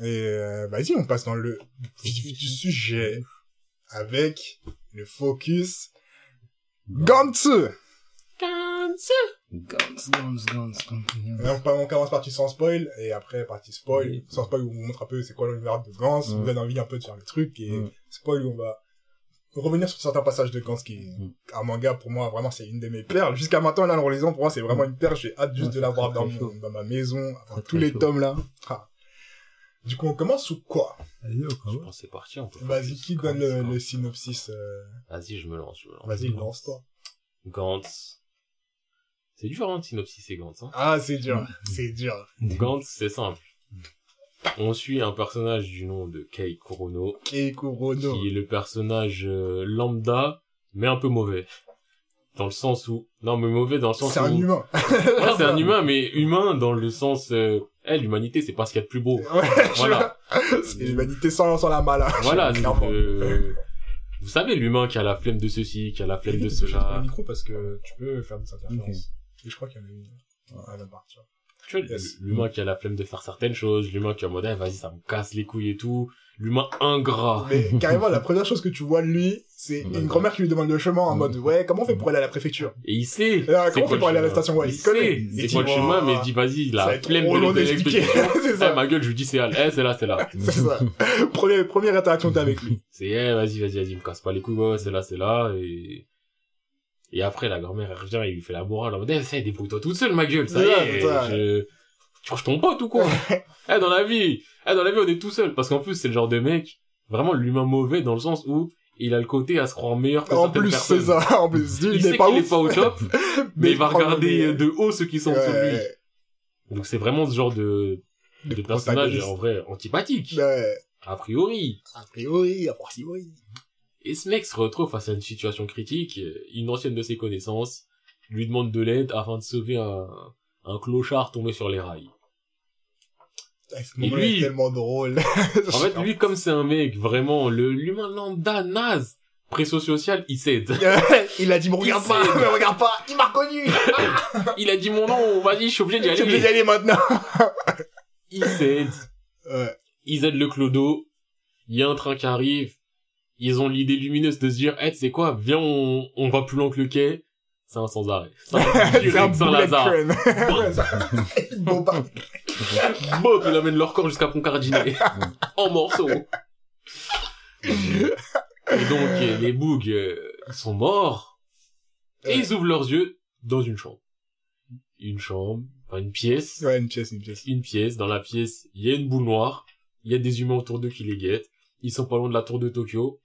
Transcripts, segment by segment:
Et euh, vas-y, on passe dans le vif du sujet avec le focus Gantz. Gantz. Gantz, Gantz, Gantz, Gantz. On, commence partie sans spoil et après partie spoil. Oui. Sans spoil, on vous montre un peu c'est quoi l'univers de Gantz. On vous donne envie un peu de faire le truc et spoil, on va revenir sur certains passages de Gantz qui est un manga pour moi vraiment c'est une de mes perles jusqu'à maintenant là en relisant pour moi c'est vraiment une perle j'ai hâte juste de l'avoir dans, mon, dans ma maison dans tous les tomes là ah. Du coup on commence ou quoi Allez, je pense c'est parti vas-y qui donne le, le, synopsis euh... vas-y je me lance, vas-y lance-toi Gantz c'est dur hein synopsis c'est Gantz hein ah c'est dur c'est dur Gantz c'est simple on suit un personnage du nom de Kei Kurono. Kei Kurono. Qui est le personnage euh, lambda, mais un peu mauvais. Dans le sens où... Non, mais mauvais dans le sens C'est où... un humain. ouais, c'est un humain, mais humain dans le sens... Euh... Eh, l'humanité, c'est pas ce qu'il y a de plus beau. Ouais, voilà. c'est l'humanité sans, sans la mal. Voilà, donc, euh... Vous savez, l'humain qui a la flemme de ceci, qui a la flemme de cela. Je micro parce que tu peux faire des interférences. Et je crois qu'il y en a une. Elle de partir. Tu vois, yes. l'humain qui a la flemme de faire certaines choses, l'humain qui est en mode, eh, vas-y, ça me casse les couilles et tout, l'humain ingrat. Mais carrément, la première chose que tu vois de lui, c'est une grand-mère qui lui demande le chemin en mode, ouais, comment on fait pour aller à la préfecture? Et il sait. Ah, comment on fait pour aller à la station? Ouais, il, il connaît. C'est quoi le chemin, mais il dit, vas-y, la flemme de l'expliquer. c'est ça. Eh, ma gueule, je lui dis, c'est eh, c'est là, c'est là. c'est ça. première, première interaction que t'as avec lui. C'est, eh, vas-y, vas-y, vas-y, me casse pas les couilles, ouais, c'est là, c'est là, et... Et après, la grand-mère, elle revient, il lui fait la morale, en mode, eh, ça, débrouille-toi toute seule, ma gueule, ça y est, je tu crois ton pote ou quoi? Eh dans la vie, eh dans la vie on est tout seul parce qu'en plus c'est le genre de mec vraiment l'humain mauvais dans le sens où il a le côté à se croire meilleur que en plus, c'est ça. En plus, il, il, sait n'est pas qu'il est pas au top, mais, il va regarder les... de haut ceux qui sont ouais. sur lui. Donc c'est vraiment ce genre de de, de personnage en vrai antipathique. Ouais. A priori. A priori, a fortiori. Et ce mec se retrouve face à une situation critique. Une ancienne de ses connaissances lui demande de l'aide afin de sauver un, un clochard tombé sur les rails. Et lui, est tellement drôle. en fait, lui, comme c'est un mec, vraiment, le, l'humain lambda, naze, pression sociale, il cède. il a dit, me regarde pas, me regarde pas, il m'a reconnu. il a dit mon nom, vas-y, je suis obligé d'y aller. Je suis obligé d'y aller maintenant. il cède. Ouais. Ils aident le clodo. Il y a un train qui arrive. Ils ont l'idée lumineuse de se dire, hey, sais quoi, viens, on, on va plus loin que le quai. C'est un sans arrêt. C'est un Saint-Lazare. bon, bah. Bob, il amène leur corps jusqu'à Pontcardinet. en morceaux. Et donc, les bougs euh, sont morts. Et ils ouvrent leurs yeux dans une chambre. Une chambre, enfin une pièce. Ouais, une pièce, une pièce. Une pièce. Dans la pièce, il y a une boule noire. Il y a des humains autour d'eux qui les guettent. Ils sont pas loin de la tour de Tokyo.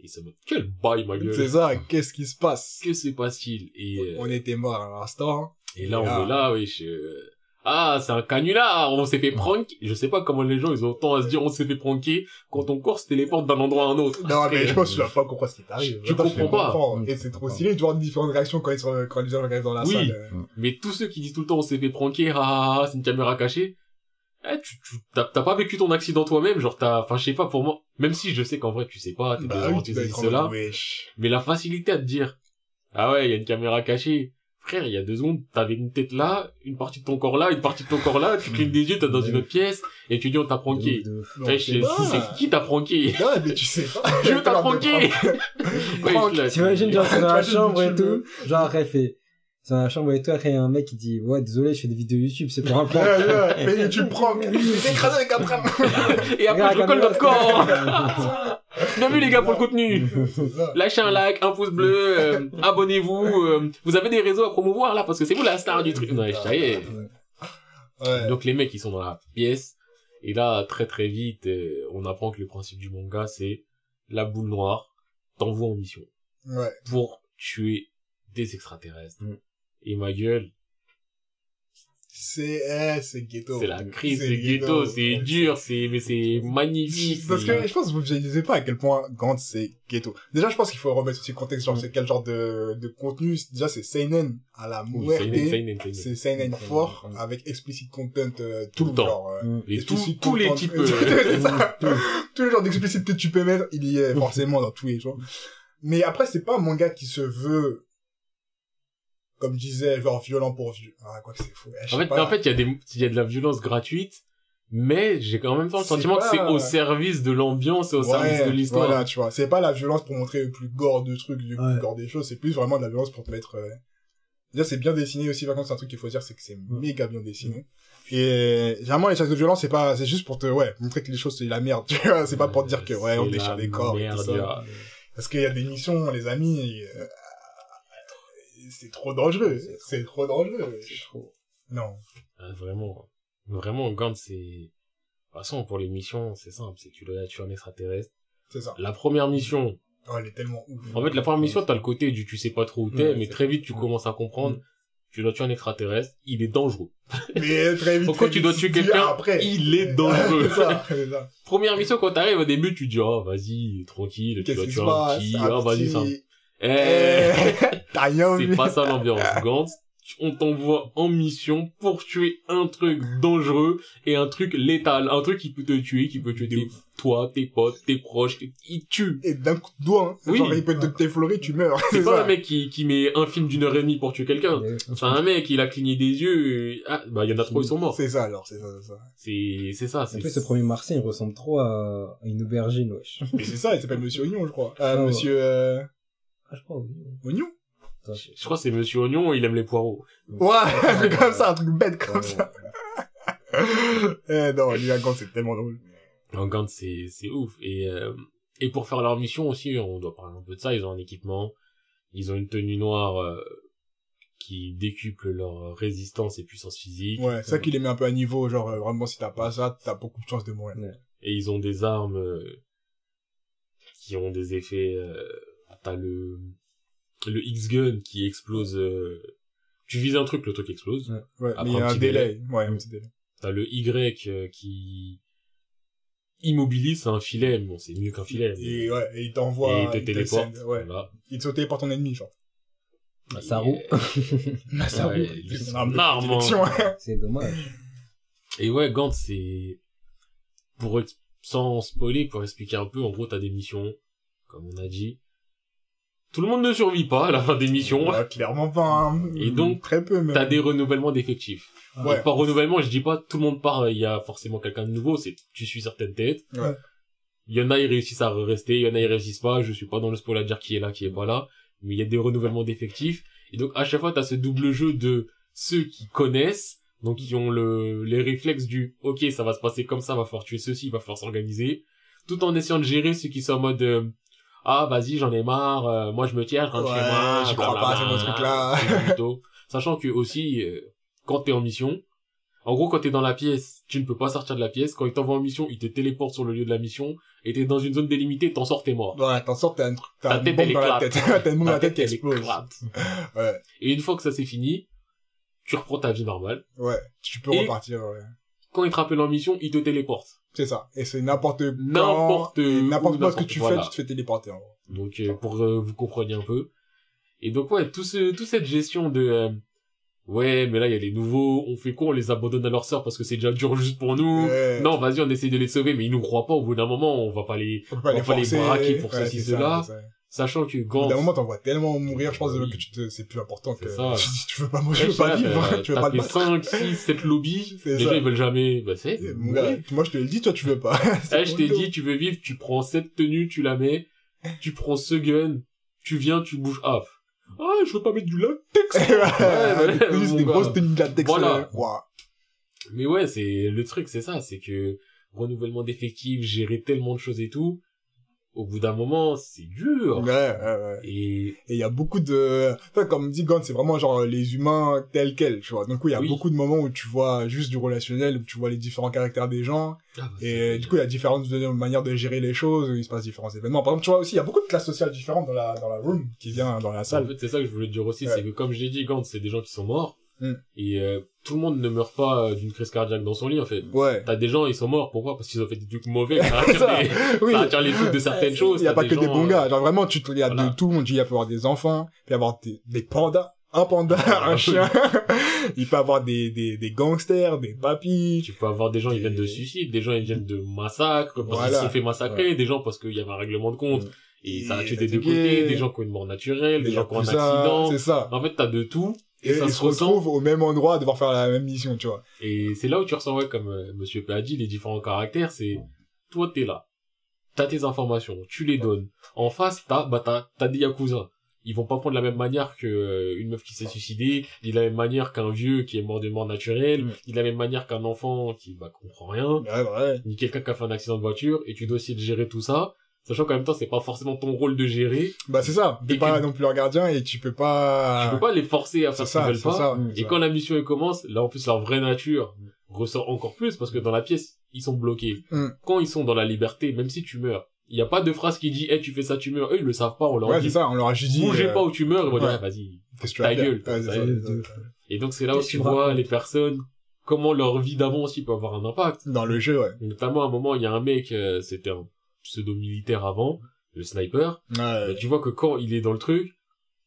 Et ça me quel bail, ma gueule. C'est ça, qu'est-ce qui se passe? Que se passe-t-il? Et, euh... On était morts à l'instant. Et là, et on là... est là, oui, je... Ah, c'est un canular, on s'est fait prank. Je sais pas comment les gens, ils ont autant à se dire on s'est fait pranker quand ton corps se téléporte d'un endroit à un autre. Non, mais je pense que tu vas pas comprendre ce qui t'arrive. Tu comprends pas. Comprends. Et c'est trop stylé de voir différentes réactions quand, ils sont, quand les gens arrivent dans la oui, salle. mais tous ceux qui disent tout le temps on s'est fait pranker, ah, c'est une caméra cachée. Eh, tu, tu, t'as, t'as pas vécu ton accident toi-même, genre t'as, enfin, je sais pas, pour moi, même si je sais qu'en vrai tu sais pas, t'es bah, oui, tu cela, mais la facilité à te dire, ah ouais, il y a une caméra cachée, frère, il y a deux secondes, t'avais une tête là, une partie de ton corps là, une partie de ton corps là, tu clignes des yeux, t'es dans une autre pièce, et tu dis on t'a pranké. Ouais, je sais, c'est qui t'a pranké? Non, mais tu sais pas. Je t'a pranké! T'imagines, genre, dans la chambre et tout, genre, elle fait, dans la chambre et après, il y a un mec qui dit, ouais, désolé, je fais des vidéos YouTube, c'est pour un prank. Ouais, ouais, mais tu me prank. Écrasé avec un tram. Et après, je recolle notre corps. Bien vu, les gars, pour le contenu. Lâchez un like, un pouce bleu, euh, abonnez-vous, euh, vous avez des réseaux à promouvoir, là, parce que c'est vous la star du truc. Non, ça y est. Ouais. Donc, les mecs, ils sont dans la pièce. Et là, très très vite, euh, on apprend que le principe du manga, c'est la boule noire t'envoie en mission. Ouais. Pour tuer des extraterrestres. Mm. Et ma gueule. C'est, eh, c'est ghetto. C'est la crise, c'est ghetto, c'est dur, c'est, mais c'est magnifique. Parce que je pense que vous ne réalisez pas à quel point Gantz c'est ghetto. Déjà, je pense qu'il faut remettre aussi le contexte, genre, c'est quel genre de, de contenu. Déjà, c'est Seinen à la muerte. C'est Seinen fort, avec explicit content, euh, tout, le temps. Genre, euh, Et tous, tous les types. tous les genres d'explicit que tu peux mettre, il y est forcément dans tous les genres. Mais après, c'est pas un manga qui se veut comme je disais, genre violent pour vieux. Ah, quoi que c'est fou. En fait, en fait, il y a des, il y a de la violence gratuite, mais j'ai quand même temps le sentiment que c'est au service de l'ambiance et au service de l'histoire. Voilà, tu vois. C'est pas la violence pour montrer le plus gore de trucs, le plus gore des choses, c'est plus vraiment de la violence pour te mettre, euh... c'est bien dessiné aussi, par contre, c'est un truc qu'il faut dire, c'est que c'est méga bien dessiné. Et, généralement, les choses de violence, c'est pas, c'est juste pour te, ouais, montrer que les choses, c'est la merde, tu vois. C'est pas pour te dire que, ouais, on déchire des corps et tout ça. Parce qu'il y a des missions, les amis, euh, c'est trop dangereux. C'est trop dangereux. C'est trop. Non. Ah, vraiment. Vraiment, Gant, c'est... De toute façon, pour les missions, c'est simple. C'est que tu dois tuer un extraterrestre. C'est ça. La première mission... Oh, elle est tellement ouf. En fait, la première mission, t'as le côté du tu sais pas trop où t'es, mais très vite, tu commences à comprendre. Tu dois tuer un extraterrestre, il est dangereux. Mais très vite. Pourquoi tu dois tuer quelqu'un, il est dangereux. ça, ça. Première mission, quand t'arrives, au début, tu dis, oh, vas-y, tranquille, tu dois tuer un petit, ah, vas-y, ça. Eh, c'est pas ça l'ambiance. Gantz, on t'envoie en mission pour tuer un truc dangereux et un truc létal, un truc qui peut te tuer, qui peut tuer toi, tes potes, tes proches, il tue. Et d'un coup de doigt, hein. oui. genre il peut te t'effleurer, tu meurs. C'est pas un mec qui, qui met un film d'une heure et demie pour tuer quelqu'un. C'est un mec, il a cligné des yeux, et... ah, bah il y en a trop, ils sont morts. C'est ça alors, c'est ça, c'est ça. C'est, c'est ça. En plus, ce premier Martien, il ressemble trop à une aubergine, wesh. Mais c'est ça, il s'appelle Monsieur Oignon, je crois. Euh, Monsieur, euh... Ah, je crois, Oignon. Je crois que c'est Monsieur Oignon, il aime les poireaux. Ouais, c'est comme ça, un truc bête comme ça. eh non, lui, Gant, c'est tellement drôle. Gant, c'est, c'est ouf. Et, euh, et pour faire leur mission aussi, on doit parler un peu de ça, ils ont un équipement, ils ont une tenue noire, euh, qui décuple leur résistance et puissance physique. Ouais, c'est ça qui les met un peu à niveau, genre, euh, vraiment, si t'as pas ça, t'as beaucoup de chances de mourir. Et ils ont des armes, qui ont des effets, t'as le, le X-Gun qui explose, euh... tu vises un truc, le truc explose. Ouais, mais il y a un, délai. Ouais, un petit délai. T'as le Y euh, qui immobilise un filet, bon c'est mieux qu'un filet. Et ouais, et il t'envoie. Et il te téléporte. Ouais. Il te téléporte ton ennemi, genre. Masaru. Masaru. C'est hein. C'est dommage. Et ouais, Gant, c'est, pour, sans spoiler, pour expliquer un peu, en gros, t'as des missions, comme on a dit, tout le monde ne survit pas à la fin des missions. clairement pas. Hein. Et donc, très peu. T'as des renouvellements d'effectifs. Ouais. par renouvellement, je dis pas tout le monde part, il y a forcément quelqu'un de nouveau, c'est tu suis certaines têtes. Ouais. Il y en a, ils réussissent à rester, il y en a, ils réussissent pas, je suis pas dans le spoil à dire qui est là, qui est pas là, mais il y a des renouvellements d'effectifs. Et donc, à chaque fois, t'as ce double jeu de ceux qui connaissent, donc qui ont le, les réflexes du, ok, ça va se passer comme ça, va falloir tuer ceci, va falloir s'organiser, tout en essayant de gérer ceux qui sont en mode, euh, ah vas-y j'en ai marre euh, moi je me tiens je rentre chez moi je crois pas à ce truc là sachant que aussi euh, quand t'es en mission en gros quand t'es dans la pièce tu ne peux pas sortir de la pièce. Quand ils t'envoient en mission ils te téléportent sur le lieu de la mission et t'es dans une zone délimitée t'en sors t'es mort. Ouais t'en sors t'as un truc t'as une bombe dans la tête. T'as une bombe dans la tête qui explose. ouais. Et une fois que ça c'est fini tu reprends ta vie normale. Ouais tu peux repartir ouais. quand ils te rappellent en mission ils te téléportent c'est ça. Et c'est n'importe N'importe N'importe quoi ce que tu fais, tu te fais téléporter, en gros. Donc, euh, pour euh, vous compreniez un peu. Et donc, ouais, tout ce, toute cette gestion de, euh, ouais, mais là, il y a les nouveaux, on fait quoi? On les abandonne à leur sœur parce que c'est déjà dur juste pour nous. Non, vas-y, on essaie de les sauver, mais ils nous croient pas. Au bout d'un moment, on va pas les, on, va pas les braquer pour ceci, cela. Sachant que Gantz... D'un moment, t'en vois tellement mourir, je pense, que tu te, c'est plus important que, ça. tu veux pas mourir, je veux pas vivre, tu veux pas battre. 5, 6, 7 lobbies, les gens, ils veulent jamais, bah, c'est, moi, je te le dis, toi, tu veux pas. eh, je t'ai dit, tu veux vivre, tu prends cette tenue, tu la mets, tu prends ce gun, tu viens, tu bouges, ah, ah, je veux pas mettre du latex. ouais, ouais, des grosses tenues de latex. Voilà. Mais ouais, c'est, le truc, c'est ça, c'est que, renouvellement d'effectifs, gérer tellement de choses et tout, au bout d'un moment, c'est dur. Ouais, ouais, ouais. Et il y a beaucoup de, enfin, comme dit Gant, c'est vraiment genre les humains tels quels, tu vois. Donc il y a beaucoup de moments où tu vois juste du relationnel, où tu vois les différents caractères des gens. Ah, bah, et du coup, il y a différentes manières de gérer les choses, où il se passe différents événements. Par exemple, tu vois aussi, il y a beaucoup de classes sociales différentes dans la, dans la room, qui vient dans la salle. En fait, c'est ça que je voulais dire aussi, c'est que comme je l'ai dit, Gant, c'est des gens qui sont morts. Mm. Et euh, tout le monde ne meurt pas euh, d'une crise cardiaque dans son lit en fait. Ouais. T'as des gens ils sont morts pourquoi? Parce qu'ils ont fait des trucs mauvais. Ça attire, les, oui. ça les trucs de certaines choses. Il y a pas que des bons gars. Euh, Genre vraiment tu il y a de tout le monde. Il peut y avoir des enfants, il peut y avoir des, des pandas, un panda, un chien. il peut y avoir des, des, des gangsters, des papis. Tu peux avoir des gens ils viennent de suicide, des gens ils viennent de massacres parce qu'ils se sont fait massacrer, des gens parce qu'il y avait un règlement de compte. Et, ça a tué des deux côtés, des gens qui ont une mort naturelle, des gens qui ont un accident. C'est ça. En fait, t'as de tout et, ils se retrouvent au même endroit à devoir faire la même mission, tu vois. Et c'est là où tu ressens, ouais, comme euh, Monsieur P a dit, les différents caractères, c'est, toi, t'es là. T'as tes informations, tu les donnes. En face, t'as, bah, t'as, t'as des Yakuza. Ils vont pas prendre de la même manière que euh, une meuf qui s'est suicidée, ni de la même manière qu'un vieux qui est mort de mort naturelle, mm. ni de la même manière qu'un enfant qui, bah, comprend rien. Ouais, ouais. Ni quelqu'un qui a fait un accident de voiture, et tu dois essayer de gérer tout ça Sachant qu'en même temps, c'est pas forcément ton rôle de gérer. Bah, c'est ça. T'es pas non plus leur gardien et tu peux pas... Tu peux pas les forcer à faire ce qu'ils veulent pas. et quand la mission commence, là, en plus, leur vraie nature ressort encore plus parce que dans la pièce, ils sont bloqués. Mm. Quand ils sont dans la liberté, même si tu meurs, il y a pas de phrase qui dit, hey, tu fais ça, tu meurs. Eux, ils le savent pas, on leur ouais, dit. ça, on leur a juste dit. Bougez euh, pas où tu meurs, ils vont dire, vas-y, ta gueule. et donc, c'est là où tu vois les personnes, comment leur vie d'avant aussi peut avoir un impact. Dans le jeu, ouais. Notamment, à un moment, il y a un mec, euh, c'était un pseudo-militaire avant, le sniper. Ouais. tu vois que quand il est dans le truc,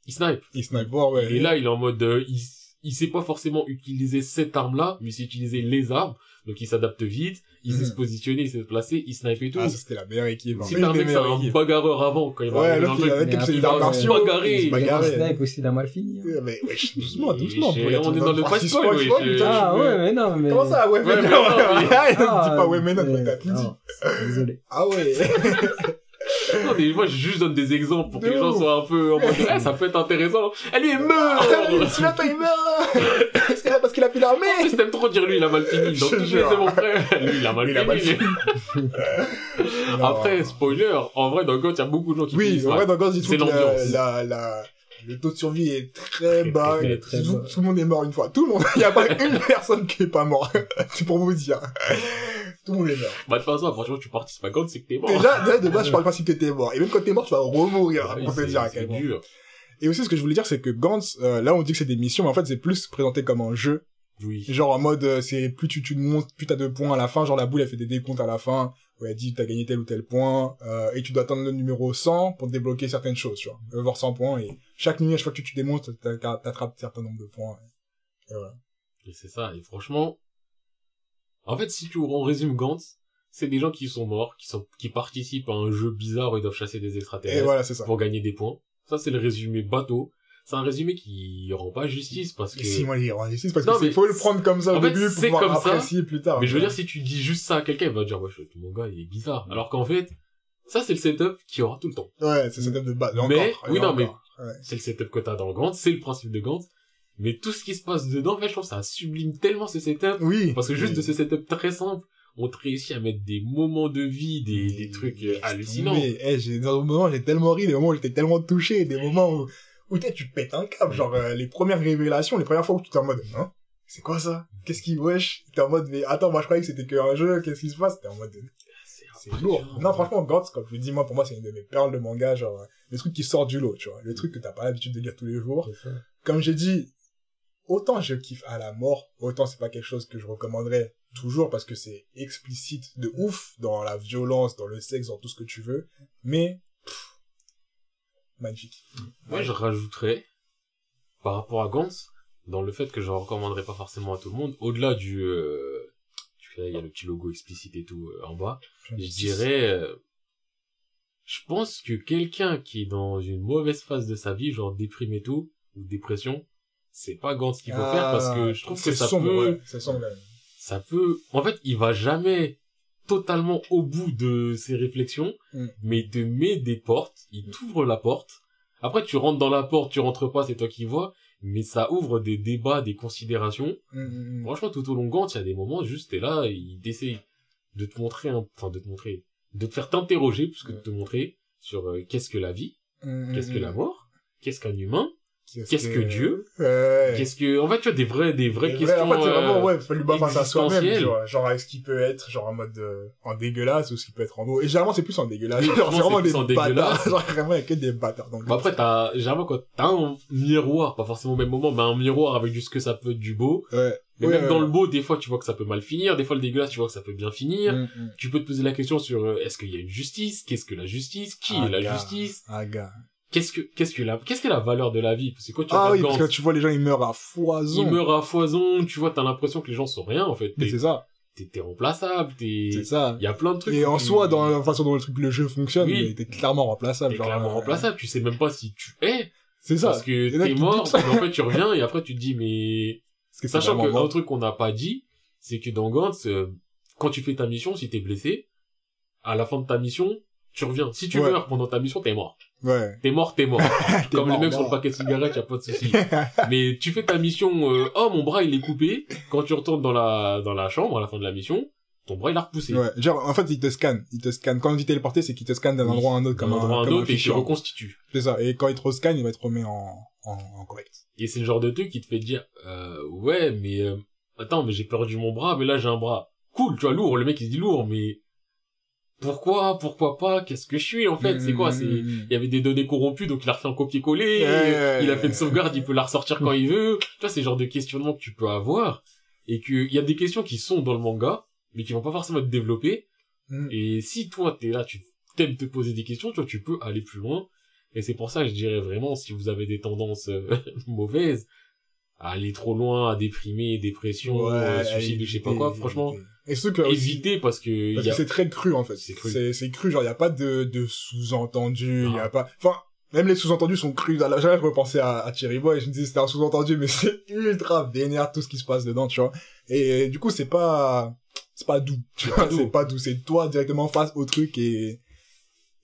il snipe. Il snipe, ouais. Et là, il est en mode, euh, il, il sait pas forcément utiliser cette arme-là, mais il sait utiliser les armes. Donc il s'adapte vite, il sait mm. se positionner, il sait se placer, il snipe et tout. Ah, ça c'était la meilleure équipe. Si t'as un mec, c'est un bagarreur avant, quand il va ouais, là, il avait comme c'est une arme martiaux. Bagarrer. Il snipe aussi, il a mal fini. Hein. Mais, ouais, doucement, doucement. On est dans le pas spoil, Ah, ouais, mais non, mais. Comment ça, ouais, mais non? Dis pas ouais, mais non, t'as tout dit. Désolé. Ah ouais. non, des fois, je juste donne des exemples pour que les gens soient un peu en mode, eh, ça peut être intéressant. Elle lui est mort! Celui-là, il meurt! Parce qu'il a fait l'armée! Je t'aime trop dire lui, il a mal fini. Donc, c'est mon frère. Lui, il a mal fini. Après, spoiler, en vrai, dans God, il y a beaucoup de gens qui Oui, en vrai, dans God, c'est la, la, le taux de survie est très, bas. tout, le monde est mort une fois. Tout le monde. Il n'y a pas une personne qui est pas mort. c'est pour vous dire. Tout le monde est mort. Bah, de toute façon, franchement, tu participes à Gantz, c'est que t'es mort. Déjà, déjà, de base, je parle pas si t'es mort. Et même quand t'es mort, tu vas remourir, ah pour te dire à quel point. Et aussi, ce que je voulais dire, c'est que Gantz, euh, là, on dit que c'est des missions, mais en fait, c'est plus présenté comme un jeu. Oui. Genre, en mode, euh, c'est plus tu, tu montes, plus t'as de points à la fin. Genre, la boule, elle fait des décomptes à la fin. Où elle dit, t'as gagné tel ou tel point. Euh, et tu dois attendre le numéro 100 pour débloquer certaines choses, tu vois. Avoir 100 points. Et chaque nuit, à chaque fois que tu démontes, t'attrapes un certain nombre de points. Et voilà. Et c'est ça. Et franchement, en fait, si tu, on résume Gantz, c'est des gens qui sont morts, qui sont, qui participent à un jeu bizarre où ils doivent chasser des extraterrestres. Et voilà, c'est ça. Pour gagner des points. Ça, c'est le résumé bateau. C'est un résumé qui rend pas justice parce que... Si, moi, il rend justice parce que faut le prendre comme ça au début pour pouvoir apprécier plus tard. Mais je veux dire, si tu dis juste ça à quelqu'un, il va dire, ouais, mon gars, il est bizarre. Alors qu'en fait, ça, c'est le setup qu'il y aura tout le temps. Ouais, c'est le setup de base. Mais, oui, non, mais, c'est le setup que t'as dans Gantz, c'est le principe de Gantz. Mais tout ce qui se passe dedans, en fait, je trouve que ça sublime tellement ce setup. Oui. Parce que juste de ce setup très simple, on te réussit à mettre des moments de vie, des, des trucs euh, hallucinants. Mais, eh, j'ai, dans des moments, j'ai tellement ri, des moments où j'étais tellement touché, des moments où, où tu pètes un câble, genre, euh, les premières révélations, les premières fois où tu t'es en mode, hein? C'est quoi ça? Qu'est-ce qui, wesh? T'es en mode, mais attends, moi je croyais que c'était qu'un jeu, qu'est-ce qui se passe? T'es en mode, c'est lourd. Non, franchement, Gantz, comme je dis, moi, pour moi, c'est une de mes perles de manga, genre, le truc qui sort du lot, tu vois. Le truc que t'as pas l'habitude de lire tous les jours. Comme j'ai dit, autant je kiffe à la mort, autant c'est pas quelque chose que je recommanderais toujours parce que c'est explicite de ouf dans la violence, dans le sexe, dans tout ce que tu veux, mais magnifique. Moi, je rajouterais par rapport à Gantz dans le fait que je recommanderais pas forcément à tout le monde, au-delà du euh, il y a le petit logo explicite et tout euh, en bas, je dirais euh, je pense que quelqu'un qui est dans une mauvaise phase de sa vie, genre déprime et tout, ou dépression, c'est pas Gantz qu'il faut faire parce que je trouve que ça peut, ça peut, en fait, il va jamais totalement au bout de ses réflexions, mm. mais il te met des portes, il mm. t'ouvre la porte. Après, tu rentres dans la porte, tu rentres pas, c'est toi qui vois, mais ça ouvre des débats, des considérations. Mm, Franchement, tout au long de Gantz, il y a des moments, juste, t'es là, il essaie de te montrer, enfin, de te montrer, de te faire t'interroger, plus que de te montrer sur euh, qu'est-ce que la vie, qu'est-ce que la mort, qu'est-ce qu'un humain, Qu'est-ce que, Dieu Qu'est-ce que en fait tu as des vrais des vraies questions en fait c'est vraiment euh, ouais faut lui battre face à soi-même tu vois. genre est-ce qu'il peut être genre en mode euh, en dégueulasse ou ce qu'il peut être en beau et généralement c'est plus en dégueulasse. Genre c'est vraiment des bâtards. genre vraiment il y a que des bâtards donc bah après t'as généralement quand t'as un miroir pas forcément au même moment mais un miroir avec du ce que ça peut être du beau ouais. mais même dans le beau, des fois, tu vois que ça peut mal finir. Des fois, le dégueulasse, tu vois que ça peut bien finir. Mm, mm. Tu peux te poser la question sur euh, est-ce qu'il y a une justice? Qu'est-ce que la justice? Qui est la justice? Ah, gars qu'est-ce que qu'est-ce que la qu'est-ce que la valeur de la vie? C'est quoi tu ah oui parce que tu vois les gens ils meurent à foison. ils meurent à foison tu vois t'as l'impression que les gens sont rien en fait. C'est ça. t'es remplaçable t'es c'est ça. il y a plein de trucs. Et en soi dans la façon dont le truc le jeu fonctionne oui. t'es clairement remplaçable t'es clairement euh, remplaçable tu sais même pas si tu es. C'est ça. Parce que t'es mort, mais en fait, tu reviens et après, tu te dis, mais... Que Sachant qu'un truc qu'on n'a pas dit, c'est que dans Gantz, euh, quand tu fais ta mission, si t'es blessé, à la fin de ta mission, tu reviens. Si tu meurs pendant ta mission, t'es mort. Ouais. T'es mort, t'es mort. Comme le mec sur le paquet de cigarettes, y a pas de souci. Mais tu fais ta mission, euh, oh, mon bras, il est coupé. Quand tu retournes dans la, dans la chambre, à la fin de la mission, ton bras, il a repoussé. Ouais. Genre, en fait, il te scanne. Il te scanne. Quand on dit téléporter, c'est qu'il te scanne d'un endroit à un autre, comme un, endroit à un autre, et il te reconstitue. C'est ça. Et quand il te rescanne, il va te remettre en, en, en correct. Et c'est le genre de truc qui te fait dire, euh, ouais, mais, euh, attends, mais j'ai perdu mon bras, mais là, j'ai un bras. Cool, tu vois, lourd. Le mec, il se dit lourd, mais pourquoi, pourquoi pas, qu'est-ce que je suis en fait, c'est quoi, c'est, il y avait des données corrompues donc il a refait un copier-coller, il a fait une sauvegarde, il peut la ressortir quand il veut, tu vois, c'est le genre de questionnement que tu peux avoir, et qu'il y a des questions qui sont dans le manga, mais qui vont pas forcément être développées, mm. et si toi t'es là, tu t'aimes te poser des questions, tu vois, tu peux aller plus loin, et c'est pour ça, je dirais vraiment, si vous avez des tendances euh, mauvaises, à aller trop loin, à déprimer, dépression, ouais, suicide, je sais pas quoi, franchement, et ce que éviter parce que parce que c'est très cru en fait. C'est cru. C'est cru genre il y a pas de de sous-entendu il y a pas enfin même les sous-entendus sont crus. Là j'avais repensé à, à Cherry Boy je me disais c'était un sous-entendu mais c'est ultra vénère tout ce qui se passe dedans tu vois. Et du coup c'est pas c'est pas doux tu vois. c'est pas doux. C'est toi directement face au truc et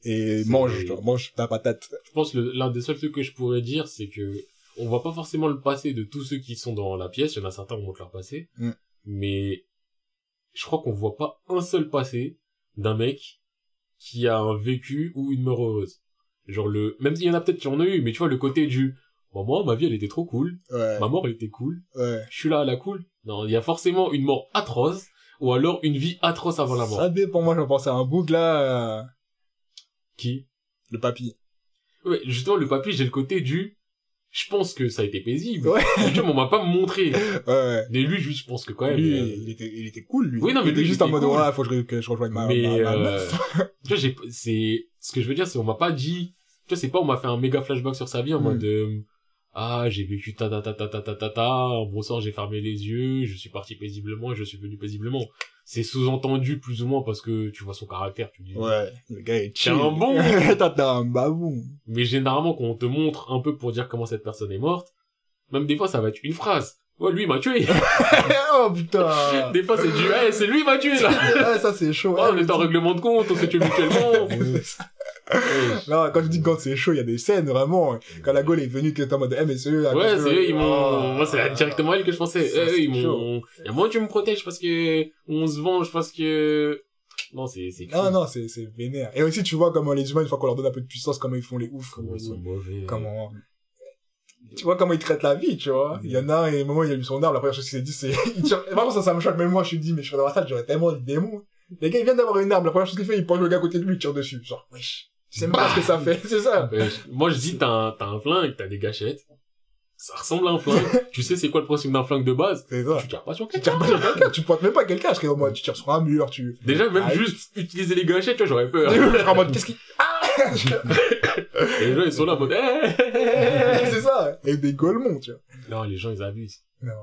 et mange tu vois, mange ta patate. Je pense que l'un des seuls trucs que je pourrais dire c'est que on voit pas forcément le passé de tous ceux qui sont dans la pièce. Il y en a certains qui montrent leur passé mm. mais je crois qu'on voit pas un seul passé d'un mec qui a un vécu ou une mort heureuse. Genre le, même s'il y en a peut-être qui en ont eu, mais tu vois le côté du, bon, moi ma vie elle était trop cool, ma mort elle était cool, ouais. je suis là à la cool. Non, il y a forcément une mort atroce ou alors une vie atroce avant la mort. Ça dépend, moi je pensais à un bouc là. Euh, qui? Le papy. Ouais, justement le papy j'ai le côté du, je pense que ça a été paisible. Ouais. on m'a pas montré. Ouais. Mais lui, je pense que quand même. Lui, euh, il était, il était cool, lui. Oui, non, mais il était juste en mode, cool. faut que je, rejoigne ma, mais, ma, euh... tu vois, j'ai, c'est, ce que je veux dire, c'est on m'a pas dit, tu vois, c'est pas on m'a fait un méga flashback sur sa vie en mm. mode, euh, ah, j'ai vécu ta ta ta ta ta ta ta ta, en brossant, j'ai fermé les yeux, je suis parti paisiblement et je suis venu paisiblement. C'est sous-entendu plus ou moins parce que tu vois son caractère, tu dis. Ouais, le gars est chill. un bon. T'as un babou. Mais généralement, quand on te montre un peu pour dire comment cette personne est morte, même des fois, ça va être une phrase. Ouais, lui, m'a tué. oh, putain. Des fois, c'est du, hey, c'est lui, il m'a tué, là. ça, c'est chaud. Oh, on est en règlement de compte, on s'est tué mutuellement. Non, quand je dis quand c'est chaud, il y a des scènes, vraiment. Quand la Gaule est venue, que t'es en mode, eh, mais c'est eux, Ouais, c'est eux, ils m'ont, oh. moi, c'est directement elle que je pensais. eux, ils m'ont, y a moi, tu me protèges parce que on se venge parce que, non, c'est, c'est Non, non, c'est, c'est vénère. Et aussi, tu vois comment les humains, une fois qu'on leur donne un peu de puissance, comment ils font les oufs. Comment ils sont mauvais. Comment, tu vois comment il traite la vie, tu vois. Il y en a un, et un moment, il a eu son arme, la première chose qu'il s'est dit, c'est, il vraiment, ça, ça me choque, même moi, je suis dit, mais je serais dans la salle, j'aurais tellement de démons. Les gars, ils viennent d'avoir une arme, la première chose qu'il fait, il prend le gars à côté de lui, il tire dessus. Genre, wesh. Tu sais même pas ce que ça fait, c'est ça. moi, je dis, t'as un, t'as un flingue, t'as des gâchettes. Ça ressemble à un flingue. tu sais c'est quoi le principe d'un flingue de base? C'est ça. Tu tires pas sur quelqu'un. Tu tires pas sur quelqu'un. tu pointes même pas quelqu'un, je serais en mode, tu tires sur un mur, tu... Déjà, même ah, juste utiliser les gâchettes, tu vois, j'aurais peur. je serais en mode, qu'est-ce qui... les gens, ils sont là en mode, c'est ça. Et des golemons, tu vois. Non, les gens, ils abusent.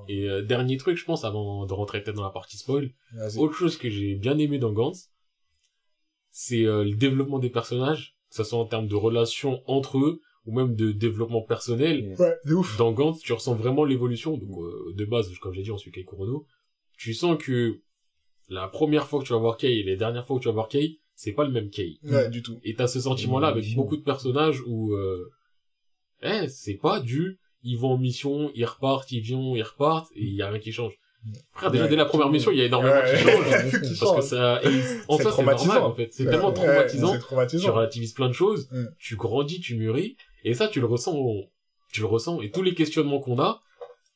Et euh, dernier truc, je pense, avant de rentrer peut-être dans la partie spoil, autre chose que j'ai bien aimé dans Gantz, c'est euh, le développement des personnages, que ce soit en termes de relations entre eux, ou même de développement personnel. Ouais, de ouf. Dans Gantz, tu ressens vraiment l'évolution. Donc, euh, de base, comme j'ai dit, on suit Kei Kurono. Tu sens que la première fois que tu vas voir Kei et les dernières fois que tu vas voir Kei, c'est pas le même Kei. Ouais, du tout. Et t'as ce sentiment-là avec beaucoup de personnages où, euh, eh, c'est pas du, ils vont en mission, ils repartent, ils viennent, ils repartent, et il y a rien qui change. Frère, déjà, dès la première mission, il y a énormément qui change. parce que ça, en soi, c'est normal, en fait. C'est tellement traumatisant. traumatisant. Tu relativises plein de choses, tu grandis, tu mûris, et ça, tu le ressens, tu le ressens, et tous les questionnements qu'on a,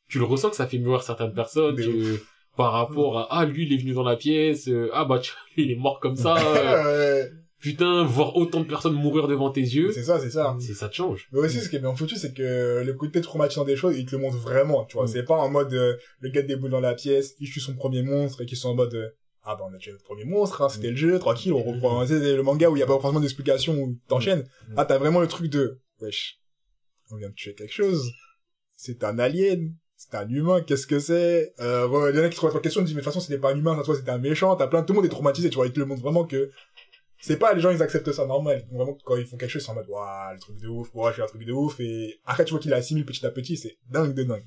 tu le ressens que ça fait mûrir certaines personnes, que, par rapport à, ah, lui, il est venu dans la pièce, euh, ah, bah, lui, il est mort comme ça, euh, putain, voir autant de personnes mourir devant tes yeux. C'est ça, c'est ça. C'est ça te change. Mais aussi, ce qui est bien foutu, c'est que le côté traumatisant des choses, il te le montre vraiment, tu vois. Mm. C'est pas en mode, euh, le gars déboule dans la pièce, il tue son premier monstre et qu'ils sont en mode, ah bah on a tué le premier monstre, hein, c'était mm. le jeu, tranquille, on reprend. C'est le manga où il y a pas forcément d'explication où t'enchaînes. Mm. Ah, t'as vraiment le truc de, wesh, on vient de tuer quelque chose. C'est un alien c'est un humain, qu'est-ce que c'est? Euh, Il y en a qui se posent la question, ils disent mais de toute façon c'était pas un humain, ça toi c'était un méchant, t'as plein, tout le monde est traumatisé, tu vois, ils te le montrent vraiment que c'est pas les gens ils acceptent ça normal. Vraiment quand ils font quelque chose c'est en mode waouh le truc de ouf moi je fais un truc de ouf. Et après tu vois qu'il assimile petit à petit c'est dingue de dingue.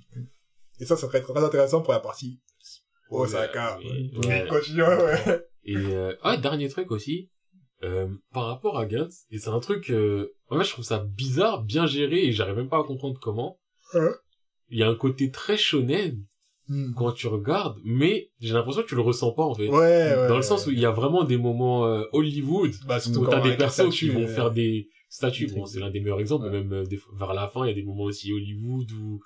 Et ça ça serait très intéressant pour la partie Osaka. ouais, ouais. continue ouais et euh, ah dernier truc aussi euh, par rapport à Gantz et c'est un truc euh, moi je trouve ça bizarre bien géré et j'arrive même pas à comprendre comment. Hein? Il y a un côté très shonen Hmm. quand tu regardes, mais j'ai l'impression que tu le ressens pas en fait. Ouais, Dans le sens où il y a vraiment des moments euh, Hollywood bah, où t'as des personnes qui vont faire des statues. Bon, c'est l'un des meilleurs exemples, mais même euh, vers la fin, il y a des moments aussi Hollywood où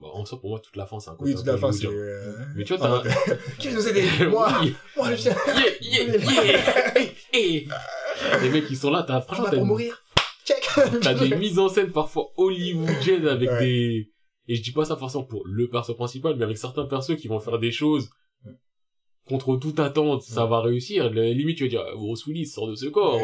Bon, en soi, pour moi, toute la fin, c'est un côté. Oui, toute la fin, c'est... Euh, mais tu vois, t'as un... Qui nous aide Moi Moi, je viens Yeah, yeah, yeah Les mecs, ils sont là, t'as... Franchement, t'as... pour mourir. Check. T'as des mises en scène parfois hollywoodiennes avec des et je dis pas ça forcément pour le perso principal, mais avec certains persos qui vont faire des choses contre toute attente, ça va réussir. limite, tu vas dire, Bruce Willis sort de ce corps.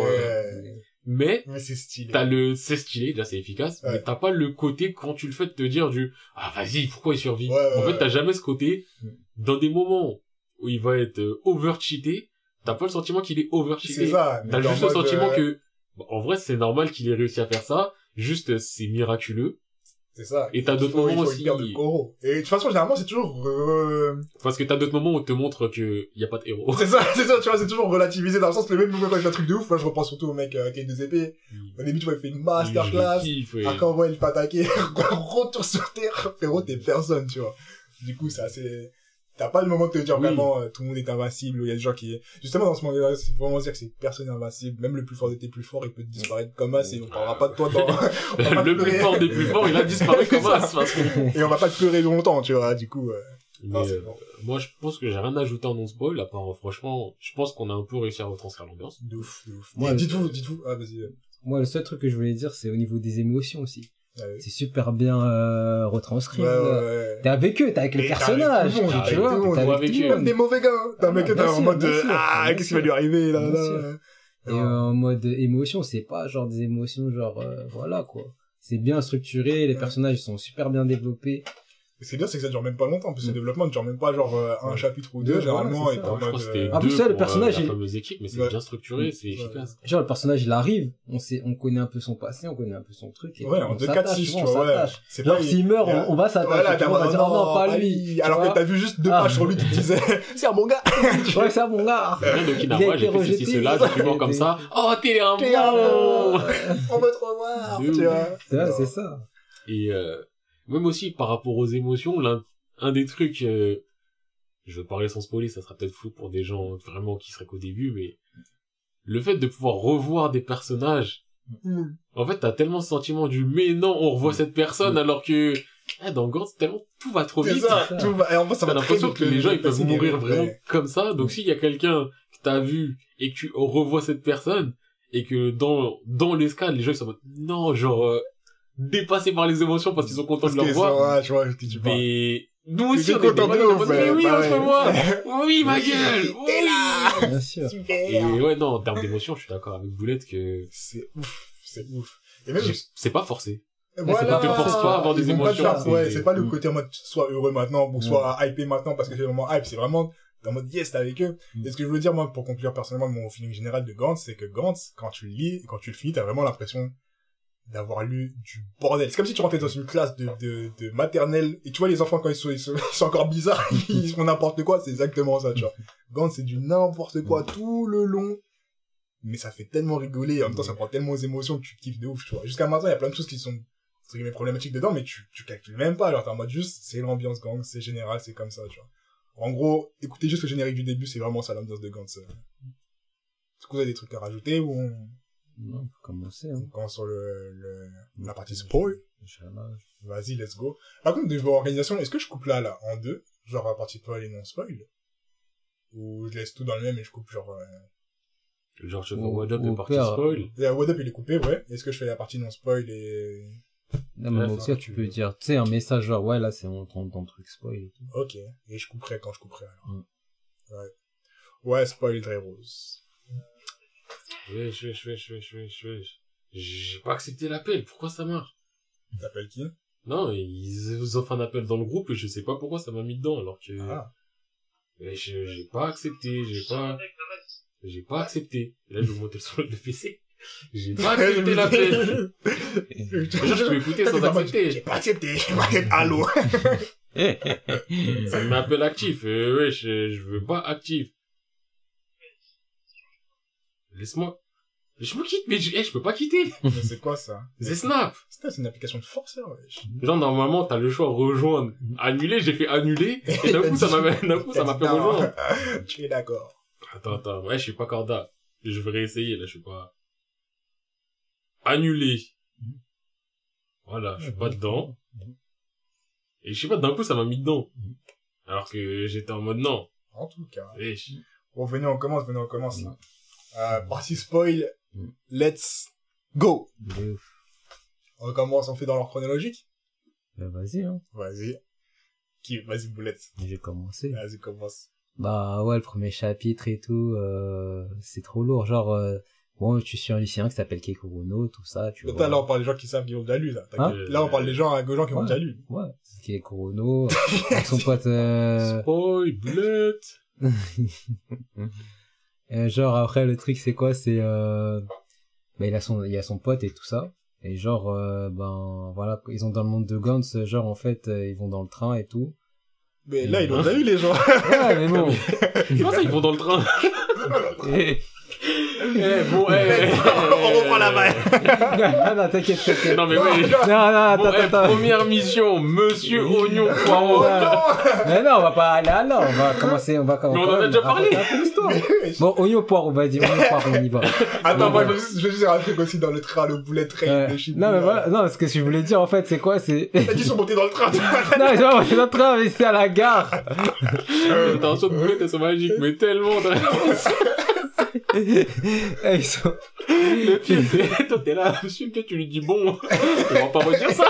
Mais, mais c'est stylé. T'as le, c'est stylé, déjà c'est efficace, mais t'as pas le côté quand tu le fais de te dire du, ah vas-y, pourquoi il survit En fait, t'as jamais ce côté, mm. dans des moments où il va être euh, over-cheaté, t'as pas le sentiment qu'il est over-cheaté. T'as juste le sentiment euh, que, en vrai, c'est normal qu'il ait réussi à faire ça, juste c'est miraculeux. C'est ça. Et t'as d'autres moments aussi. Et de toute façon, généralement, c'est toujours, euh... Parce que t'as d'autres moments où on te montre que y a pas de héros. C'est ça, c'est ça, tu vois, c'est toujours relativisé dans le sens que même quand il fait un truc de ouf, moi, je repense surtout au mec, euh, qui a deux épées. Au début, tu vois, il fait une masterclass. Après, on voit, il fait attaquer. Retour sur terre. Frérot, t'es personne, tu vois. Du coup, c'est assez, T'as pas le moment de te dire vraiment euh, tout le monde est invincible, il y a des gens qui justement dans ce moment-là, c'est vraiment dire que c'est personne invincible, même le plus fort de tes plus forts, il peut disparaître comme as et on parlera pas de toi dans le plus fort des plus forts, il a disparu comme as et on va pas te pleurer longtemps, tu vois, du coup euh... euh moi je pense que j'ai rien à ajouter en non spoil à part franchement, je pense qu'on a un peu réussi à retranscrire l'ambiance. De ouf, de ouf. Moi, dites-vous, dites-vous, ah vas-y. Moi le seul truc que je voulais dire c'est au niveau des émotions aussi. Ah c'est super bien euh, retranscrit. Ouais, ouais, T'es avec eux, t'es avec les personnages, tu, vois. T'es avec. Même des mauvais gars. T'es avec eux, t'es en mode ah, qu'est-ce qui va lui arriver là, là. Et en mode émotion, c'est pas genre des émotions genre euh, voilà quoi. C'est bien structuré, les personnages sont super bien développés c'est bien, c'est que ça dure même pas longtemps, parce que ce mm. développement ne dure même pas genre euh, un chapitre ou deux, généralement, et en mode... Euh... Ah, ça, le personnage, euh, la fameuse équipe, mais c'est bien structuré, c'est efficace. Genre, le personnage, il arrive, on sait, on connaît un peu son passé, on connaît un peu son truc, et ouais, en 2, 4, 6, tu vois, ouais. Genre, s'il meurt, on, va s'attacher, voilà, on va dire, non, pas lui. Alors que t'as vu juste deux ah. pages sur lui qui te disaient, c'est un bon gars. Ouais, c'est un bon gars. De Kinawa, j'ai fait ceci, cela, j'ai pu comme ça. Oh, t'es un bon! On veut te revoir, tu vois. C'est ça. Et, euh, même aussi par rapport aux émotions, un des trucs, euh, je veux parler sans spoiler, ça sera peut-être flou pour des gens vraiment qui seraient qu'au début, mais le fait de pouvoir revoir des personnages, mm. en fait, t'as tellement ce sentiment du mais non, on revoit cette personne, alors que eh, dans Gantz, tellement tout va trop vite. Ça, tout va... Et en fait, ça t'as l'impression que les gens ils peuvent mourir vraiment comme ça. Donc s'il y a quelqu'un que t'as vu et que tu revois cette personne et que dans dans l'escale les gens ils sont en mode non genre euh, dépassés par les émotions parce qu'ils sont contents de leur voir. Ouais, je vois ce que tu parles. Mais nous aussi, on est content de ouf, mais oui, bah moi Oui, ma gueule! T'es là! Bien sûr. Et ouais, non, en termes d'émotion, je suis d'accord avec Boulette que... C'est ouf, c'est ouf. Et même... C'est pas forcé. Voilà, te force pas à avoir des émotions. ouais, c'est pas le côté en mode, soit heureux maintenant, ou soit hypé maintenant parce que c'est vraiment hype, c'est vraiment, en mode yes, t'es avec eux. Mm. Et ce que je veux dire, moi, pour conclure personnellement mon feeling général de Gantz, c'est que Gantz, quand tu le lis, quand tu le finis, t'as vraiment l'impression d'avoir lu du bordel. C'est comme si tu rentrais dans une classe de, de, de maternelle et tu vois les enfants quand ils sont, ils sont, encore bizarres, ils font n'importe quoi, c'est exactement ça, tu vois. Gantz, c'est du n'importe quoi tout le long. Mais ça fait tellement rigoler, en même temps ça prend tellement aux émotions que tu kiffes de ouf, tu vois. Jusqu'à maintenant, il y a plein de choses qui sont, c'est problématiques dedans, mais tu, tu calcules même pas, genre t'es en mode juste, c'est l'ambiance gang, c'est général, c'est comme ça, tu vois. En gros, écoutez juste le générique du début, c'est vraiment ça l'ambiance de Gantz. Est-ce que vous avez des trucs à rajouter ou. Non, on peut commencer. Hein. On commence sur le, le, la partie spoil. Vas-y, let's go. Par contre, niveau organisation, est-ce que je coupe là, là, en deux? Genre la partie spoil et non spoil Ou je laisse tout dans le même et je coupe genre... Euh... Genre je fais What Up et partie spoil yeah, What Up il est coupé, ouais. Est-ce que je fais la partie non spoil et... Non, mais aussi, tu peux dire, tu sais, un message genre, ouais, là, c'est on rentre dans le truc spoil et tout. Ok. Et je couperai quand je couperai, alors. Mm. Ouais. Ouais, spoil très rose. Ouais, je vais, je vais, je vais, je vais, je vais. J'ai pas accepté l'appel. Pourquoi ça marche? T'appelles qui? Non, ils vous offrent un appel dans le groupe et je sais pas pourquoi ça m'a mis dedans alors que. Ah. J'ai pas accepté, j'ai pas. J'ai pas accepté. Et là, je vais monter sur le PC. J'ai pas accepté la paix. je peux écouter sans accepter. J'ai pas accepté. J'ai pas accepté. Allô. Ça m'appelle actif. Euh, ouais, je, je veux pas actif. Laisse-moi. Je me quitte, mais je, eh, je peux pas quitter. Mais c'est quoi ça? C'est Snap. Snap, c'est une application de forceur, wesh. Genre, normalement, t'as le choix rejoindre. Annuler, j'ai fait annuler. Et d'un coup, ça m'a, d'un coup, ça m'a fait rejoindre. tu es d'accord. Attends, attends. Ouais, je suis pas corda. Je vais réessayer, là, je suis pas. Annuler. Voilà, je suis pas dedans. Et je sais pas, d'un coup, ça m'a mis dedans. Alors que j'étais en mode non. En tout cas. Wesh. Bon, venez, on commence, venez, on commence, là. Euh, partie spoil. Let's go. On commence, on fait dans l'ordre chronologique? Bah, vas-y, hein. Vas-y. Qui, vas-y, boulette. J'ai commencé. Vas-y, commence. Bah, ouais, le premier chapitre et tout, euh, c'est trop lourd. Genre, euh, bon, tu suis un lycéen qui s'appelle Kekuruno, tout ça, tu vois. Là, on parle des gens qui savent qui ont déjà lu, là. Hein là, on parle des gens, des gens qui ont Ouais. déjà lu. Ouais, Kekuruno, avec son pote, euh, Spoil, boulette. Genre après le truc c'est quoi? C'est euh... bah, il a son il a son pote et tout ça et genre euh, ben voilà ils sont dans le monde de Gantz genre en fait euh, ils vont dans le train et tout Mais là, ils ont déjà lu, les gens. ouais mais bon Comment ça, ils vont dans le train? Et- Eh, bon, eh, eh, On reprend la balle. non non t'inquiète t'inquiète Non, mais oui. non non attends Bon, eh, attends attends première mission, Monsieur Oignon Poireau. mais non on va pas aller là on va commencer on va Mais on en a déjà parlé. bon oignon poire on va dire oignon poire on y va Attends, moi, je veux juste, dire un truc aussi dans le train, le boulet train Euh, de non mais voilà non ce que je voulais dire en fait c'est quoi c'est T'as dit, ils sont montés dans le train. non genre on est en train mais c'est à la gare Attention de boulettes, elles sont magiques, mais tellement. Eh, ils sont Le pire, toi, t'es là, monsieur, peut-être tu lui dis bon. On va pas redire ça.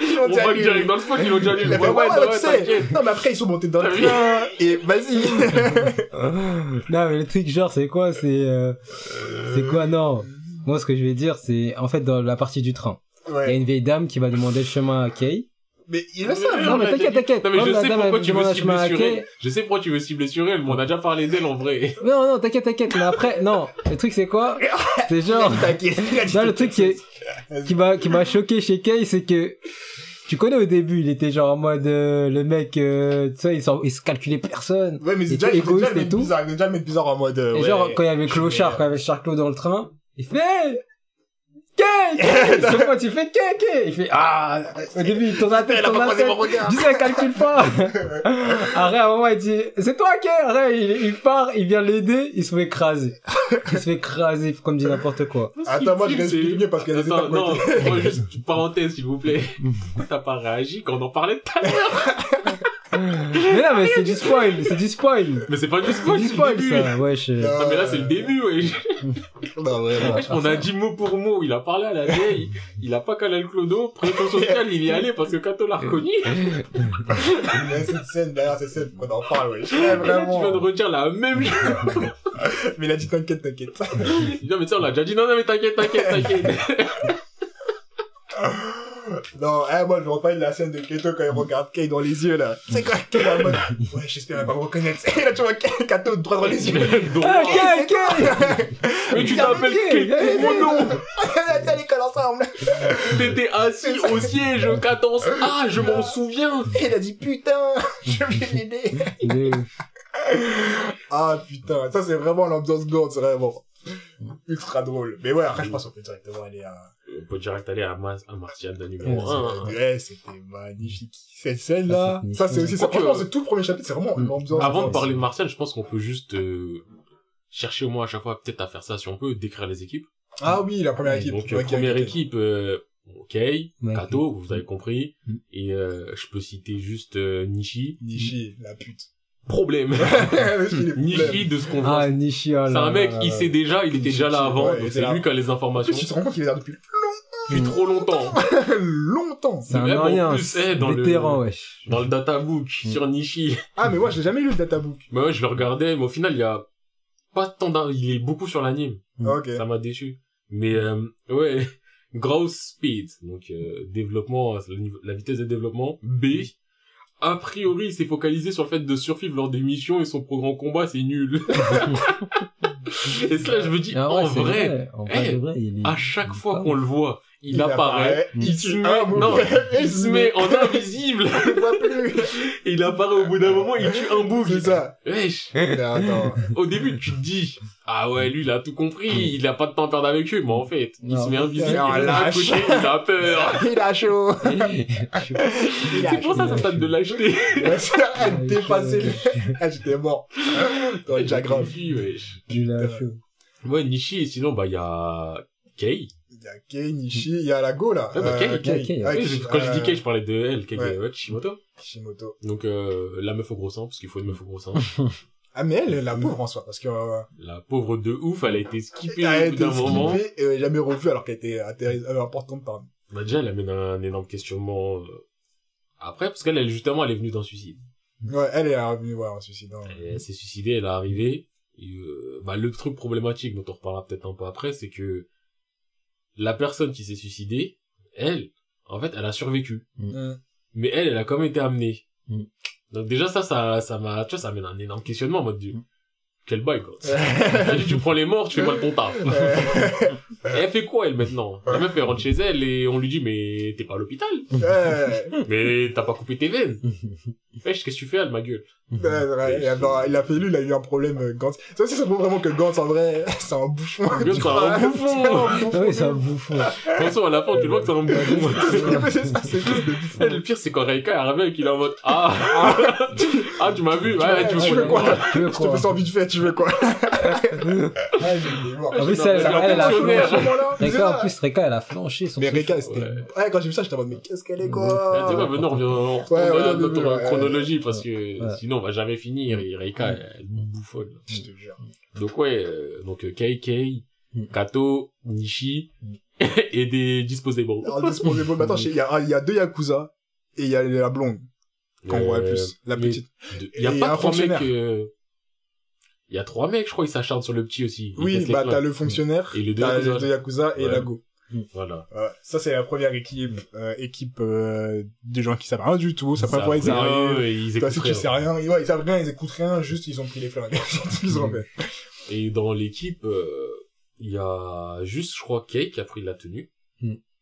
Ils On va lu. direct dans le spot, ils l'ont déjà lu. Il Ouais, ouais, ouais, ouais, tu sais. Non, mais après, ils sont montés dans le train. Et vas-y. non mais le truc genre c'est quoi c'est euh, c'est quoi non moi ce que je vais dire c'est en fait dans la partie du train il y a une vieille dame qui va demander le chemin à Kay Mais ils le savent. non mais t'inquiète t'inquiète Non, mais je sais pourquoi tu veux cibler sur elle. Je sais pourquoi tu veux cibler sur elle, mais on a déjà parlé d'elle en vrai. non non t'inquiète t'inquiète mais après non le truc c'est quoi? C'est genre T'inquiète. non le truc qui est- qui m'a qui m'a choqué chez Kay c'est que tu connais au début il était genre en mode euh, le mec euh, tu sais il, s'en- il se calculait personne Ouais, mais Il c'est déjà, il déjà égoïste le et mec tout. bizarre. Il était déjà le mec bizarre en mode, euh, Et ouais, genre, quand il y avait Clochard, quand il y avait Charclos dans le train, il fait Hey Kay C'est moi, tu fais Kay Kay Il fait Ah Au début, il tourne la tête, tourne la tête. dis, elle calcule pas Après, à un moment, il dit C'est toi Kay Après, il, il part, il vient l'aider, il se fait écraser. Il se fait écraser, comme dit n'importe quoi. Attends, moi, je C'est- l'explique mieux parce qu'il y a des étapes. non, moi, juste une parenthèse, s'il vous plaît. T'as pas réagi quand on en parlait tout à l'heure Mais non, mais c'est du spoil, c'est du spoil. Mais c'est pas du spoil, du c'est le spoil, début. ça. Wesh. Non, mais là, c'est le début, ouais. Non, vraiment. On a dit mot pour mot. Il a parlé à la vieille. Il a pas calé le clodo. Pression sociale, il y est allé parce que Kato l'a reconnu. Il y a cette scène, derrière cette scène, qu'on en parle, ouais. Ouais, Et là, tu viens de vraiment. redire la même chose. Mais il a dit t'inquiète, t'inquiète. Non, mais tu sais, on l'a déjà dit. Non, non, mais t'inquiète, t'inquiète, t'inquiète. Non, eh, moi, je me rappelle la scène de Keto quand il regarde Kay dans les yeux, là. C'est quoi, Kay, en mode, ouais, j'espère qu'elle va me reconnaître. Et là, tu vois Kay, Kato droit dans les yeux. Ah, Kay, Kay mais tu t'appelles Kay. Mon nom. On était à l'école ensemble. T'étais assis au siège 14. Ah, je m'en souviens. Et il a dit, putain, je vais l'aider. De- Ah, putain, ça, c'est vraiment l'ambiance gourde, c'est vraiment ultra drôle. Mais ouais, après, je pense qu'on peut directement aller à, On peut direct aller à, Mas à Martial numéro 1. Ouais, c'était magnifique. Cette scène-là, Ah, c'est ça c'est aussi, ça, franchement, c'est tout le premier chapitre, c'est vraiment une ambiance. Avant de parler de Martial, je pense qu'on peut juste euh, chercher au moins à chaque fois peut-être à faire ça si on peut, décrire les équipes. Ah oui, la première équipe. Donc ok, première équipe, euh, ok, Kato, vous avez compris. Mm. Et euh, je peux citer juste euh, Nishi. Nishi, la pute. Problème. Nishi de ce qu'on voit. Ah, Nishi, oh là c'est un mec, là il là. sait déjà, il était déjà là avant, donc c'est là. lui qui a les informations plus, tu te rends compte qu'il est là depuis depuis trop longtemps. longtemps. C'est un Même en rien, plus, eh, dans le- wesh. Dans le databook Mm. sur Nishi. Ah, mais moi, je l'ai jamais lu le databook. Bah ouais, je le regardais, mais au final, il y a pas tant d'un, il est beaucoup sur l'anime. Mm. Ok. Ça m'a déçu. Mais euh, ouais, growth speed, donc euh, développement, niveau- la vitesse de développement. B, a priori, il s'est focalisé sur le fait de survivre lors des missions et son programme combat, c'est nul. et ça, je me dis, Ah ouais, en vrai, en vrai, eh, vrai, il est- à chaque il est fois qu'on le voit, il, Il apparaît, apparaît, il, tue met, un non, bouc. il se met en invisible, le vois plus. et il apparaît au bout d'un moment, il tue un bouffe. C'est ça. Wesh. Mais attends. Au début, tu te dis, ah ouais, lui, il a tout compris, il a pas de temps à perdre avec eux, mais en fait, il Non, se met invisible, il côté, il a peur. Il a chaud. Il a C'est pour ça, ça tente de l'acheter. Ouais, c'est ah, dépassé. Ah, j'étais mort. Il a chaud. Ouais, Nishi, et sinon, bah, il y a Kei. Il y a Kei, Nishi, il y a la Go, là. Ah, bah, Kei, Euh, Kei, Kei, Ah, Oui, Kei, quand je dis euh, Kei, je parlais de elle, Kei, ouais. Kishimoto. Kishimoto. Donc, euh, la meuf au gros sang, parce qu'il faut une meuf au gros sang. Ah, mais elle, la pauvre en soi, parce que, euh, La pauvre de ouf, elle a été skippée elle a au bout d'un moment. et jamais revue alors qu'elle était euh, importante par Bah, déjà, elle amène un énorme questionnement, euh, après, parce qu'elle, elle, justement, elle est venue d'un suicide. Ouais, elle est revenue, ouais, en suicidant. Et Elle s'est suicidée, elle est arrivée. Et, bah, le truc problématique dont on reparlera peut-être un peu après, c'est que la personne qui s'est suicidée, elle, en fait, elle a survécu. Mm. Mais elle, elle a quand même été amenée. Mm. Donc déjà, ça, ça, ça m'a, tu vois, ça amène un énorme questionnement en mode du, Mm. Quel bail, quoi. Elle dit, tu prends les morts, tu fais mal ton taf. Et elle fait quoi, elle, maintenant? La meuf, elle rentre chez elle et on lui dit, mais t'es pas à l'hôpital. Mais t'as pas coupé tes veines. Wesh, qu'est-ce que tu fais, elle, ma gueule? Ouais, ouais, et alors, il a fait lui, il a eu un problème, euh, Gantz. Ça aussi, ça prouve vraiment que Gantz, en vrai, c'est un bouffon. C'est vois, un bouffon. Ah oui, c'est un bouffon. Façon, à la fin, tu vois que c'est un bouffon. Le pire, c'est quand Reika est arrivé et qu'il est en mode, ah, ah, tu m'as vu, ouais, tu veux quoi Je te fais ça vite fait, tu veux quoi Ah. En plus, Non, elle, elle, elle a flanché. Reka, en plus, Reka, elle a flanché son Mais. Reka, c'était... Ouais. Ouais, quand j'ai vu ça, j'étais en mode, mais qu'est-ce qu'elle est, quoi tu vois, maintenant, on revient, à ouais, notre ouais, ouais. chronologie parce que Ouais. sinon, on va jamais finir et Reika, elle bouffonne. Je te jure. Donc, ouais, euh, donc, euh, Kei, Kei, Mm. Kato, Nishi, et des disposables. Alors, Disposable, mais attends, il y a, il y a deux Yakuza, et il y a la blonde, qu'on voit Euh, plus. La petite. Il y a pas un trois mecs, euh, il y a trois mecs, je crois, ils s'acharnent sur le petit aussi. Ils Oui, bah, t'as le fonctionnaire, Et les deux t'as Yakuza. les deux Yakuza et Ouais. la Go. Voilà. Ouais, ça c'est la première équipe, euh, équipe euh, des gens qui savent rien du tout, ça Ils pas savent pourquoi ils rien, arrivent. et ils écoutent rien. sais rien, ouais, ils savent rien, ils écoutent rien, juste ils ont pris les ce qu'ils ont fait. Et dans l'équipe, euh, il y a juste, je crois, Kei qui a pris la tenue.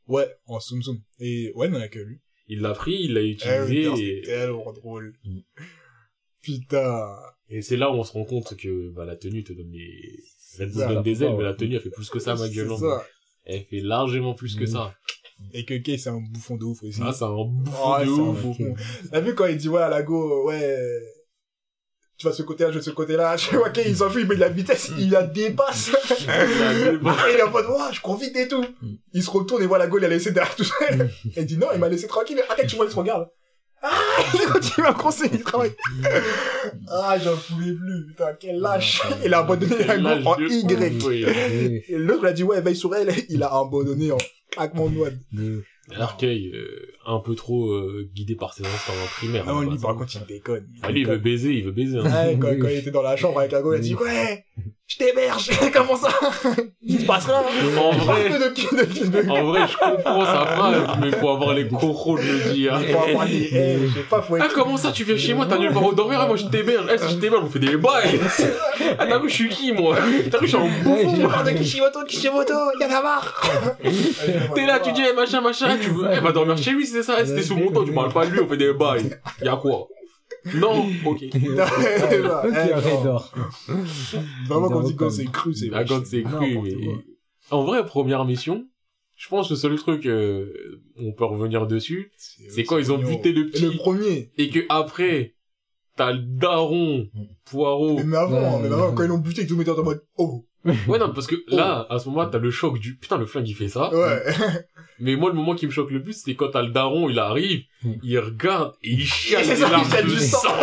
Ouais, en zoom zoom. Et ouais, il y a que lui. Il l'a pris, il l'a Eh, utilisé, putain, et, c'était tellement drôle. Mm. Putain. Et c'est là où on se rend compte que bah, la tenue te donne des... Bull Ça, donne des ailes, mais la tenue, elle fait plus que ça, ma gueule. hein. Elle fait largement plus que Mm. ça. Et que Kay c'est un bouffon de ouf aussi. Ah, c'est un bouffon Oh, de ouf. bouffon. T'as vu quand il dit ouais à la go, ouais, tu vas de ce côté-là, je vais de ce côté-là. Je vois Kay il s'en fout, il met de la vitesse, il la dépasse. il est en mode, ouais, je cours vite et tout. Mm. Il se retourne et voit la go, il a laissé derrière tout seul. Il dit non, il m'a laissé tranquille. Arrête, tu vois, il se regarde. Ah, il continue à courser, il travaille. Ah, j'en pouvais plus, putain, quel lâche. Il a abandonné la go en Y. oui. Et l'autre, il a dit, ouais, veille sur elle. Il a abandonné en claquement de doigts. oui. Arcueil, euh, un peu trop euh, guidé par ses instincts en primaire. Ah, hein, lui, par contre, il déconne. Ah, lui, il veut baiser, il veut baiser. hein. Ouais, quand il était dans la chambre avec la go, il a dit, ouais, je t'héberge. Comment ça? Il se passe rien. En vrai, en vrai, je comprends sa phrase, mais faut avoir les coraux de le dire. Faut avoir des ailes, je sais pas, faut Ah, comment ça, tu viens chez moi, t'as nulle part où dormir, ah, moi je t'héberge. Eh, si je t'héberge, on fait des bails. Ah, t'as vu, je suis qui, moi? T'as vu, je suis un Ouais, bouffon. j'ai- Je parle de Kishimoto, Kishimoto, il y en a marre. T'es là, tu dis, eh, machin, machin, tu veux, eh, va dormir chez lui, c'est ça, eh, c'était sous mon temps, tu parles pas de lui, on fait des bails. Y'a quoi? Non? Ok. Ok, Raidor. Vraiment, quand on dit c'est cru, c'est Ah, quand c'est cru, mais... En vrai, première mission, je pense que le seul truc, euh, on peut revenir dessus, c'est quand ils ont buté le Et le petit, premier. et que après, t'as le daron, poireau. Mais avant, mais avant, ouais. quand ils l'ont buté, ils ont mis en mode, oh. Ouais, non, parce que là, à ce moment-là, t'as le choc du, putain, le flingue, il fait ça. Ouais. Mais moi, le moment qui me choque le plus, c'est quand t'as le daron, il arrive, Mm. il regarde, et il chiale des larmes de du sang. sang.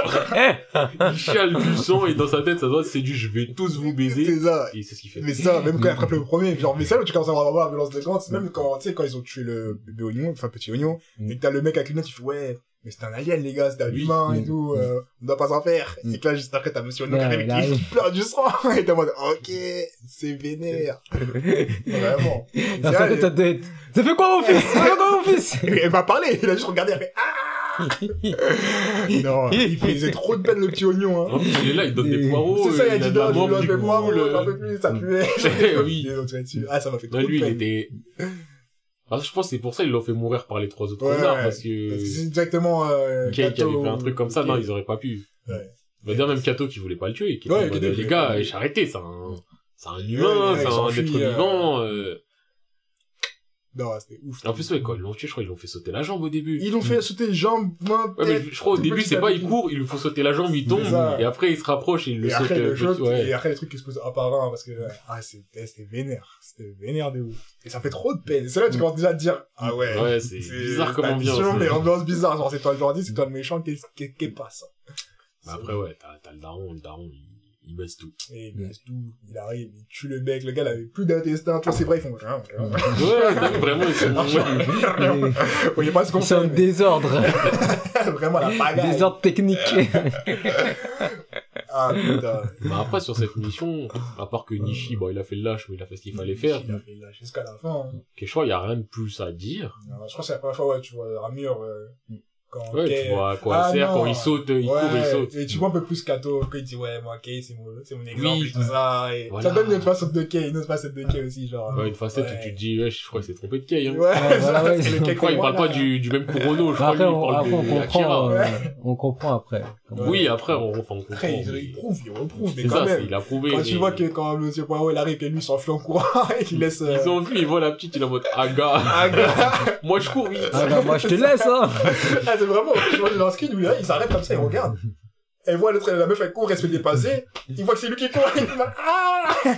il chiale du sang, et dans sa tête, ça doit, c'est du, je vais tous vous baiser. C'est ça. Et c'est ce qu'il fait. Mais ça, même quand il attrape le premier, genre, mais ça, là, tu commences à avoir la violence de Gantz, même quand, tu sais, quand ils ont tué le bébé oignon, enfin, petit oignon, Mm. et que t'as le mec avec lunettes, il fait, ouais, mais c'est un alien, les gars, c'est un Oui. humain et Mm. tout, euh, on doit pas s'en faire. Et que là, juste après, t'as monsieur Ouais, il et arrive. qui pleure du sang, et t'es en mode, ok, c'est vénère. Vraiment. Ça fait, Et ça fait- quoi mon fils? Ça fait quoi mon fils? Elle m'a parlé, il a juste regardé, elle fait, ah! non, il faisait trop de peine le petit oignon, hein. En plus, il est là, il donne des poireaux. C'est ça, il a dit non, je lui donne des poireaux, j'en peux plus, ça puait. oui. Et. Ah, ça m'a fait trop Non, de lui, il peine. était... Ah, je pense que c'est pour ça qu'ils l'ont fait mourir par les trois autres Ouais, parce que... Parce que C'est directement, euh, Kay qui avait Kato fait un truc comme ça, non, ils auraient pas pu. Ouais. On va dire même Kato qui voulait pas le tuer, qui Ouais, était en mode, Kato les gars, j'ai arrêté, c'est un, c'est un humain, c'est un être euh, vivant, euh. Non, c'était ouf. En plus, ouais, quand ils l'ont tué, je crois qu'ils l'ont fait sauter la jambe au début. Ils l'ont fait sauter jambes, main, Ouais, mais tête. je crois au début, c'est pas, il court, il lui faut sauter la jambe, il tombe, et après, il se rapproche et il le saute. après, euh, le shot, petit- ouais. et après, les trucs qui se posent un par un, parce que, ah, c'était, c'était vénère. C'était vénère de ouf. Et ça fait trop de peine. C'est là que tu commences déjà à te dire, ah ouais. Ouais, c'est bizarre comme ambiance. mais ambiance bizarre. Genre, c'est toi le gentil, c'est toi le méchant, qu'est-ce qui, passe? Mais après, ouais, t'as, t'as le daron, le daron, il, il baisse tout. Et il laisse tout, il arrive, il tue le mec, le gars, il avait plus d'intestin, toi, c'est vrai, ils font, Ouais, vraiment, ils sont, voyez pas ce qu'on fait, mais désordre. vraiment la pagaille. Désordre technique. Ah, putain. Mais après, sur cette mission, à part que Nishi, bon, il a fait le lâche, mais il a fait ce qu'il fallait faire. Il a fait là jusqu'à la fin. hein. Quechua, il y a rien de plus à dire. Je crois que c'est la première fois, ouais, tu vois Ramur, euh, quand Ouais, Kay- tu vois à quoi Ah, sert, quand il saute, il ouais, court, il saute. Et tu vois un peu plus Kato, quand il dit, ouais, moi, Kay, c'est mon, c'est mon exemple, Oui. et tout ça, et Voilà. ça donne une facette de Kay, une autre facette de Kay aussi, genre. Ouais, une facette Ouais. où tu te dis, ouais, je crois que c'est trompé de Kay, hein. Ouais, Ouais, voilà, ouais. c'est le Kay Je crois qu'il parle pas du, du même Kurono, je crois Après, qu'il on, parle après, on de comprend, Akira. euh, on comprend après. Oui, après, on, enfin, on comprend. Après, il, prouve, il reprouve, mais C'est quand même. il a prouvé. Quand tu vois que quand Monsieur Poirot, il arrive, que lui, il s'enfuit en courant, et qu'il laisse, euh, Ils ont vu, il voit la petite, il est en mode, aga, gars. moi je cours vite. Ah bah, moi, je te laisse, hein. C'est vraiment, je vois dans le screen où il, il s'arrête comme ça, il regarde. Elle voit l'autre, la meuf, elle court, elle se fait dépasser. Il voit que c'est lui qui court, il fait là, ah!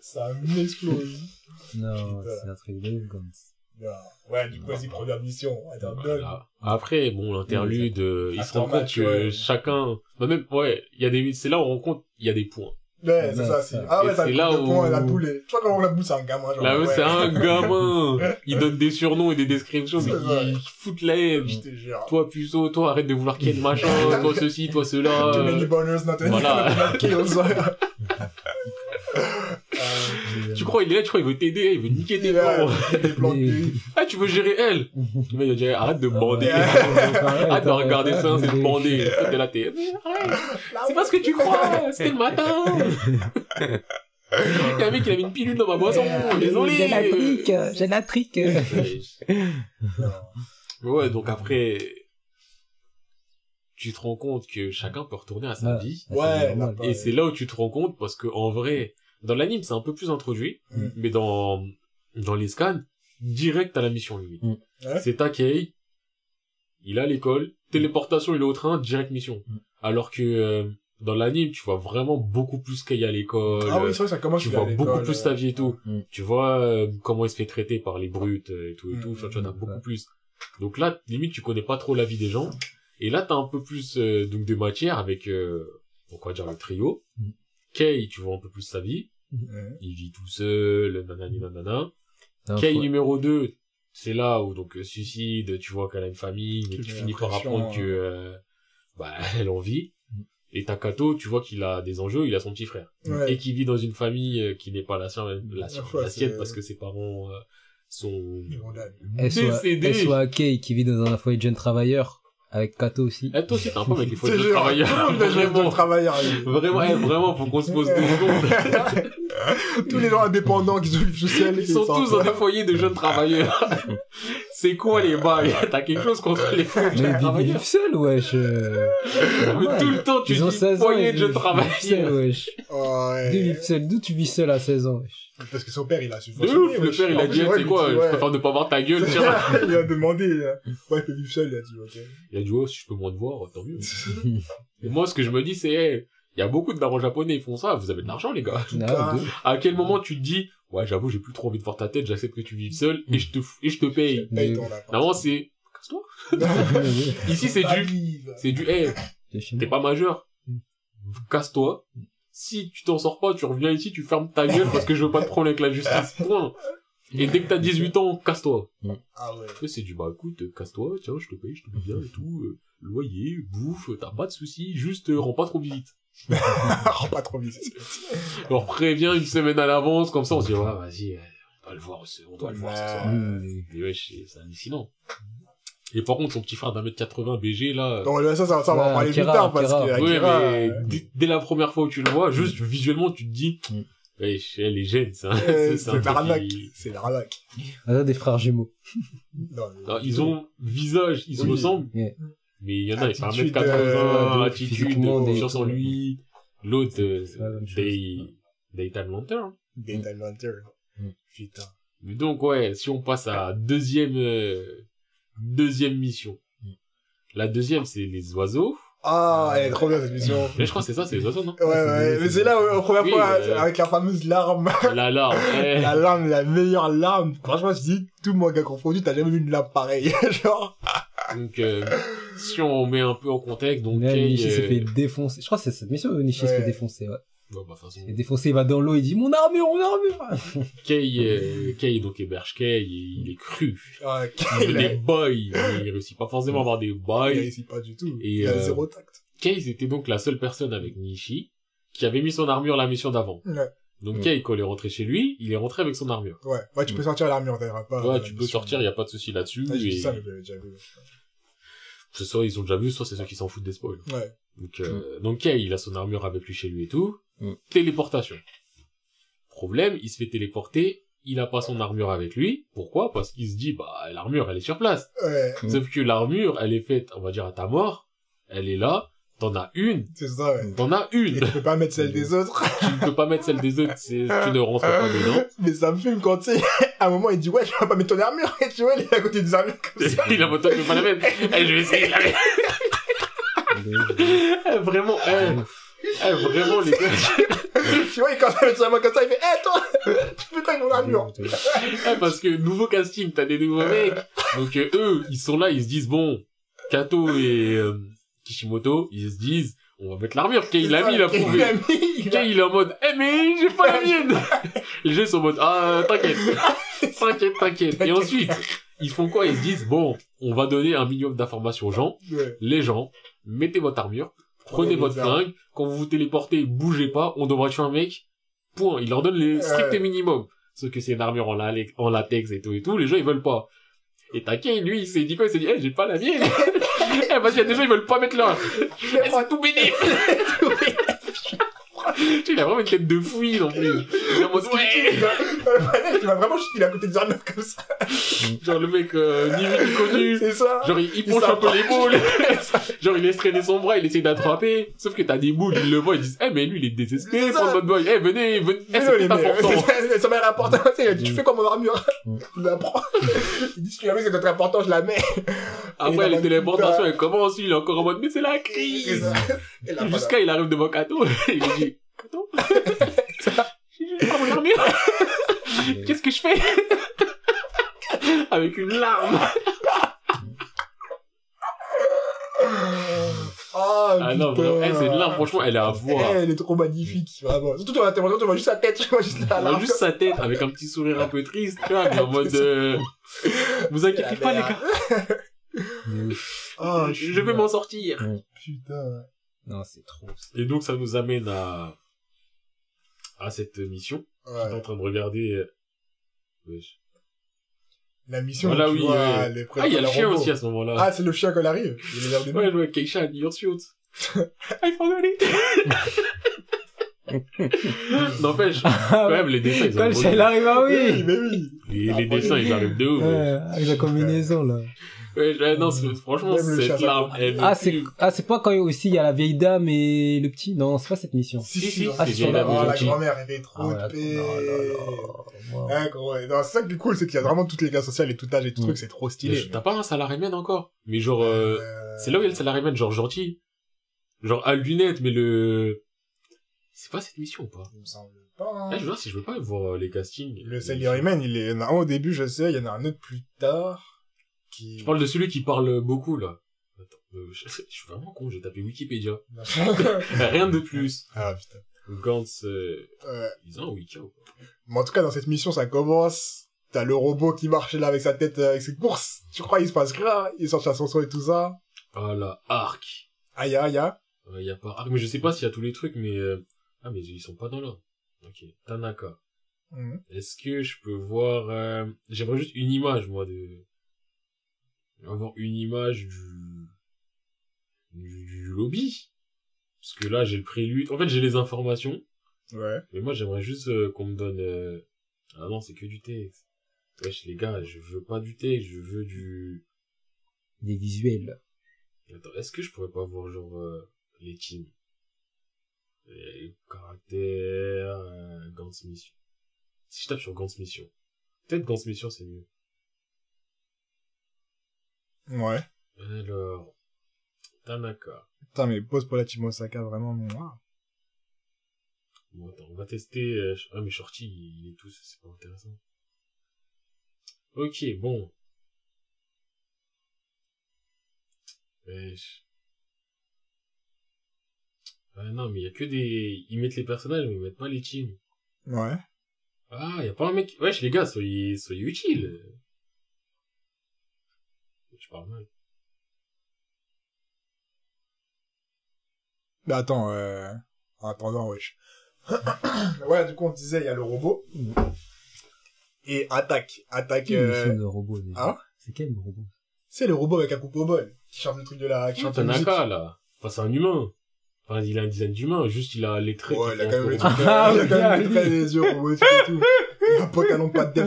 Ça m'explose. Non, c'est un truc de ouf, comme ça. Non. Ouais, du coup, vas-y, première mission. Après, bon, l'interlude, euh, il se rend compte que ouais. chacun, bah même, ouais, il y a des, c'est là où on rend compte, il y a des points. Ouais, c'est ça, c'est. Ah ouais, t'as là où- poing, la boule. est- Tu vois comment la boule, c'est un gamin, genre. Là, ouais. c'est un gamin. Il donne des surnoms et des descriptions, mais il fout la haine. Je te jure. Toi, puceau, toi, arrête de vouloir qu'il y ait de machin, toi, ceci, toi, cela. Too many boners, not voilà. kills. Tu crois, il est là, tu crois, il veut t'aider, il veut niquer tes plans. des plans de. Ah, tu veux gérer elle. Le mec, il a dit, arrête de bander. Arrête de regarder ça, c'est de bander. Toi, t'es là, t'es, mais arrête. C'est pas ce que tu crois, c'était le matin. Il y a un mec qui avait une pilule dans ma boisson, désolé. J'ai la trique, j'ai la trique. Mais ouais, donc après, tu te rends compte que chacun peut retourner à sa Ouais. vie. Ouais, normal. là, Et c'est là où tu te rends compte parce que en vrai, dans l'anime, c'est un peu plus introduit, Mm. mais dans dans les scans, direct à la mission limite. Mm. Ouais. C'est Takei, il a l'école, téléportation, il est au train, direct mission. Mm. Alors que euh, dans l'anime, tu vois vraiment beaucoup plus Kei à l'école. Ah oui, c'est vrai, ça commence tu vois beaucoup plus sa vie et tout. Mm. Tu vois euh, comment il se fait traiter par les brutes euh, et tout et Mm, tout. Tu vois, t'as mm, beaucoup ouais. plus. Donc là, limite, tu connais pas trop la vie des gens. Et là, t'as un peu plus euh, donc de matière avec, euh, va dire le trio. Mm. Kei, tu vois un peu plus sa vie. Ouais. Il vit tout seul, nanani nanana. Non, Kei faut- numéro 2, c'est là où donc euh, suicide, tu vois qu'elle a une famille, mais Tu finis par apprendre que hein. euh, bah elle en vit. Mm. Et Takato, tu vois qu'il a des enjeux, il a son petit frère Ouais. et qui vit dans une famille euh, qui n'est pas la sienne, la, sienne, la sienne parce que ses parents euh, sont décédés. SOA Kei qui vit dans un foyer de jeunes travailleurs avec Kato aussi. Eh, toi aussi, t'as un problème avec les fautes de travailleurs. vraiment, eh, vraiment, faut qu'on se pose deux secondes. Tous les gens indépendants qui vivent tout seuls. Ils sont tous dans des foyers de jeunes travailleurs. C'est quoi les bails? T'as quelque chose contre les foyers de jeunes ils vivent travailleurs? seuls, wesh. euh. Mais tout le temps, tu Ils dis 16 ans. foyer ils de jeunes vivent- ils vivent seuls, travailleurs. wesh. Ouais. D'où vivent seuls D'où tu vis seul à 16 ans, wesh? Parce que son père, il a su. De ouf, le père il a dit, sais quoi, je préfère ne pas voir ta gueule, tiens. il a demandé, euh, ouais, il peut vivre seul, il a dit, ok. Il a dit, oh, si je peux moins te voir, tant mieux. Et moi, ce que je me dis, c'est, hey, il y a beaucoup de darons japonais, ils font ça, vous avez de l'argent, les gars. À quel moment tu te dis, ouais, j'avoue, j'ai plus trop envie de voir ta tête, j'accepte que tu vives seul, et je te, et je te paye. Paye Mais-. Normalement, c'est, casse-toi. Ici, c'est du, c'est du, hey, t'es pas majeur. Casse-toi. Si tu t'en sors pas, tu reviens ici, tu fermes ta gueule parce que je veux pas de problème avec la justice. Point. Et dès que t'as 18 ans, casse-toi. Ah ouais. C'est du bah écoute, casse-toi, tiens, je te paye, je te paye bien et tout, euh, loyer, bouffe, t'as pas de soucis, juste euh, rends pas trop visite. Oh, pas trop vite. Alors préviens une semaine à l'avance, comme ça on se dit ouais vas-y, euh, on doit le voir, ce- on doit le voir ce soir. Mais ouais, c'est hallucinant. Et par contre, son petit frère d'un mètre 80 BG, là. Non, ça, ça, ça, on va en parler plus tard, parce Akira. que Ouais, Akira, mais euh, dès, la première fois où tu le vois, juste visuellement, tu te dis, Mm. ouais, elle est jeune, ça. euh, c'est l'arnaque. C'est l'arnaque. Ah, ça, des frères jumeaux. Non, mais- Non, ils ont visage, ils se ressemblent. Mais il y en a, il fait Attitude, 1m80, euh, attitude, physiquement, des- confiance en lui. L'autre, euh, talents. Des Time Hunter. Mm. Putain. Mais donc, ouais, si on passe à deuxième, euh, deuxième mission. Mm. La deuxième, c'est les oiseaux. Ah, elle est trop bien cette mission. Mais je crois que c'est ça, c'est les oiseaux, non? Ouais, ouais, mais c'est là, la première Oui, fois, euh, avec la fameuse larme. La larme. eh. la larme, la meilleure larme. Franchement, je dis, tout manga confondu, t'as jamais vu une larme pareille. Genre. Donc, euh, si on met un peu en contexte, donc, Là, Kei, Nishi s'est euh, fait défoncer. Je crois que c'est cette mission où Nishi se Ouais. fait défoncer, ouais. bon, bah, toute façon, Il est défoncé, il va dans l'eau, il dit mon armure, mon armure Kei, euh, Kei, donc, héberge Kei, et il est cru. Ah, Il il veut a- des boys, mais il réussit pas forcément à avoir des il boys. réussit pas du tout. Et, il a euh, zéro tact. Kei, c'était donc la seule personne avec Nishi qui avait mis son armure la mission d'avant. Ouais. Donc, Mm. Kei, quand il est rentré chez lui, il est rentré avec son armure. Ouais. Ouais, tu peux sortir l'armure, d'ailleurs, pas. Ouais, tu peux sortir, il y a pas de souci là-dessus. Ouais, j'ai et ça, mais j'avais déjà vu. C'est soit ils ont déjà vu, soit c'est ceux qui s'en foutent des spoils. Ouais. Donc, euh, donc Kei, il a son armure avec lui chez lui et tout. Mm. Téléportation. Problème, il se fait téléporter, il a pas son armure avec lui. Pourquoi? Parce qu'il se dit, bah, l'armure, elle est sur place. Ouais. Mm. Sauf que l'armure, elle est faite, on va dire, à ta mort. Elle est là. T'en as une. C'est ça, ouais. T'en as Et une. tu peux pas mettre celle des autres. tu ne peux pas mettre celle des autres, tu ne rentres pas dedans. Mais ça me fume quand, tu à un moment, il dit, ouais, tu vas pas mettre ton armure. Et tu vois, il est à côté des armures comme ça. il a pas, pas la mettre. Eh, je vais essayer de la mettre. Eh, vraiment, eh, eh, vraiment, les gars. tu vois, il commence à mettre sa main comme ça, il fait, hé, toi, tu quoi avec mon armure? Eh, parce que nouveau casting, t'as des nouveaux mecs. Donc, euh, eux, ils sont là, ils se disent, bon, Kato et euh, Kishimoto, ils se disent, on va mettre l'armure. Kei, il a mis, il a prouvé. mis, il est en mode, eh, mais j'ai pas la mienne. Les gens, sont en mode, ah, t'inquiète. T'inquiète, t'inquiète. Et ensuite, ils font quoi? Ils se disent, bon, on va donner un minimum d'informations aux gens. Ouais. Les gens, mettez votre armure, prenez votre flingue, quand vous vous téléportez, bougez pas, on devra tuer un mec. Point. Il leur donne les strict Ouais. minimum. Sauf que c'est une armure en, la- en latex et tout et tout, les gens ils veulent pas. Et Takei, lui, il s'est dit quoi? Il s'est dit, eh, j'ai pas la mienne. eh, vas-y, y a des gens, ils veulent pas mettre là. Eh, c'est tout béni. Tu il a vraiment une tête de fouille non plus. Il ouais. Le panel, vraiment est à côté des armures comme ça. Genre, le mec, euh, ni vu ni connu. C'est ça. Genre, il, il un peu les boules. Genre, il laisse traîner son bras, il essaie d'attraper. Sauf que t'as des boules, ils le voient, ils disent, eh, mais lui, il est désespéré pour mode boy. Eh, venez, venez, eh, c'est important. Ça m'a important. Tu sais, Tu Mm. fais quoi mon armure? Mm. Il la prend. Il dit, si tu la mets, c'est très important, je la mets. Après, les putain. elles commencent, il est encore en mode, mais c'est la crise. Jusqu'à, il arrive devant Kato, il lui dit, Kato? J'ai juste pas mon armure. Qu'est-ce que je fais? Avec une larme. Ah, Ah non, vraiment, c'est une larme, franchement, elle est à voir. Elle est trop magnifique, vraiment. Surtout dans téléportation, tu vois juste sa tête, tu vois juste la larme. juste sa tête avec un petit sourire un peu triste, tu vois, mais en mode, euh, vous inquiétez pas, les gars. De. Ah, Je je vais m'en sortir. Putain. Non, c'est trop. Et donc, ça nous amène à, à cette mission. Je suis en Ouais. train de regarder, euh, wesh. La mission, Voilà, tu oui, vois, ouais. les Ah, il y a le chien aussi à ce moment-là. Ah, c'est le chien quand il arrive. Il est l'air de Ouais, ouais, Keisha, your suit. I forgot it. N'empêche, quand Ah, même, les dessins, ils Quand ont le chien il arrive, ah Oui, oui mais oui. Les, Ah, les dessins, ils arrivent de ouf. Ouais, Ouais, avec la combinaison, là. Ouais, non, c'est- franchement, cette larme, elle Ah, c'est, ah, c'est pas quand aussi il y a la vieille dame et le petit? Non, c'est pas cette mission. Si, Si, si. Ah, c'est la, dame, Oh, la grand-mère, elle fait trop Ah, paix. oh ouais. Non, c'est ça qui est cool, c'est qu'il y a vraiment toutes les classes sociales et tout âge et tout Mm. truc, c'est trop stylé. T'as pas un salaryman encore? Mais genre, euh, Euh, c'est là où il y a le salaryman, genre gentil. Genre à lunettes, mais le... C'est pas cette mission ou pas? Il me semble pas. hein. Là, je veux voir si je veux pas voir euh, les castings. Le Salaryman, il est, il y en a un au début, je sais, il y en a un autre plus tard, qui... Je parle de celui qui parle beaucoup, là. Attends, euh, je, je suis vraiment con, j'ai tapé Wikipédia. Rien de plus. ah, putain. Gantz, euh, Ouais. ils ont un wiki ou pas Mais en tout cas, dans cette mission, ça commence. T'as le robot qui marche là avec sa tête, euh, avec ses courses. Tu crois, il se passe rien. Il sort sa chanson et tout ça. Ah là, Arc. Aïe, aïe, aïe. Il y a pas Arc, mais je sais pas s'il y a tous les trucs, mais... euh, Ah, mais ils sont pas dans là. Ok. Tanaka. Mhm. Est-ce que je peux voir... euh, J'aimerais juste une image, moi, de... avoir une image du, du, du lobby. Parce que là, j'ai le prélude. En fait, j'ai les informations. Ouais. Mais moi, j'aimerais juste euh, qu'on me donne... euh, Ah non, c'est que du texte. Wesh, les gars, je veux pas du texte, je veux du... Des visuels. Attends, est-ce que je pourrais pas voir, genre, euh, les teams? Les caractères, euh, Gantz Mission. Si je tape sur Gantz Mission. Peut-être Gantz Mission, c'est mieux. Ouais. Alors... Tanaka. Putain, mais pause pour la Team Osaka, vraiment, moi. Bon, attends, on va tester... euh, Ah, mais Shorty, il est tout, c'est pas intéressant. Ok, bon. Wesh. Ah non, mais il y a que des... Ils mettent les personnages, mais ils mettent pas les teams. Ouais. Ah, y a pas un mec... Wesh, les gars, soyez, soyez utiles. Je parle mal. Mais attends, euh... en attendant, wesh. ouais, du coup, on disait, il y a le robot. Et attaque. Attaque, euh... de robot déjà Hein C'est quel robot C'est le robot avec un coupe au bol. Qui chante le truc de la, qui chante la musique. Tanaka, là. Enfin, c'est un humain. Enfin, il a un design d'humain, juste il a les traits. Ouais, qui il a font quand même les encore- trucs, Ah, il a quand même les traits, les yeux robotiques et tout. Un pantalon pas de def,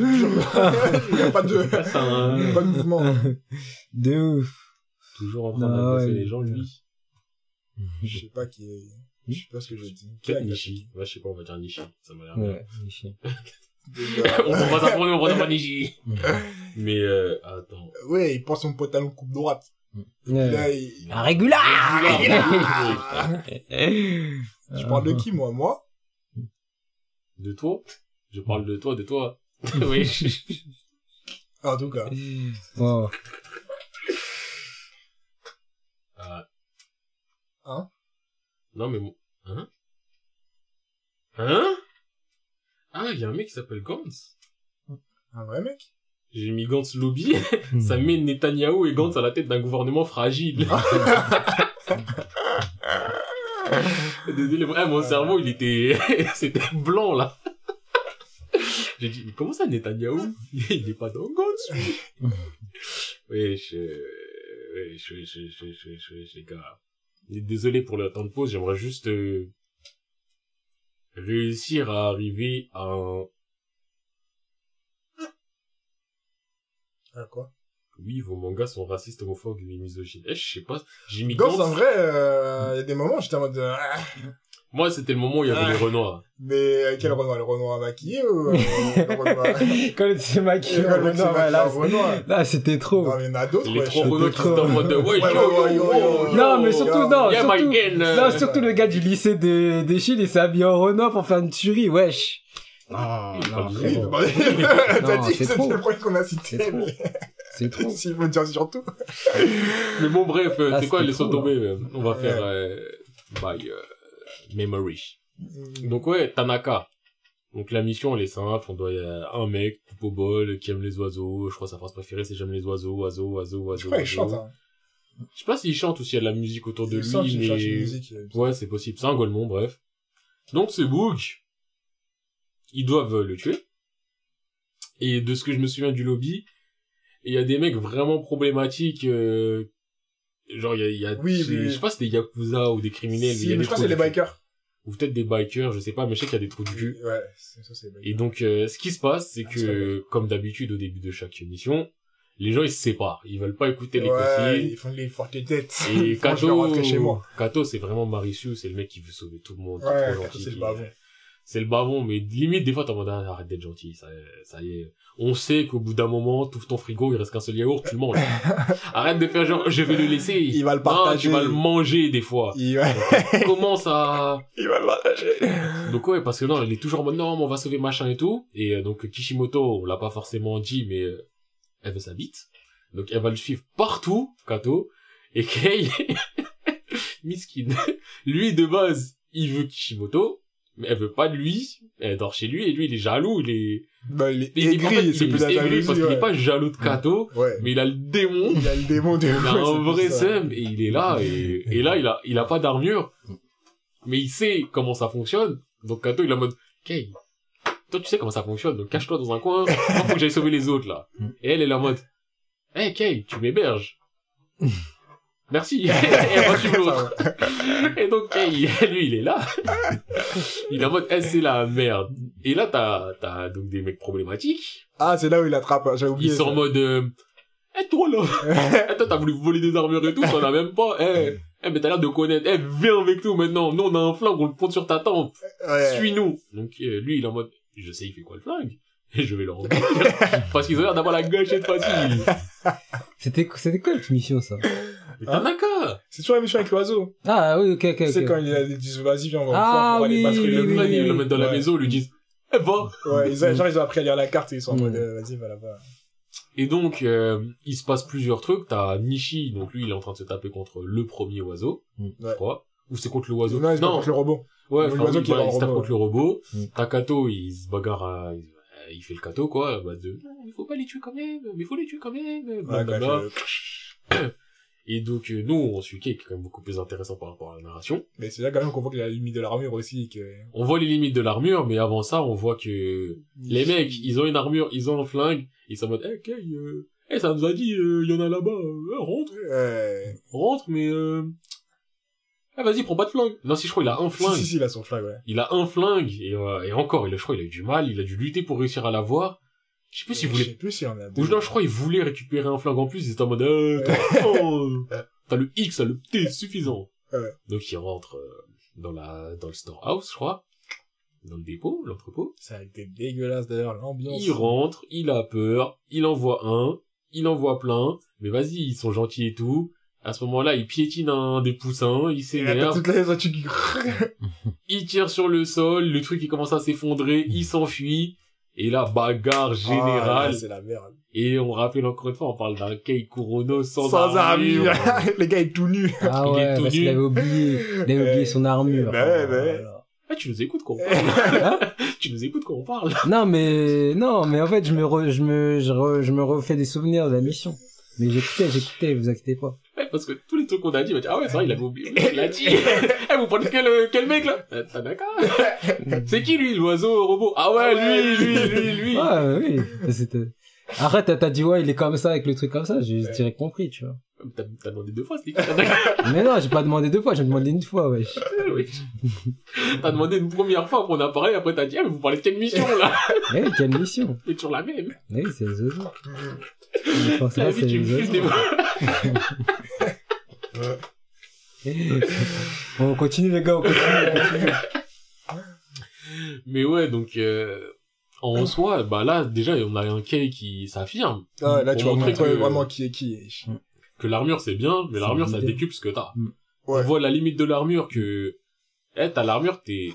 il y a pas de, Ah, un... pas de mouvement. De ouf. Toujours en train Ah, d'agresser ouais. les gens, lui. Je sais pas qui est, je sais pas ce que je dis. Peut-être Nishi. Ouais, je sais pas, on va dire Nishi. Ça m'a l'air bien. Ouais. Déjà. on va s'apprendre, on va dire Nishi. Mais, euh, attends. Ouais, il prend son pantalon coupe droite. Ouais. là, il... Un régular Ah, Je parle de qui, moi? Moi? De toi? Je parle de toi, de toi. oui. En tout cas. Oh. Ah. Hein? Non, mais bon. Hein? Hein? Ah, il y a un mec qui s'appelle Gantz. Un vrai mec? J'ai mis Gantz Lobby. Ça met Netanyahou et Gantz à la tête d'un gouvernement fragile. Désolé, vrai, mon cerveau, il était, c'était blanc, là. J'ai dit, mais comment ça, Netanyahou? Il est pas dans Gantz, lui. Oui, je, oui, je, je, je, je, je, je, les gars. Désolé pour le temps de pause, j'aimerais juste, euh, réussir à arriver à un, Ah, quoi? oui, vos mangas sont racistes, homophobes et misogynes. Eh, je sais pas, j'ai mis Gantz, Gantz. en vrai, euh, il y a des moments, j'étais en mode, euh, ah, Moi, c'était le moment où il y avait Ah. les Renoirs. mais euh, quel Renoir? Le Renoir maquillé ou, euh, le Renoir? Quand il s'est maquillé, Le Renoir, ouais, là, c'était trop. Non, mais il y en a d'autres, Les ouais, trois Renois qui trop. sont en mode de, ouais, Ouais, yo, ouais, ouais, yo, yo, yo, yo, yo. Non, mais surtout, non, Yeah, surtout, non, surtout le gars du lycée des, des Chines, il s'est habillé en Renoir pour faire une tuerie, wesh. Non, Il non, Oui, bah, t'as Non, dit, c'est c'était trop. le premier qu'on a cité, C'est trop. mais C'est trop. s'il faut dire surtout. Mais bon, bref, euh, Ah, c'est quoi, trop, tomber. euh, On va faire, euh, by, euh, memory. Donc ouais, Tanaka. Donc la mission, elle est simple. On doit, y a un mec, bol, qui aime les oiseaux. Je crois sa phrase préférée, c'est j'aime les oiseaux, oiseaux, oiseaux, oiseaux. Je crois qu'il chante, hein. Je sais pas s'il chante ou s'il y a de la musique autour de lui, une mais... musique. euh, Ouais, c'est possible. C'est un Golemon, bref. Donc, ce Book, ils doivent euh, le tuer. Et de ce que je me souviens du lobby, il y a des mecs vraiment problématiques, euh, genre, il y a, y a Oui, oui. je sais pas si c'est des yakuza ou des criminels, Si, mais il y a mais des je crois que c'est les bikers. Ou peut-être des bikers, je sais pas, mais je sais qu'il y a des trous du cul. Ouais, ça, c'est les bikers. Et donc, euh, ce qui se passe, c'est Ah, que, comme d'habitude au début de chaque mission, les gens ils se séparent. Ils veulent pas écouter les Ouais, ils font les fortes têtes. Et Kato. Kato, c'est vraiment Marissou, c'est le mec qui veut sauver tout le monde, Ouais, trop gentil. C'est le bavon, mais limite, des fois, t'es en mode, ah, arrête d'être gentil, ça, ça y est. On sait qu'au bout d'un moment, t'ouvres ton frigo, il reste qu'un seul yaourt, tu le manges. arrête de faire genre, je vais le laisser. Il va le Non, partager. tu vas le manger, des fois. Il va, Commence à, il va le partager. donc ouais, parce que non, il est toujours en mode, non, mais on va sauver machin et tout. Et euh, donc, Kishimoto, on l'a pas forcément dit, mais euh, elle veut sa bite. Donc, elle va le suivre partout, Kato. Et Kei, miskin. lui, de base, il veut Kishimoto, mais elle veut pas de lui. Elle dort chez lui, et lui, il est jaloux, il est... Bah, il est il- en fait, aigri, c'est plus plus la jalousie, parce qu'il est pas jaloux de Kato, Ouais. mais il a le démon. Il a le démon de... Il a un vrai seum, et il est là, et, et là, il a, il a pas d'armure. Mais il sait comment ça fonctionne. Donc Kato, il est en mode, Kei, toi tu sais comment ça fonctionne, donc cache-toi dans un coin. Moi, faut que j'aille sauver les autres, là. Et elle, elle est en mode, hey Kay, tu m'héberges. Merci. et l'autre. donc, Kay, lui, il est là. il est en mode, eh, c'est la merde. Et là, t'as, t'as donc des mecs problématiques. Ah, c'est là où il attrape, j'ai oublié. Ils sont en mode, euh, eh, toi, là. eh, toi, t'as voulu voler des armures et tout, t'en as même pas. Eh, eh, mais t'as l'air de connaître. Eh, viens avec nous maintenant. Nous, on a un flingue, on le pointe sur ta tempe. Ouais. Suis-nous. Donc, euh, lui, il est en mode, je sais, il fait quoi le flingue? Et je vais le rendre. Parce qu'ils ont l'air d'avoir la gâchette facile. C'était, c'était quoi la mission, ça? Mais Tanaka! C'est toujours la mission avec l'oiseau. Ah, oui, ok, ok, Tu sais, quand ils ils disent, vas-y, viens, on va Ah, on va aller battre le oui, Ils le mettent dans la Ouais. maison, ils lui disent, eh, va! Ouais, ils ont, genre, ils ont appris à lire la carte et ils sont en mode, euh, vas-y, va là-bas. Et donc, euh, il se passe plusieurs trucs. T'as Nishi, donc lui, il est en train de se taper contre le premier oiseau, Mm. je crois. Ou c'est contre l'oiseau Non, ils se battent contre le robot. ouais, enfin, oui, qui il se tape contre le robot. Mm. Takato, il se bagarre à... il- fait le kato, quoi, bah de, il faut pas les tuer quand même, mais il faut les tuer quand même, blablabla. Et donc, euh, nous, on suit qui est quand même beaucoup plus intéressant par rapport à la narration. Mais c'est là quand même qu'on voit qu'il a la limite de l'armure aussi, que... On voit les limites de l'armure, mais avant ça, on voit que les mecs, ils ont une armure, ils ont un flingue, ils sont en mode, eh, Kei, euh, eh, ça nous a dit, euh, il y en a là-bas, rentre, rentre, mais euh... Ah, vas-y, prends pas de flingue. Non, si, je crois, il a un flingue. si, si, il a son flingue, ouais. Il a un flingue, et, euh, et encore, il a, je crois, il a eu du mal, il a dû lutter pour réussir à l'avoir. Je sais plus s'il Je voulait sais plus s'il en a. Ou non, je crois qu'il voulait récupérer un flingue en plus, ils étaient en mode, euh, t'as, oh, t'as le X, t'as le T, suffisant. Ouais. Donc il rentre euh, dans la, dans le storehouse, je crois. Dans le dépôt, l'entrepôt. Ça a été dégueulasse d'ailleurs, l'ambiance. Il rentre, il a peur, il envoie un, il envoie plein, mais vas-y, ils sont gentils et tout. À ce moment-là, il piétine un des poussins, il s'énerve, qui... il tire sur le sol, le truc il commence à s'effondrer, il s'enfuit, et là, bagarre Ah, générale. là, c'est la merde. et on rappelle encore une fois, on parle d'un Kei Kurono sans, Sans armure. armure. Les gars, est tout nu. Ah Il est ouais, tout parce qu'il avait oublié, il avait oublié son armure. Bah ouais, bah. Ah, tu nous écoutes quand on parle. Hein tu nous écoutes quand on parle. Non, mais, non, mais en fait, je me, re- je me, je, re- je me refais des souvenirs de la mission. Mais j'écoutais, j'écoutais, vous inquiétez pas. Ouais, parce que tous les trucs qu'on a dit, bah, ah ouais, c'est vrai, il avait oublié. Il l'a dit. Eh, vous prenez quel, quel mec, là? Euh, Tanaka? c'est qui, lui, l'oiseau robot? Ah ouais, Ah ouais, lui, lui, lui, lui. Ouais, oui. C'était... Arrête, t'as- t'as dit ouais, il est comme ça avec le truc comme ça, j'ai Ouais. direct compris, tu vois. T'as, t'as demandé deux fois? Tanaka? Mais non, j'ai pas demandé deux fois, j'ai demandé une fois, wesh. Oui. T'as demandé une première fois qu'on a parlé, après t'as dit, ah, mais vous parlez de quelle mission, là? Eh, quelle mission. C'est toujours la même. Eh oui, c'est les oiseaux. La vie, c'est tu me les fuses oiseaux. des on continue les gars, on continue, on continue. Mais ouais, donc, euh, en soi, bah là, déjà, on a un Kei qui s'affirme. Ah, là, tu montrer que- vraiment qui est qui. Que l'armure, c'est bien, mais l'armure, ça l'idée. décuple ce que t'as. Ouais. On voit la limite de l'armure que, eh, t'as l'armure, t'es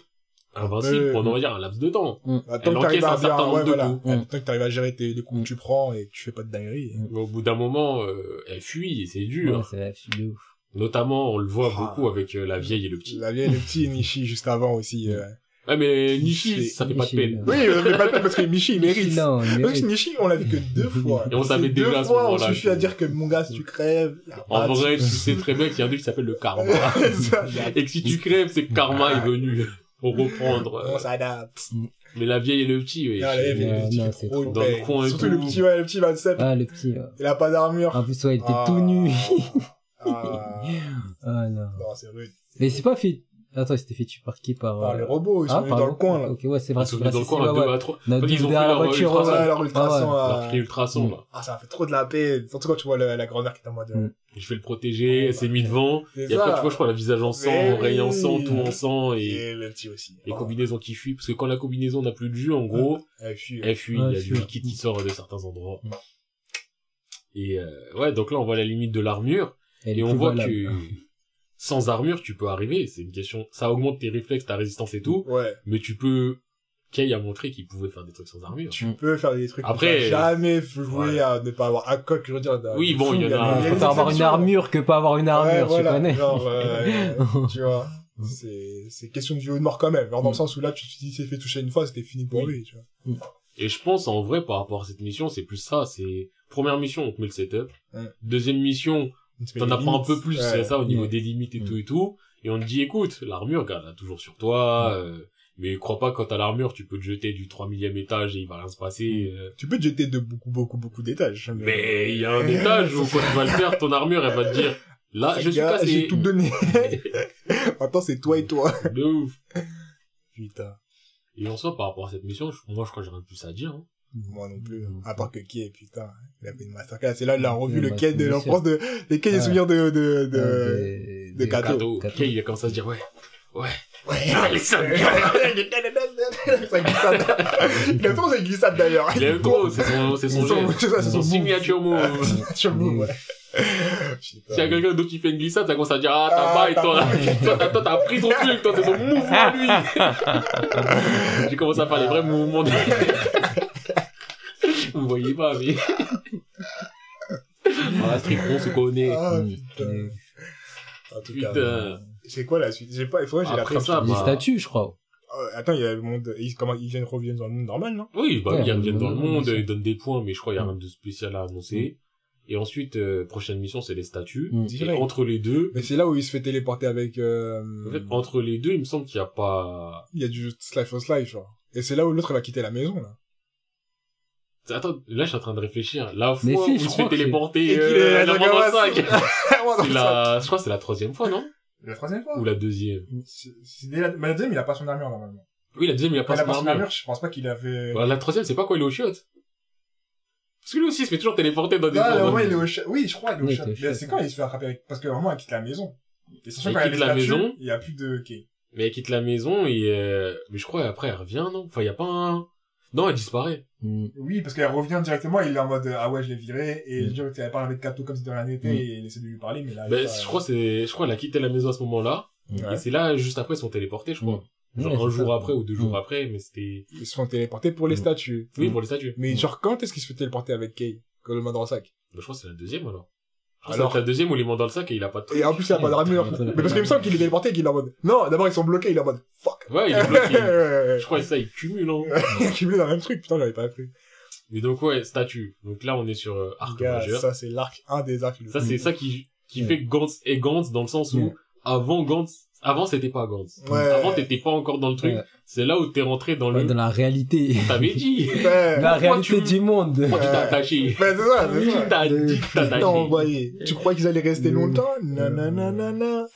invincible pendant, on va dire, un laps de temps. Attends Elle que t'arrives encaisse à un certain nombre ouais, de voilà. coups. Attends que t'arrives à gérer tes, les coups Mm. que tu prends et que tu fais pas de dingueries. Mm. Mais au bout d'un moment, euh, elle fuit et c'est dur. Ouais, c'est la fille de ouf. Notamment, on le voit Ah. beaucoup avec euh, la vieille et le petit. La vieille, le petit et Nishi juste avant aussi. euh. Ouais, mais Nishi, ça fait pas de peine. Oui, euh, mais pas parce que Nishi, il mérite. Non, il Parce mérite. que Nishi, on l'a vu que deux fois. Et on savait déjà deux à ce fois, on suffit à dire que mon gars, si tu crèves, En de- vrai, tu sais très bien qu'il y a un truc qui s'appelle le karma. Ça, et que si tu crèves, c'est que karma est venu pour reprendre. euh, On s'adapte. Mais la vieille et le petit, oui. Ah, la vieille, Ouais, le petit non, fait c'est trop trop. de Dans le peine. coin et Surtout tout. le petit, ouais, le petit 27. Ah, le petit, euh, Il a pas d'armure. en plus, ouais, il était Ah. tout nu. Ah, ah, non. non, c'est rude. Mais c'est pas fait, attends, il s'était fait tuer par qui, par, Par euh, les robots, ils sont ah, venus par dans le coin, là. Ok, ouais, c'est vrai, Ils sont venus dans le coin, vrai, à deux ouais. à trois. Ils ont fait leur voiture, ultrason. ouais. Ouais, leur ultrason, ouais. à- Leur cri ultrason, là. Ah, ça fait trop de la paix. Surtout quand tu vois le- la grand-mère qui est en mode... Mm. Je vais le protéger, elle s'est mis devant. C'est Et après, tu vois, je crois, la visage en sang, oreille en sang, tout en sang, et Et le petit aussi. les Oh. combinaisons qui fuient. Parce que quand la combinaison n'a plus de jus, en gros, Elle fuit. elle fuit, il y a du liquide qui sort de certains endroits. Mm. Et euh, ouais, donc là, on voit la limite de l'armure. Et on voit que sans armure, tu peux arriver. C'est une question. Ça augmente tes réflexes, ta résistance et tout. Ouais. Mais tu peux. Kay a montré qu'il pouvait faire des trucs sans armure. Tu Mm. peux faire des trucs. Après, jamais jouer ouais. à ne pas avoir un coq, je veux dire. Oui, bon, il y en a- y préfère avoir une armure que pas avoir une armure, Ouais, tu voilà. connais. Genre, euh, tu vois. C'est, c'est question de vie ou de mort quand même. Alors, dans le Mm. sens où là, tu tu- il s'est fait toucher une fois, c'était fini pour Oui. lui, tu vois. Et je pense, en vrai, par rapport à cette mission, c'est plus ça. C'est première mission, on te met le setup. Deuxième mission, te t'en apprends un peu plus, c'est ça, au niveau Ouais. des limites et Mm. tout et tout. Et on te dit, écoute, l'armure, garde-la toujours sur toi. Mm. euh, Mais crois pas quand t'as l'armure, tu peux te jeter du 3 millième étage et il va rien se passer. euh. Tu peux te jeter de beaucoup, beaucoup, beaucoup d'étages. Mais il y a un étage où quand tu vas le faire, ton armure, elle va te dire, là, je suis Gars, cassé. J'ai tout donné. Maintenant, c'est toi et toi. De ouf. Putain. Et en soi, par rapport à cette mission, moi, je crois que j'ai rien de plus à dire. Hein. Moi non plus. Mm. À part que Kay, putain. Il a fait une masterclass. C'est là, il a revu Ouais, le Kay de l'enfance de, les Kay des souvenirs de, de, de, de Kato. Kay, il a commencé à se dire, ouais, ouais. Ouais. Ah, les sons. Sa glissade. Il a trop d'ailleurs. Il aime trop, c'est son, c'est son, Son- geste. c'est son son signature move. Le move, ouais. S'il y a quelqu'un d'autre qui fait une glissade, ça commence à dire, ah, Ah, t'as bail, t'as toi. t'as, toi, t'as pris ton truc, toi, c'est son mouvement, lui. J'ai commencé à faire les vrais mouvements de... Vous voyez pas, mais... Ah, Street on se connaît. Ah, Mm. putain. En tout cas. Putain. C'est quoi la suite? J'ai pas, il faudrait que j'ai la Après trame ça, Les bah- statues, je crois. Euh, Attends, il y a le monde, ils, comment, ils viennent reviennent dans le monde normal, non? Oui, bah, Ouais, ils reviennent dans le monde, ils donnent des points, mais je crois qu'il y a Mm. rien de spécial à annoncer. Et ensuite, euh, prochaine mission, c'est les statues. Mm. Et entre les deux, Mais c'est là où il se fait téléporter avec, euh, en fait, entre les deux, il me semble qu'il y a pas... il y a du Slice for Slice, genre. Et c'est là où l'autre va quitter la maison, là. Attends, là, je suis en train de réfléchir. La fois Mais si, où je il se fait téléporter, Et qu'il euh, la C'est la, je crois que c'est la troisième fois, non? La troisième fois. Ou la deuxième? C'est c'est dès la... Mais la deuxième, il a pas son armure, normalement. Oui, la deuxième, il a Quand pas il a son pas son armure. armure, je pense pas qu'il avait... Bah, la troisième, c'est pas quoi, il est au chiottes. Parce que lui aussi, il se fait toujours téléporter dans des endroits. moment, il est au chat. Oui, je crois, il est au Oui, chat. t'es au Mais c'est quand il se fait attraper avec... Parce que vraiment, il quitte la maison. Et sachant Il quitte la maison. il y a plus de. Mais elle quitte la maison et, euh, mais je crois, après, elle revient, non? Enfin, il y a pas un... Non, elle disparaît. Mm. Oui, parce qu'elle revient directement, il est en mode, ah ouais, je l'ai viré, et Mm. je dirais qu'elle parle avec Kato comme si de rien n'était, Mm. et il essaie de lui parler, mais là, il Ben, pas- je crois, c'est, je crois, elle a quitté la maison à ce moment-là. Ouais. Et c'est là, juste après, ils sont téléportés, je crois. Genre Ouais, un jour ça. après ou deux jours Mm. après, mais c'était... Ils se font téléporter pour les Mm. statues. Oui, pour les statues. Mais genre, quand est-ce qu'il se fait téléporter avec Kay? Quand le main dans le sac? Ben, je crois que c'est la deuxième, alors. Alors- la deuxième où il est dans le sac et il a pas de truc. Et en plus, il a pas d'armure. Ouais, ouais, Mais parce qu'il me semble qu'il est téléporté et qu'il est en mode, non, d'abord ils sont bloqués, il est en mode, fuck. Ouais, il est bloqué. Je crois que ça, il cumule, hein. Il est cumulé dans le même truc, putain, j'avais pas appris. Mais donc, ouais, statue. Donc là, on est sur euh, arc Gars, majeur. ça c'est l'arc, un des arcs. Ça, c'est ça qui, qui Ouais. fait Gantz et Gantz dans le sens où, Ouais. avant Gantz, avant c'était pas Gantz. Ouais. Avant t'étais pas encore dans le truc. Ouais. C'est là où t'es rentré dans Ouais, le, dans la réalité. t'avais dit. Ouais. La réalité tu- du monde. Pourquoi tu t'es Ouais. attaché? Ben, c'est ça, c'est ça. T'as dit, t'as T'as attaché. envoyé. Tu crois qu'ils allaient rester Mm. longtemps? Nananana.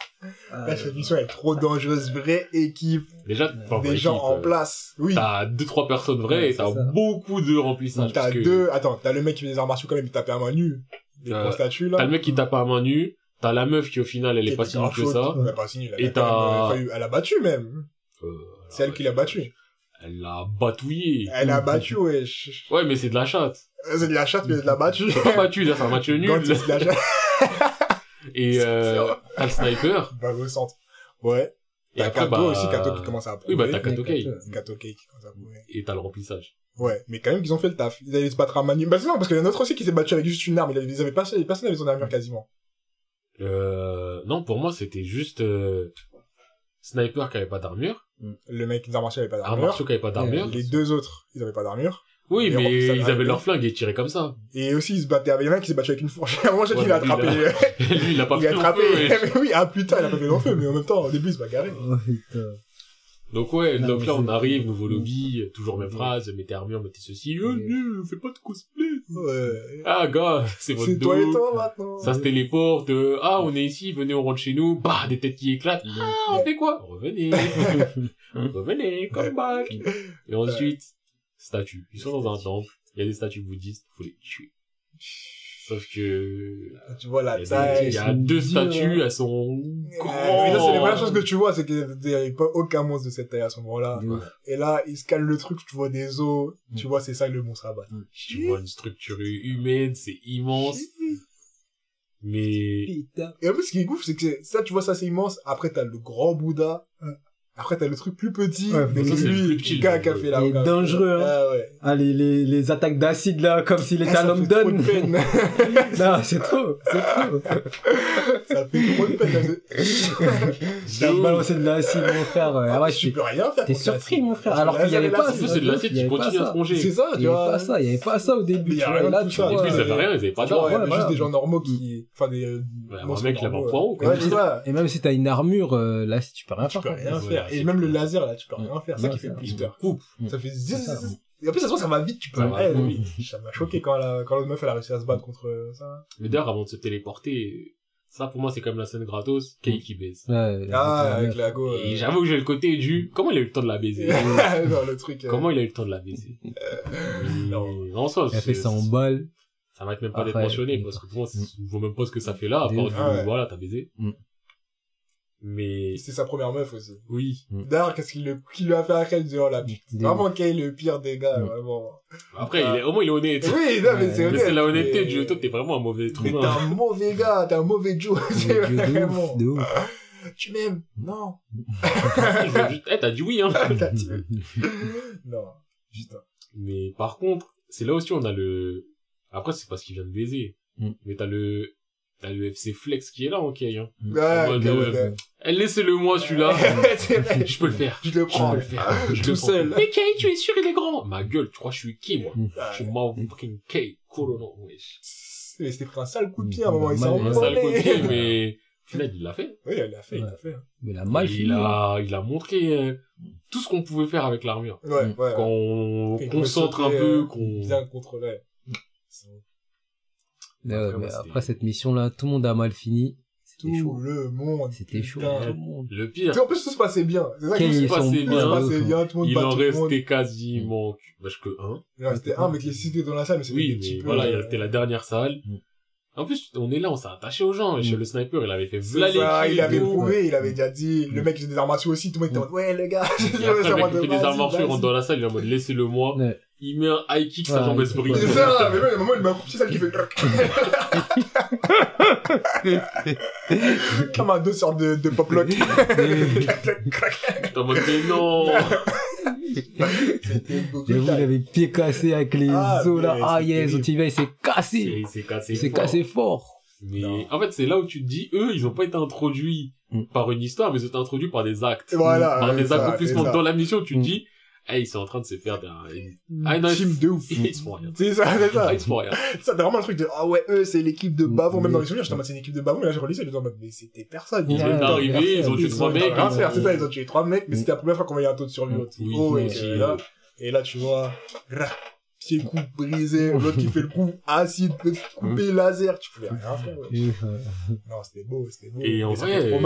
Ah, Là, cette mission est trop dangereuse. Vraie équipe. Déjà, enfin, Des bah, gens équipe, en euh, place. Oui. T'as deux, trois personnes vraies Ouais, et t'as beaucoup de remplissage. T'as que deux, attends, t'as le mec qui fait des arts martiaux quand même, il tapait à main nue. Des Euh, gros statues, là. T'as le mec qui tape à main nue, t'as la meuf qui au final elle est pas si nulle que ça. Elle est pas si nulle, elle Et t'as- euh, Elle a battu, même. Euh, C'est elle qui l'a battu. Elle l'a batouillé. Elle a battu, wesh. Ouais, mais c'est de la chatte. Euh, C'est de la chatte, mais elle l'a battu. C'est pas battu, là, c'est un match nul. C'est de la chatte. Et euh, t'as le sniper. Bah, au centre. Ouais. Et T'as après, Kato bah, aussi, Kato qui commence à Oui, bah approuver. t'as Kato Kei. Kato Kei qui commence à approuver. Et t'as le remplissage. Ouais, mais quand même qu'ils ont fait le taf. Ils allaient se battre à main nue. Bah, c'est non, parce qu'il y en a un autre aussi qui s'est battu avec juste une arme. Ils avaient pas, personne n'avait son armure quasiment. Euh, non, pour moi, c'était juste euh, Sniper qui avait pas d'armure, Le mec martiaux avait pas Arm d'armure. Qui avait pas d'armure. Les deux autres, ils avaient pas d'armure. Oui, Et mais ils avaient leur flingue et tiraient comme ça. Et aussi, ils se battaient avec, il y en a un qui s'est battu avec une fourche. À un moment, j'ai dit, Ouais, il a attrapé, Lui, il a pas il a fait long attrapé. Mais oui, ah putain, il a pas fait l'enfeu, mais en même temps, au début, il se bagarrait. Oh, putain. Donc ouais, Non, donc là on arrive, nouveau lobby, toujours même phrase, mettez armure, mettez ceci, euh, euh, fais pas de cosplay. Ouais. Ah gars, c'est votre C'est toi et dos. toi, maintenant. Ça se téléporte, euh, ah on est ici, venez on rentre chez nous, bah des têtes qui éclatent, ah on fait quoi? Revenez, revenez, come back. Et ensuite, statues. Ils sont dans un temple, il y a des statues bouddhistes, faut les tuer. Sauf que Tu vois la il y a, taille. il y a deux statues, elles sont Euh, grandes. mais là, c'est les premières choses que tu vois, c'est qu'il n'y avait pas aucun monstre de cette taille à ce moment-là. Et là, il se cale le truc, tu vois des os, tu vois, c'est ça le monstre à battre. Tu vois une structure humaine, c'est immense, mais Putain. Et en plus, ce qui est ouf, c'est que ça, tu vois, ça, c'est immense. Après, t'as le grand Bouddha. Après, t'as le truc plus petit. Ouais, mais lui, le gars qui a fait la Il est dangereux, hein. Ah ouais. Ah, les, les, les attaques d'acide, là, comme s'il était Ah, à ça fait trop London. de peine. non, c'est trop, c'est trop. ça fait trop de peine. là. J'ai balancé de l'acide, mon frère. Ah ouais, tu je peux rien faire. T'es surpris, mon frère. Alors que qu'il y avait là, pas là, en plus ça. c'est de l'acide Il qui continue à manger. C'est ça, Il tu y avait vois. pas ça, il y avait pas ça au début. Il vois. Là, tu vois. plus, ils avaient rien, ils avaient pas vois, d'armes. il juste des gens normaux qui, enfin, des, un monstres mec, il avait un poireau, Ouais, quoi. Et même si t'as une armure, euh, là, si tu peux rien Tu faire. Et même le laser, là, tu peux rien faire. C'est ça qui fait blister. Coupe. Ça fait zzzz. Et en plus, ça se voit, ça va vite, tu peux. Ça va Eh, vite. oui. Ça m'a choqué quand la, quand l'autre meuf, elle a réussi à se battre contre euh, ça. Mais d'ailleurs, avant de se téléporter, ça pour moi c'est comme la scène gratos, Kay qui baise. Ouais, Ah, avec la go. Et j'avoue que j'ai le côté du, comment il a eu le temps de la baiser? non, le truc. euh, Comment il a eu le temps de la baiser? non. Mais En soi, Elle a fait ça en balle. ça m'arrête même pas d'être mentionné, mm. parce que pour moi, vois même pas ce que ça fait là, à part Mm. du, Ah voilà, t'as baisé. Mm. Mais, C'est sa première meuf aussi. oui. D'ailleurs, qu'est-ce qu'il le- qu'il lui a fait à elle durant la pute. Vraiment, Kay, le pire des gars, Mm. vraiment. Après, il est, au moins, il est honnête. Oui, non, mais Ouais. c'est Mais honnête. c'est la honnêteté mais- du toi, t'es vraiment un mauvais. Mais t'es un mauvais gars, t'es un mauvais Joe. C'est De ouf, vraiment. de ouf. Tu m'aimes? Non. Eh, t'as dit oui, hein. T'as dit- non. Putain. Mais par contre, c'est là aussi on a le... Après, c'est parce qu'il vient de baiser. Mm. Mais t'as le... T'as le FC Flex qui est là, ok, hein. Ouais, mode, ok, euh, ouais. Laissez-le moi, celui-là. Je peux le faire. Je le Je prends. peux le faire. Je Tout le seul. Mais Kay, tu es sûr, il est grand? Ma gueule, tu crois que je suis qui, moi? Ah, Je suis motherfucking Kay. Corono, wesh. Mais c'était pris un sale coup de pied à un moment, il s'est Un envolé. sale côté, mais... Au final, il l'a fait. Oui, elle l'a fait, il l'a fait. Mais la mal il fini. hein. a, il a montré euh, tout ce qu'on pouvait faire avec l'armure. Ouais, ouais. Quand on Il concentre un peu, sauter, qu'on... euh, Bien contrôlé. Mais mais après cette mission-là, tout le monde a mal fini. C'était Tout chaud. le monde. C'était chaud. le monde. Le Tu pire, sais, en plus, tout se passait bien. C'est ça qui se passait bien. tout se passait bien, tout le monde il en le restait quasiment, bah, je que un. Il en restait un, mais qui est situé dans la salle, mais c'était Oui, petits mais peu, voilà, il euh, restait la dernière salle. Mm. En plus, on est là, on s'est attaché aux gens. Et chez Mm. le sniper, il avait fait v'là ça, les il avait prouvé, il avait déjà dit, le mec, j'ai des armes aussi, tout le monde était en mode, ouais, les gars, Et j'ai après, des le mec, il fait des armes il vas-y. dans la salle, il est en mode, laissez-le moi. Ouais. Il met un high kick, sa Ouais, jambe se brise. C'est ça, mais même, à un moment, il m'a coupé celle qui fait. Comme un deux sortes de, de pop lock. T'es en mode, mais non! J'avoue, il avait pied cassé avec les Ah, os là. Ah yes, tibia il s'est cassé. Il s'est cassé Il s'est fort. cassé fort. Mais Non. en fait, c'est là où tu te dis, eux, ils ont pas été introduits Mm. par une histoire, mais ils ont été introduits par des actes. Voilà. par ouais, des ça, accomplissements ça. dans la mission, tu te Mm. dis, hey, ils sont en train de se faire des... Ah, Team de ouf. ils se font rien. C'est ça, c'est ça. Ils se font rien. Ça, t'as vraiment le truc de, ah ouais, eux, c'est l'équipe de Bavon. Mm. Même dans les souvenirs, j'étais en mode, c'est une équipe de Bavon. Mais là, j'ai relisé, j'étais en mode, mais c'était personne. Ils d'arriver, ouais, ils ont tué trois mecs. c'est ça, ils ont tué trois mecs, mais Mm. c'était la première fois qu'on voyait un taux de survie Mm. haut, et, là, et là, tu vois, pied coup brisé, l'autre qui fait le coup acide, coupé laser, tu pouvais rien faire, ouais. Et, euh, Non, c'était beau, c'était beau. Et en Mais ça fait vrai, trop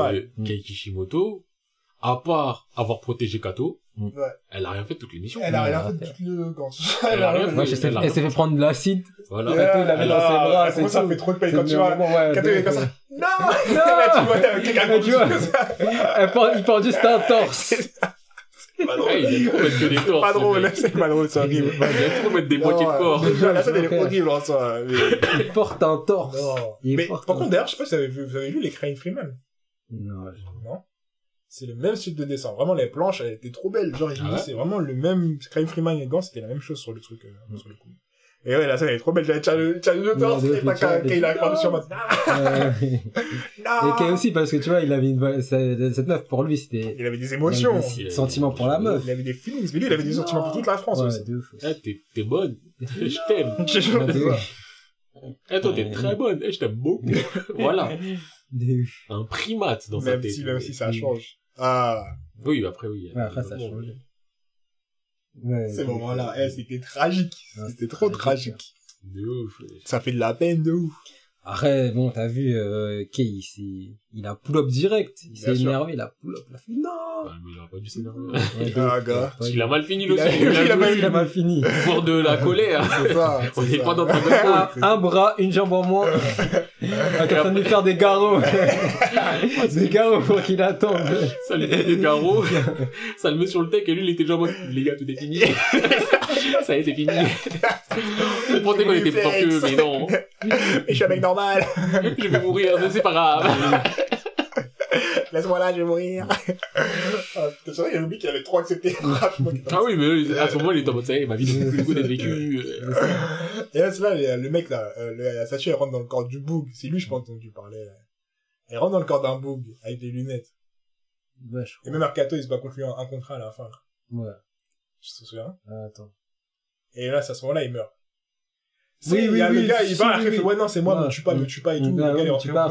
à part avoir protégé Kato, Ouais. elle a rien fait toutes les missions. Elle a Ouais, rien elle fait toute le camp. Elle a rien fait. Sais- elle a- elle s'est fait prendre de l'acide. Voilà. Ouais. Kato, il l'avait dans ses bras, c'est ça fait trop de peine C'est quand tu vois. ouais, Kato, il est comme ça. Non! Non! Tu vois, t'as quelqu'un tu vois. Elle Il porte juste un torse. Pas Hey, il aime trop mettre que des torses. Pas drôle, c'est pas drôle, c'est horrible. Il aime trop mettre des moitiés de Non, corps. La scène, elle est horrible en soi. Il porte un torse. Mais par contre, d'ailleurs, je sais pas si vous avez vu, vous avez vu les Crane Freeman. Non, Non? C'est le même style de dessin. Vraiment, les planches, elles étaient trop belles. Genre, Ah ouais c'est vraiment le même, Crane Freeman et Gant, c'était la même chose sur le truc, euh, sur le coup. Et ouais, la scène, elle est trop belle. J'avais challenge challenge le torse, Ouais, et pas quand il a craché sur ma, non! Et Kay aussi, parce que tu vois, il avait une, cette meuf, pour lui, c'était, Il avait des il émotions. avait des sentiments pour la meuf. Il avait des feelings. Mais lui, il avait des sentiments pour toute la France Ouais, aussi. Eh, t'es, t'es bonne. Je t'aime. Eh, toi, t'es très bonne. Eh, je t'aime beaucoup. voilà. Un primate dans sa Même tête. si, même si ça Mm. change. Ah, Oui, après, oui. Ouais, après, ça change. Ouais, ces de ouf. moments-là, eh, c'était tragique. C'était trop tragique, tragique. De ouf. Ça fait de la peine de ouf. Après, bon, t'as vu, euh, Kay, s'est, il a pull-up direct. Il s'est énervé, il a pull-up. Il a fait, non! Mais il aurait pas dû s'énerver. Ah, ouf. gars. Parce qu'il a mal fini le aussi. il a mal- Il a mal fini. pour de la colère. C'est ça. On n'est pas dans ton un, un bras, une jambe en moins. Il est en train de lui faire des garrots. des garrots pour qu'il attende. Ça lui fait des carreaux. ça le met sur le tech et lui, il était déjà en mode, les gars, tout est fini. ça y est, c'est fini. On pensait qu'on était plus mais non. Et je suis un mec normal. Je vais mourir, c'est pas grave. Laisse-moi là, je vais mourir. ah, c'est vrai, il y a oublié qu'il avait trop accepté rapidement. Ah oui, mais à ce moment, il était en mode, ça y est, ma vie, c'est plus le d'être vécue. Et là, c'est là, le, mec, là, euh, le, la statue, elle rentre dans le corps du boug. C'est lui, je pense, dont tu parlais. Elle rentre dans le corps d'un boug, avec des lunettes. Ouais, je Et même Arcato, il se bat contre lui un, un à la fin. Ouais. Tu te souviens? Ah, Attends. Et là, c'est à ce moment-là, il meurt. Oui, oui, le gars, il va, il fait, ouais, non, c'est moi, me tue pas, me tue pas et tout. Le gars, il rentre en moi,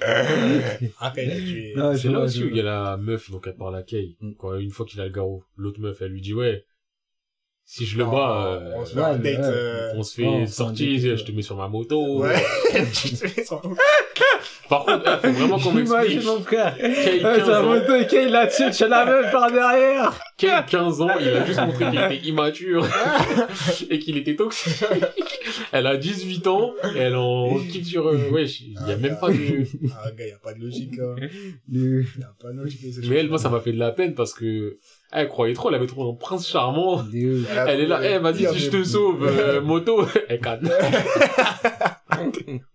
je suis, ouais, Après, il a tué. C'est là aussi où il y a la meuf, donc elle parle à Kay. Quand, une fois qu'il a le garrot, l'autre meuf, elle lui dit, ouais, si je le bats, euh, on se fait un date, euh, on se fait sortir, je te mets sur ma moto. Ouais. Par contre, il faut vraiment qu'on m'explique. Imagine mon frère. Kay, ouais, sa moto et Kay la tue, tu la meuf par derrière. Kay, 15 ans, il a juste montré qu'il était immature et qu'il était toxique. Elle a 18 ans, elle en kiffe sur, euh, ouais, il y a même pas de... Ah, gars, il y a pas de logique, hein. Il y a pas de logique. Mais elle, moi, ça m'a fait de la peine parce que elle croyait trop, elle avait trop un prince charmant. Elle, est là, eh, vas-y, si je te sauve, euh, moto, elle canne.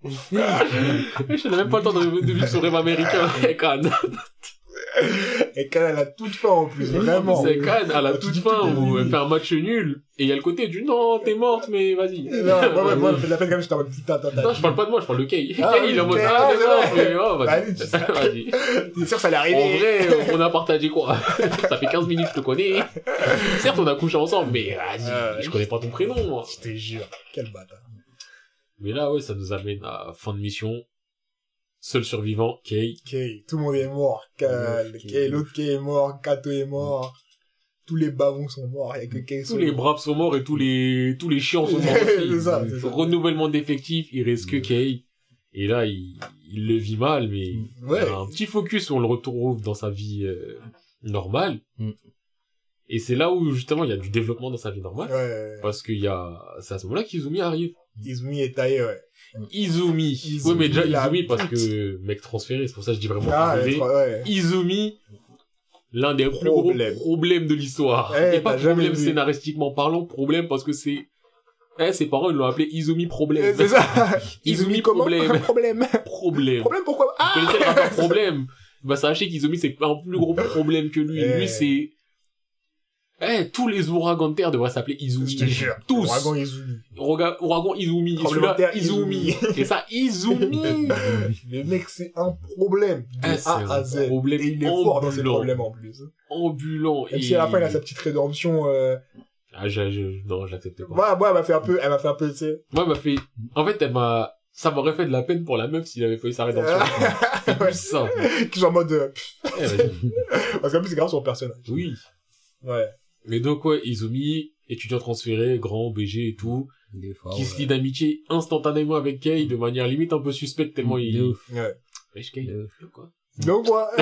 je n'ai même pas le temps de, vivre son rêve américain, elle canne. Et Cannes, elle a toute fin en plus, vraiment. C'est Cannes, elle a toute fin où elle fait un match nul. Et il y a le côté du non, t'es morte, mais vas-y. Non, moi, moi, fait la peine quand même, j'étais en mode putain, attends, Non, je parle pas de moi, je parle de Kay. Ah, Kay, il est en mode ah, t'es morte, mais oh, vas-y. Vas-y. T'es sûr que ça allait arriver? En vrai, on a partagé quoi? ça fait 15 minutes que je te connais. Certes, on a couché ensemble, mais vas-y, je connais pas ton prénom, moi. Je te jure. Quel bâtard. Mais là, ouais, ça nous amène à fin de mission. Seul survivant, Kay. Kay, tout le monde est mort. Kay, l'autre Kay est mort, Kato est mort. Tous les bavons sont morts, il y a que Kay Tous les braves sont morts et tous les, tous les chiants sont morts c'est ça, ça. Renouvellement d'effectifs, il reste que Kay. Et là, il, il le vit mal, mais ouais. il a un petit focus où on le retrouve dans sa vie euh, normale. Mm. Et c'est là où, justement, il y a du développement dans sa vie normale. Ouais, parce qu'il y a, c'est à ce moment-là qu'Izumi arrive. Izumi est taillé, ouais. Izumi. Izumi. Oui, mais déjà, Izumi, parce que, mec transféré, c'est pour ça que je dis vraiment ah, ouais. Izumi, l'un des plus gros problèmes de l'histoire. Eh, Et pas problème scénaristiquement parlant, problème parce que c'est, eh, ses parents, ils l'ont appelé Izumi problème. C'est ça. Izumi, problème. problème. Problème. Problème pourquoi? Ah! Vous connaissez le problème? Bah, sachez qu'Izumi, c'est un plus gros problème que lui. Eh. Lui, c'est, eh, tous les ouragans de terre devraient s'appeler Izumi. Je te jure. Tous. Ouragan Izumi. Ouragan Izumi. Celui-là, Izumi. Et ça, Izumi. le mec, c'est un problème. De eh, A à Z. Problème et il est fort dans ses problèmes en plus. Ambulant. Même et... si à la fin, il a sa petite rédemption, euh... Ah, je, je, non, j'acceptais pas. Ouais, moi, elle m'a fait un peu, elle m'a fait un peu, tu sais. Moi, elle m'a fait, en fait, elle m'a, ça m'aurait fait de la peine pour la meuf s'il avait fait sa rédemption. c'est plus ça. Qui sont en mode, euh, eh, Parce qu'en plus, c'est grave son personnage. Oui. Ouais. Mais donc, ouais, Izumi, étudiant transféré, grand, BG et tout, qui se lie d'amitié instantanément avec Kei de manière limite un peu suspecte tellement il... Ouf. Ouais. Wesh, Kei, quoi? Donc, quoi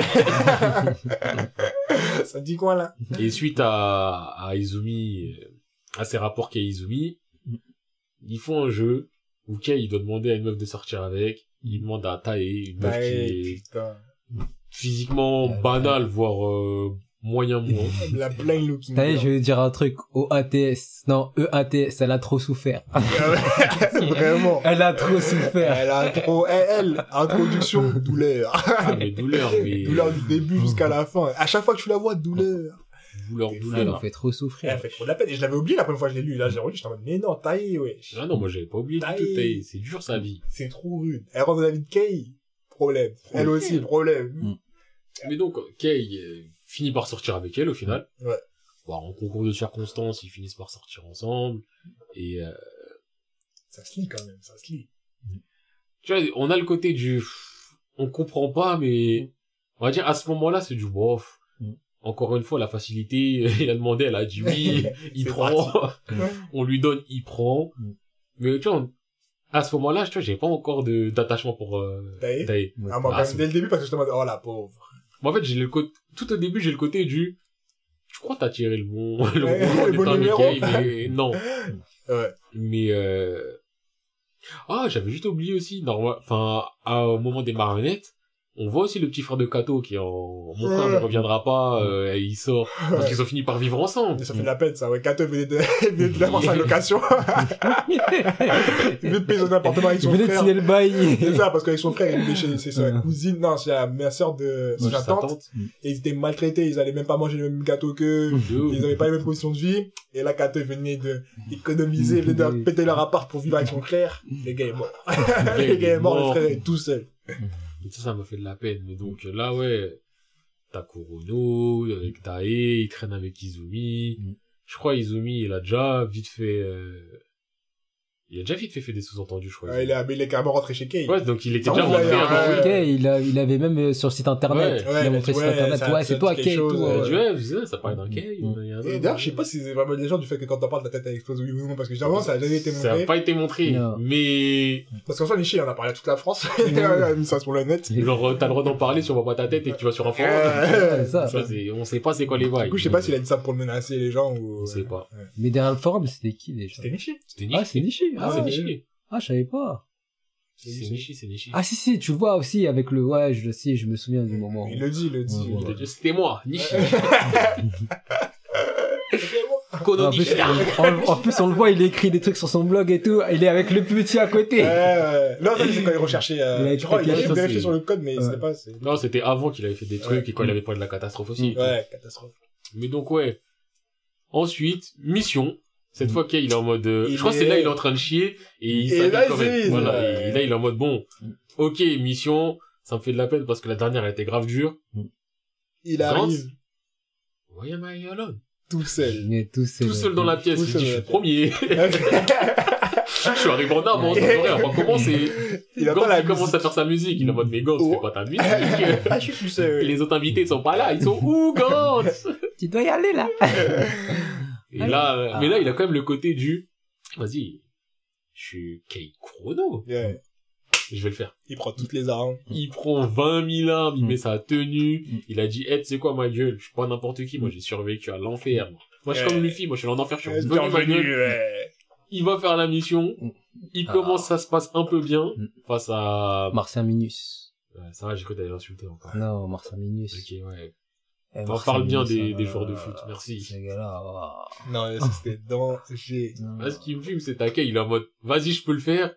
Ça dit quoi, là? Et suite à, à Izumi, euh, à ses rapports Kei Izumi, ils font un jeu où Kei, il doit demander à une meuf de sortir avec, il demande à Tae, une meuf qui est physiquement banale, voire euh, moyen moins. La plain looking. T'as je vais dire un truc. OATS. Non, EATS, elle a trop souffert. Vraiment. Elle a trop souffert. Elle a trop, elle, introduction, douleur. Ah, mais douleur, mais... Douleur du début jusqu'à la fin. À chaque fois que tu la vois, douleur. Douleur, douleur. Elle fait trop souffrir. Elle fait trop de la peine. Et je l'avais oublié la première fois que je l'ai lu. Là, j'ai relu, j'étais en mode, mais non, taille, ouais. Ah non, moi, j'avais pas oublié du tout, taille. C'est dur, sa vie. C'est trop rude. Elle rentre dans la vie de Kay. Problème. Elle aussi, problème. Mm. Mais donc, Kay, finit par sortir avec elle au final. Ouais. Bon, en concours de circonstances, ils finissent par sortir ensemble. Et euh... ça se lit quand même, ça se lit. Tu vois, on a le côté du on comprend pas mais on va dire à ce moment-là c'est du bof. Mm. Encore une fois la facilité, il a demandé, elle a dit oui, il prend. on lui donne, il prend. Mm. Mais tu vois, à ce moment-là, tu vois, j'ai pas encore de d'attachement pour euh, Tae. Ah, moi, ah, dès le début, parce que je te demande, oh la pauvre. Moi, en fait, j'ai le côté, tout au début, j'ai le côté du, je crois t'as tiré le bon, le bon, bon numéro. mais non. Ouais. Mais, euh, ah, j'avais juste oublié aussi, normal, enfin, au moment des marionnettes, on voit aussi le petit frère de Kato qui en mon frère ne reviendra pas euh, et il sort. Parce qu'ils ont fini par vivre ensemble. ça fait de la peine ça ouais. Kato venait de venait de l'avoir sa location. il venait de payer son appartement avec son frère. Il venait de signer le bail. C'est ça parce qu'avec son frère il était chez c'est sa cousine. Non c'est la meilleure sœur de sa tante. et ils étaient maltraités ils allaient même pas manger le même gâteau que ils avaient pas les mêmes conditions de vie. Et là Kato venait de économiser venait de péter leur appart pour vivre avec son frère. Le gars est mort. le gars est mort le frère est tout seul. Ça, ça m'a fait de la peine. Mais donc là, ouais, t'as Kurono, avec Tae, il traîne avec Izumi. Mm. Je crois Izumi, il a déjà vite fait euh, Il a déjà vite fait, fait des sous-entendus, je crois. il, a, il est carrément rentré chez Kay. Ouais, donc il était Ah, déjà ouais, rentré ouais, ouais. Ok, il, a, il avait même euh, sur le site internet. Ouais, il ouais, a montré mais sur ouais, internet. ça- Ouais, ça c'est toi, et chose, tout. ouais. A ouais. ouais, savez, ça parlait d'un a Et d'ailleurs, je sais pas si c'est vraiment des gens du fait que quand t'en parles, ta tête a explosé oui ou non, parce que généralement, ça a jamais été Ça n'a montré. pas été montré, Non. mais Parce qu'en soi, il en a parlé à toute la France. A ça sur le net. genre, t'as le droit d'en parler si on voit pas ta tête et que tu vas sur un forum. Ouais, ça. Ça, on sait pas c'est quoi les vagues. Du coup, je sais pas s'il a dit ça pour menacer les gens ou... On sait pas. Mais derrière le forum, c'était qui déjà? C'était Nishi. C'était Ah, c'est Nishi. Ah, c'est. Nishi. Ah, je savais pas. C'est Nishi, c'est Nishi. Ah, si, si, tu le vois aussi avec le. Ouais, je le sais, je me souviens du moment. Il le dit, il le dit. Ouais, Il C'était moi, Nishi. En Kono plus, Nishi. en, en plus, on le voit, il écrit des trucs sur son blog et tout. Il est avec le petit à côté. Ouais, ouais. Non, ça, c'est quand il recherchait, Il euh, a je crois, il a écrit juste ça, vérifié sur le code, mais Ouais. c'était pas. Non, c'était avant qu'il avait fait des trucs Ouais. et quand il avait parlé de la catastrophe aussi. Ouais, catastrophe. Mais donc, ouais. Ensuite, mission. Cette Mm. fois, Kay, il est en mode, euh, je crois que est- c'est là, il est en train de chier, et il Et là, quand il même. s'est- Voilà. ouais. Et là, il est en mode, bon, ok, mission, ça me fait de la peine parce que la dernière, elle était grave dure. Il arrive Why am I alone? tout seul. Il est tout seul. Tout seul dans la pièce, Tout il seul dit, je dans suis premier. je suis arrivé en avance, on commence et Il commence musique. à faire sa musique, il est en mode, mais Gantz, Oh. fais pas ta musique. Ah, je suis tout seul. Et les autres invités sont pas là, ils sont où, Gantz? Tu dois y aller là. Et là, euh, Ah. mais là, il a quand même le côté du, vas-y, je suis Kei Chrono. Ouais. Je vais le faire. Il prend toutes les armes. Il prend 20 000 armes, il Mm. met sa tenue, Mm. il a dit, hey, tu sais quoi, ma gueule, je suis pas n'importe qui, moi, j'ai survécu à l'enfer. Moi, Moi, je suis comme Luffy, moi, je suis en enfer, je suis revenu, ma gueule. Il va faire la mission. Mm. Il Ah. commence, ça se passe un peu bien Mm. face à... Martien Minus. Ouais, ça va, j'ai cru que t'allais l'insulter encore. Non, Marcien Minus. Ok, ouais. Eh, On parle bien des, des joueurs de foot, merci. Gars-là, waouh. Non, c'était danger. Non. Là, ce qui me fume, c'est Takei, il est en mode, vas-y, je peux le faire.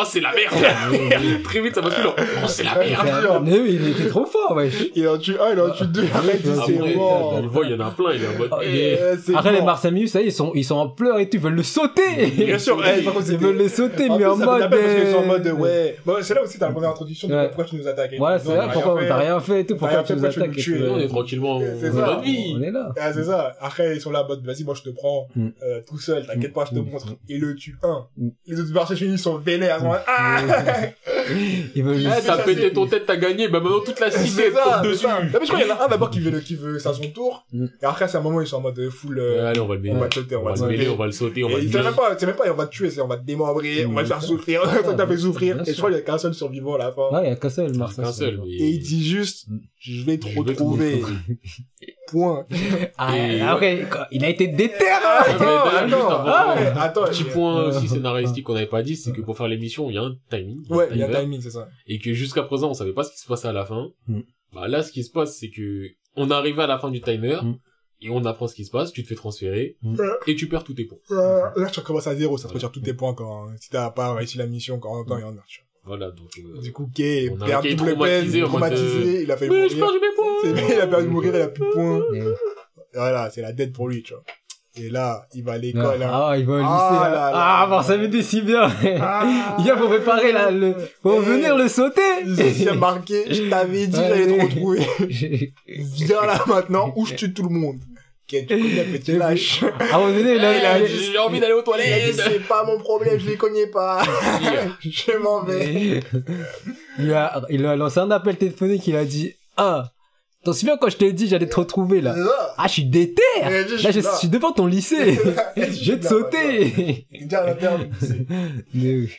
Oh, c'est la merde! Très vite, ça bascule en, oh, c'est la merde! Mais oui, il était trop fort, wesh. Il en tue un, il en tue deux. Arrête, Ah, c'est ouais, mort. Il voit, il y en a plein, il est en mode, Oh, eh, c'est Après, les Minus, ça y est, ils sont, ils sont en pleurs et tout, ils veulent le sauter. Bien sûr, eh, par contre, Ils veulent le sauter, mais plus, en mode. parce qu'ils sont en mode, ouais. Bon, c'est là aussi, t'as la première introduction de pourquoi tu nous attaques. et Voilà, c'est là on pourquoi rien t'as fait. rien fait et tout, pourquoi tu nous attaques et on est tranquillement C'est. On est là. Ah, c'est ça. Après, ils sont là, en mode, vas-y, moi, je te prends, Mm. euh, tout seul, t'inquiète pas, je te Mm. montre. Il le tue un. Mm. Les autres finis sont vénères, ils sont en mode, ah! Eh, le Ah, t'as ça, pété ton tête, t'as gagné, bah maintenant toute la cité tombe dessus. ça. Non, mais je crois qu'il y en a un d'abord qui veut, qui veut, c'est à son tour. Mm. Et après, c'est un moment, ils sont en mode full, euh, allez, on va le on va te sauter, on On va va te le on va le sauter, on va le c'est même mêler. pas, c'est même pas, on va te tuer, c'est on va te démembrer, on va te faire Mm. souffrir, toi t'as fait souffrir. Et je crois qu'il y a qu'un seul survivant à la fin. Ouais, il y a qu'un seul, Marcel. Qu'un seul, mais... Et il dit juste, Mm. Je vais te retrouver. Point. Ah, Et- après, quand- il a été déter, Ah, Attends, ah, ouais, attends. Petit point Euh, aussi scénaristique qu'on n'avait pas dit, c'est que pour faire l'émission, il y a un timing. Ouais, il y a un timer, timing, c'est ça. Et que jusqu'à présent, on savait pas ce qui se passait à la fin. Mm. Bah là, ce qui se passe, c'est que on arrive à la fin du timer, Mm. et on apprend ce qui se passe, tu te fais transférer, Mm. et tu perds tous tes points. Euh, Là, tu recommences à zéro, ça te retire tous tes points quand, si t'as pas réussi la mission, quand en même temps, il y en a. Voilà, donc... euh. Du coup, Kay, On a perd Kay double traumatisé peine, traumatisé, il a failli Mais j'ai mourir. perdu mes points il a perdu de mourir, il a plus de points. Voilà, c'est la dette pour lui, tu vois. Et là, il va à l'école, hein. Ah, il va au lycée. Ah hein. là là. Ah, Marcel Minus, si bien. Ah. Il vient pour préparer là, le, pour venir le sauter. Il a marqué, je t'avais dit, j'allais te mais- retrouver. J'ai- Viens là maintenant, ou je tue tout le monde. Quel petit lâche. À un moment donné, il a, Il a il a- dit- J'ai envie d'aller aux toilettes c'est pas mon problème, je les connais pas. je m'en vais. il a, il a lancé un appel téléphonique, il a dit, ah, t'en souviens quand je t'ai dit j'allais te retrouver là? Ah, je suis déter! Dit, Là, je là. suis devant ton lycée. Je vais te sauter. Il oui.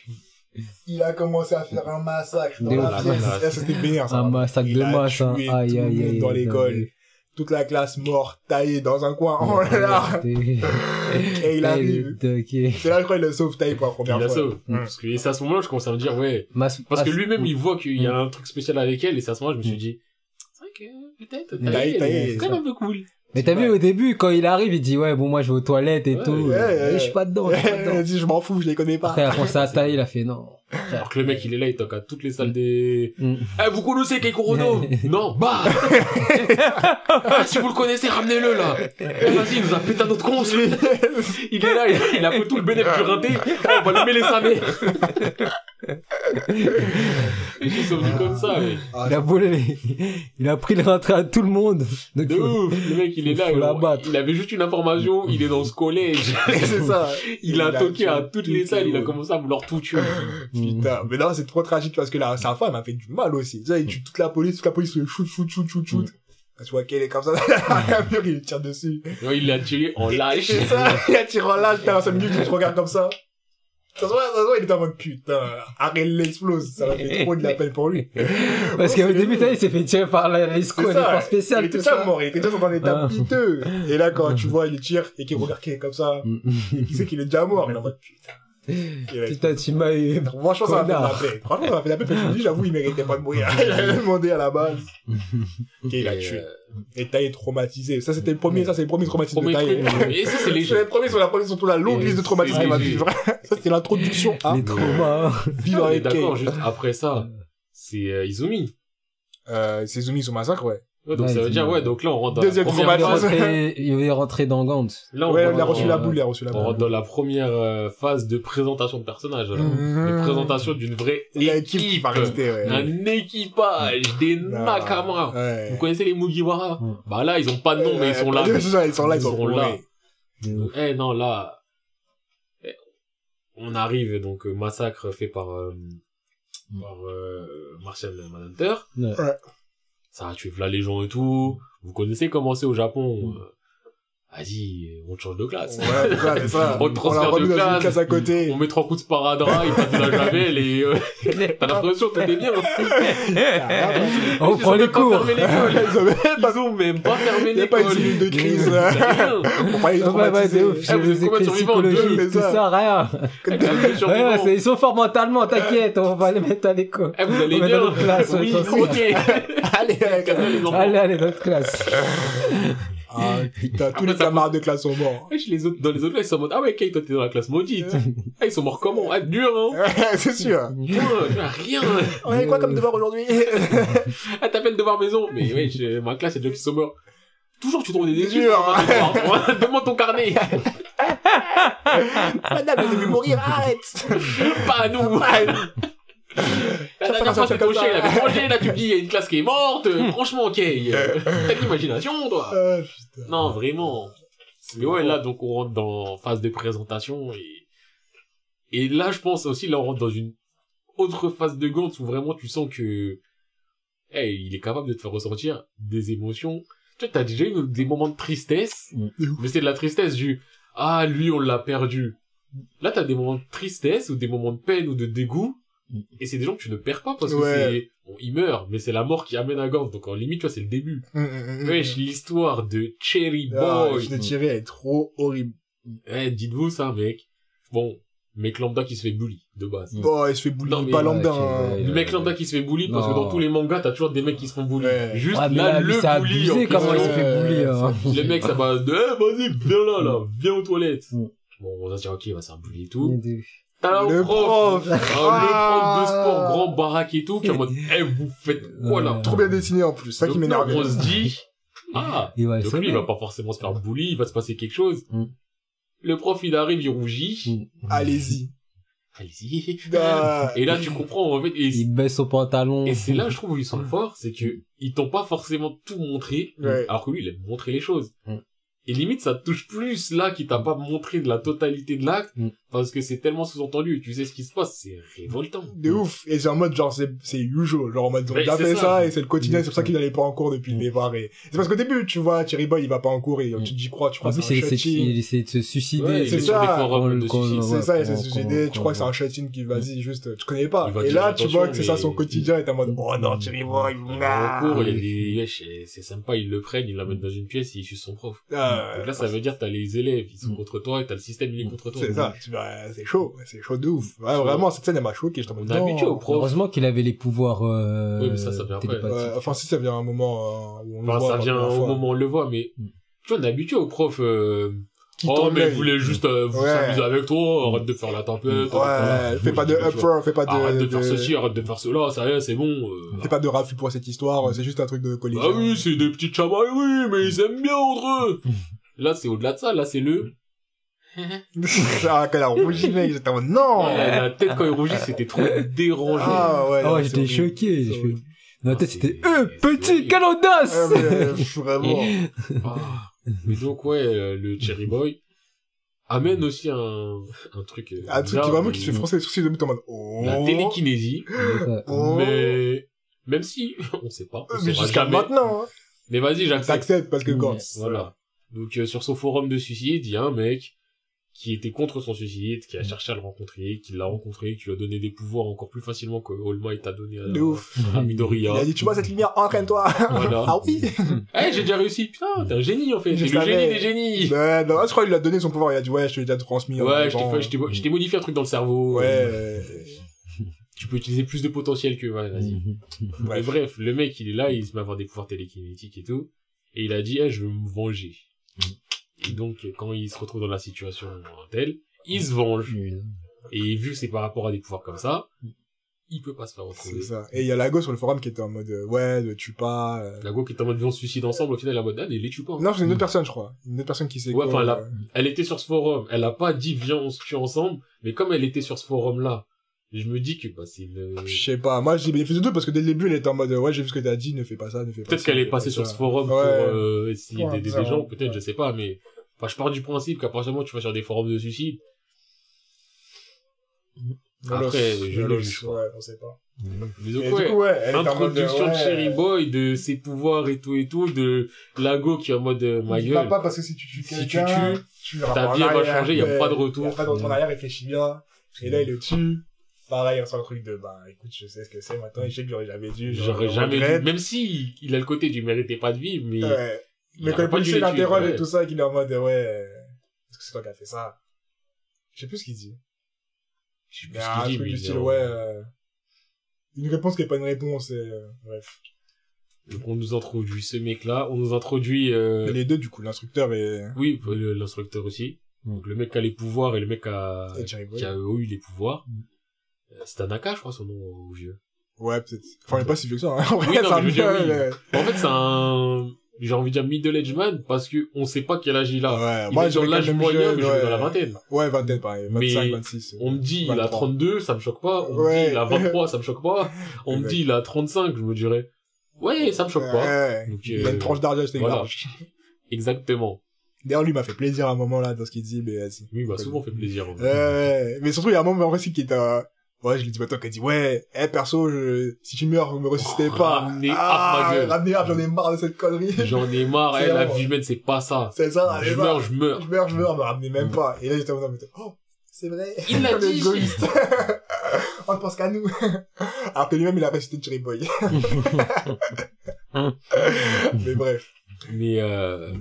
il a commencé à faire un massacre dans la pièce. La Ça, C'était bien, ça. Un massacre de masse, hein. Aïe, aïe, aïe. dans l'école. Toute la classe morte, taillée dans un coin. Oh là là. Et il arrive. C'est là, je crois, il le sauve taille pour la Il première la fois. sauve. Mm. Parce que, et c'est à ce moment-là, je commence à me dire, ouais. Mas- Parce que lui-même, il voit qu'il y a Mm. un truc spécial avec elle, et c'est à ce moment-là, je me suis dit, c'est vrai que, peut-être, Mm. taille, Taille, elle est taille, quand même un peu cool. Mais t'as vu au début, quand il arrive, il dit, ouais, bon, moi, je vais aux toilettes et Ouais, tout. ouais, je suis pas dedans, je suis pas Il dedans. a dit, je m'en fous, je les connais pas. Après, il a pensé à tailler, il a fait, non. Alors que le mec, il est là, il toque à toutes les salles des... Mm. Eh, vous connaissez Keiko Rodo? Non, bah ah, Si vous le connaissez, ramenez-le, là. Eh, Vas-y, il nous a pété un autre con, Il est là, il a, pris tout le bénéfice du rinté, on va le mêler sa mère. Ils sont venus comme ça, mais... Ah, il a volé Il a pris le rentrée à tout le monde. de ouf Le mec, il est là, il, il avait juste une information, il est dans ce collège. C'est ça. Il, a toqué à toutes les salles, il a commencé à vouloir tout tuer. Putain, mais non, c'est trop tragique parce que là, sa femme m'a fait du mal aussi. Tu sais, il tue toute la police, toute la police se shoot, shoot, shoot, shoot, shoot. Tu vois qu'elle est comme ça, la mur, il tire dessus. Ouais, il l'a tiré en lâche. C'est ça, il a tiré en lâche, t'as 5 minutes, tu te regardes comme ça. De toute façon, il était en mode putain, arrête l'explose, ça m'a fait trop de la peine pour lui. Parce qu'au début, il s'est fait tirer par la l'escouade, les forces spéciales, Il était déjà mort, il était déjà dans un état ah. piteux. Et là, quand tu vois, il tire et qu'il regarde comme ça, il sait qu'il est déjà mort, il est en mode putain. Putain, tu m'as eu. Franchement, ça m'a fait de la peine. Franchement, ça m'a fait de la peine. Je me dis, j'avoue, il méritait pas de mourir. Il a demandé à la base. Ok, il a tué. Euh, et Taï est traumatisé. Ça, c'était le premier, ça, c'est le premier traumatisme de Taï. Et ça, c'est les Les premiers sur la première, sur la longue liste de traumatismes qu'il va vivre. Ça, c'était l'introduction à. Les traumas. Vivre avec D'accord, juste après ça, c'est euh, Izumi. Euh, c'est Izumi sous massacre, ouais. Ouais, donc ça veut dire, ouais, donc là, on rentre dans Deuxième la première phase. Il va rentrer dans Gantz. Là, on ouais, il a reçu la boule, il a reçu la boule. On rentre dans la première euh, phase de présentation de personnage, alors. Mmh. De présentation d'une vraie équipe. Rester, ouais. Un équipage, des ah. Ouais. Vous connaissez les Mugiwara? Mmh. Bah là, ils ont pas de nom, mais ils sont là. ils sont là, ils sont là, ils sont là. Eh, non, là. Eh, on arrive, donc, euh, massacre fait par, euh, par, euh, Martial Manhunter. Ouais ça a tué là les gens et tout. Vous connaissez comment c'est au Japon. Mm. Vas-y, on te change de classe. Ouais, ça, ça. on te transfère de classe. classe à côté. On met trois coups de sparadrap, il passe de la javel et euh, t'as l'impression que t'es bien. on prend les cours. Ils ont même pas fermé l'école. Il n'y a pas une de crise. On. Vous êtes combien de survivants Deux. Tout ça, rien. Ouais, ils sont forts mentalement, t'inquiète, on va les mettre à l'école. Eh, vous allez bien. Oui, ok. Allez, allez, allez, notre classe. Ah, putain, tous les camarades de classe sont morts. les autres, dans les autres classes, ils sont en mode, ah ouais, Kate, toi, t'es dans la classe maudite. ah, ils sont morts comment? Ah, dur, hein? c'est sûr. rien. On avait quoi comme devoir aujourd'hui? ah, le devoir maison. Mais ouais, ma classe, il y a des gens qui sont morts. Toujours, tu trouves des excuses. Hein. Demande ton carnet. Madame, vous devez mourir, arrête. Pas à nous. La dernière fois, c'était Rocher, il avait mangé, là, tu me dis, il y a une classe qui est morte, euh, franchement, ok, euh, t'as de l'imagination, toi. Ah, non, vraiment. Mais ouais, là, donc, on rentre dans phase de présentation, et, et là, je pense aussi, là, on rentre dans une autre phase de Gantz où vraiment tu sens que, hey, il est capable de te faire ressentir des émotions. Tu vois, t'as déjà eu des moments de tristesse, mm. mais c'est de la tristesse du, ah, lui, on l'a perdu. Là, t'as des moments de tristesse ou des moments de peine ou de dégoût et c'est des gens que tu ne perds pas parce que c'est, bon, ils meurent, mais c'est la mort qui amène à Gantz. Donc, en limite, tu vois, c'est le début. Mmh, mmh, mmh, Wesh, l'histoire de Cherry ah, Boy. Ah, Cherry, elle est trop horrible. Eh, dites-vous ça, mec. Bon, mec lambda qui se fait bully, de base. Bon, il se fait bully, non, pas lambda. Hein. le mec lambda qui se fait bully, parce que dans tous les mangas, t'as toujours des mecs qui se font bully. Juste là, le bully. Abusé, comment il se fait bully, hein. Le mec, ça va de, eh, vas-y, viens là, là, viens aux toilettes. Bon, on va se dire, ok, va se faire bully et tout. T'as le prof, le prof de sport, grand baraque et tout, qui est en mode, eh, vous faites quoi là? Trop bien dessiné en plus, ça qui m'énerve. On se dit, ah, il va donc lui, il va pas forcément se faire bully, il va se passer quelque chose. Mm. Le prof, il arrive, il rougit. Mm. Allez-y. Allez-y. et là, tu comprends, en fait. Et il baisse son pantalon. Et c'est là, je trouve, où ils sont forts, c'est que, ils t'ont pas forcément tout montré. Alors que lui, il a montré les choses. Mm. Et limite, ça touche plus là qui t'a pas montré de la totalité de l'acte, mm. parce que c'est tellement sous-entendu, tu sais ce qui se passe, c'est révoltant. De ouf. Et c'est en mode, genre, c'est, c'est usual. Genre, en mode, on a fait ça, et c'est le quotidien, c'est pour ça qu'il n'allait pas en cours depuis le mm. départ. Et c'est parce qu'au début, tu vois, Thierry Boy, il va pas en cours, et mm. tu t'y crois, tu crois que c'est un shutting. Il essaie de se suicider. c'est ça. C'est ça, il essaie de se suicider, tu crois que c'est un shutting qui, vas-y, juste, tu connais pas. Et là, tu vois que c'est ça son quotidien, et t'es en mode, oh non, Thierry Boy, En cours, c'est sympa, ils le prennent, ils l'amènent dans une pièce, ils sucent son prof. Donc là, ça veut dire t'as les élèves, ils sont mm. contre toi, et t'as le système, il est contre toi. C'est ça, c'est chaud, c'est chaud de ouf. Ouais, vraiment, cette scène, elle m'a choqué, j'étais en mode, habitué au prof. Heureusement qu'il avait les pouvoirs, euh, Oui, mais ça, ça vient après. enfin, si ça vient à un moment, euh, où on enfin, le voit. ça vient au moment où on le voit, mais, mm. tu vois, on est habitué au prof, euh, qui Oh, mais il voulait juste euh, vous Ouais. s'amuser avec toi, arrête de faire la tempête. Ouais, fais pas de upfront, fais pas de... Arrête de de- faire ceci, arrête de faire cela, ça y est, c'est bon. euh. Fais pas de raffut pour cette histoire, c'est juste un truc de collégien. Ah oui, c'est des petites chamailleries, mais ils aiment bien entre eux. là, c'est au-delà de ça, là, c'est le... ah, quand elle a rougi, mec, j'étais en mode, non! Ouais, la tête quand il rougit, c'était trop dérangé. Ah ouais, c'est j'étais choqué. Dans la tête, Ah, c'était c'est- eux, petit, audace! Ah, mais, euh, vraiment. Mais donc, ouais, euh, le Cherry Boy amène aussi un, un truc... euh, Un truc qui vraiment mais- qui te fait froncer les sourcils de but en mode, oh. La télékinésie, Oh. mais... Même si, on sait pas, on Mais jusqu'à maintenant, hein. Mais vas-y, j'accepte. T'acceptes parce que Mm. Gans. Voilà. Donc euh, sur son forum de suicide, il y a un mec qui était contre son suicide, qui a cherché à le rencontrer, qui l'a rencontré, qui lui a donné des pouvoirs encore plus facilement que All Might a donné à, De ouf. à Midoriya. Il a dit, tu vois cette lumière, entraîne-toi. Voilà. ah oui. Eh, j'ai déjà réussi. Putain, t'es un génie en fait. T'es le savais. génie des génies. Ouais, non, je crois qu'il lui a donné son pouvoir, il a dit, ouais, je te l'ai déjà transmis. en Ouais, je t'ai avant. fait- je t'ai je t'ai modifié un truc dans le cerveau. Ouais. Tu peux utiliser plus de potentiel que, ouais, vas-y. Mais Bref. bref, le mec, il est là, il se met à avoir des pouvoirs télékinétiques et tout. Et il a dit, eh, je veux me venger. Et donc, quand il se retrouve dans la situation telle, il se venge. Et vu que c'est par rapport à des pouvoirs comme ça, il peut pas se faire retrouver. C'est ça. Et il y a la go sur le forum qui était en mode, euh, ouais, ne tue pas. euh. La go qui est en mode, on se suicide ensemble, au final, elle est en mode, ah, mais les tue pas. Non, c'est une autre personne, je crois. Une autre personne qui s'est Ouais, enfin, là- euh, Elle était sur ce forum. Elle a pas dit, viens, on se tue ensemble. Mais comme elle était sur ce forum-là, je me dis que, bah, c'est une... Je sais pas. Moi, j'ai bénéficié de deux parce que dès le début, elle était en mode, ouais, j'ai vu ce que t'as dit, ne fais pas ça, ne fais pas ça. Peut-être qu'elle est passée pas sur ça. ce forum Ouais. pour euh, essayer d'aider des gens, ouais. peut-être, je sais pas, mais... Enfin, je pars du principe qu'à partir du moment où tu vas sur des forums de suicide, Lolos, Après, je le juge. Ouais, on sait pas. mais donc, Et ouais, du coup, ouais, elle introduction de ouais, Cherry Boy, de ses pouvoirs et tout et tout, de Lago qui est en mode, euh, ma gueule, pas parce que si tu tues Si tu tues, tu ta vie, va changer, y a ouais. pas de retour. Y a pas de retour en arrière, réfléchis bien. Et là, il le tue. Pareil, on sent le truc de, bah, écoute, je sais ce que c'est maintenant, et je sais que j'aurais jamais dû. j'aurais jamais dû, même si il a le côté du méritais pas de vivre, mais Ouais. Il Mais quand dû policier l'interroge et tout ça, qu'il est en mode, ouais, est-ce que c'est toi qui as fait ça? Je sais plus ce qu'il dit. je sais Il plus ce un qu'il dit, truc mais du il style, ouais, euh, une réponse qui est pas une réponse, et, euh, bref. Donc on nous introduit ce mec-là, on nous introduit, euh, Les deux, du coup, l'instructeur et, oui, le- l'instructeur aussi. Donc le mec qui a les pouvoirs et le mec qui a, et qui a eu les pouvoirs. Euh, C'est Tanaka, je crois, son nom au vieux. Ouais, peut-être. Enfin, il est pas si vieux que ça, hein. En vrai, non, veux dire, oui. En fait, c'est un, j'ai envie de dire middle age man parce que on sait pas quel âge il a. Ouais, Il moi, j'aurais l'âge moyen, jeune, mais je ouais. dans la vingtaine. Ouais, vingtaine, pareil. 25, Mais 26. On me dit, il a 23. 32, ça me choque pas. On me Ouais. dit, il a 23, ça me choque pas. On me dit, il a 35, je me dirais, ouais, ça me choque pas. Donc, Il a euh, une tranche d'argent, c'était voilà. large. Exactement. D'ailleurs, lui m'a fait plaisir à un moment, là, dans ce qu'il dit, mais vas-y. Oui, bah, souvent, fait plaisir. Ouais, ouais. Mais surtout, il y a un moment, en c'est qui est, euh, ouais, je lui dis, bah, toi, qui a dit, ouais, eh, perso, je... si tu meurs, me ressuscitez Oh, pas. ramenez ah, Hap, ma gueule. Ramenez j'en ai marre de cette connerie. J'en ai marre, eh, la vie humaine, c'est pas ça. C'est ça, Je meurs, je meurs. Je meurs, je meurs, me ramenez même pas. Et là, j'étais en mode, oh, c'est vrai. Il l'a dit. égoïste. On ne pense qu'à nous. Alors que lui-même, il a ressuscité Cherry Boy. mais bref. Mais euh,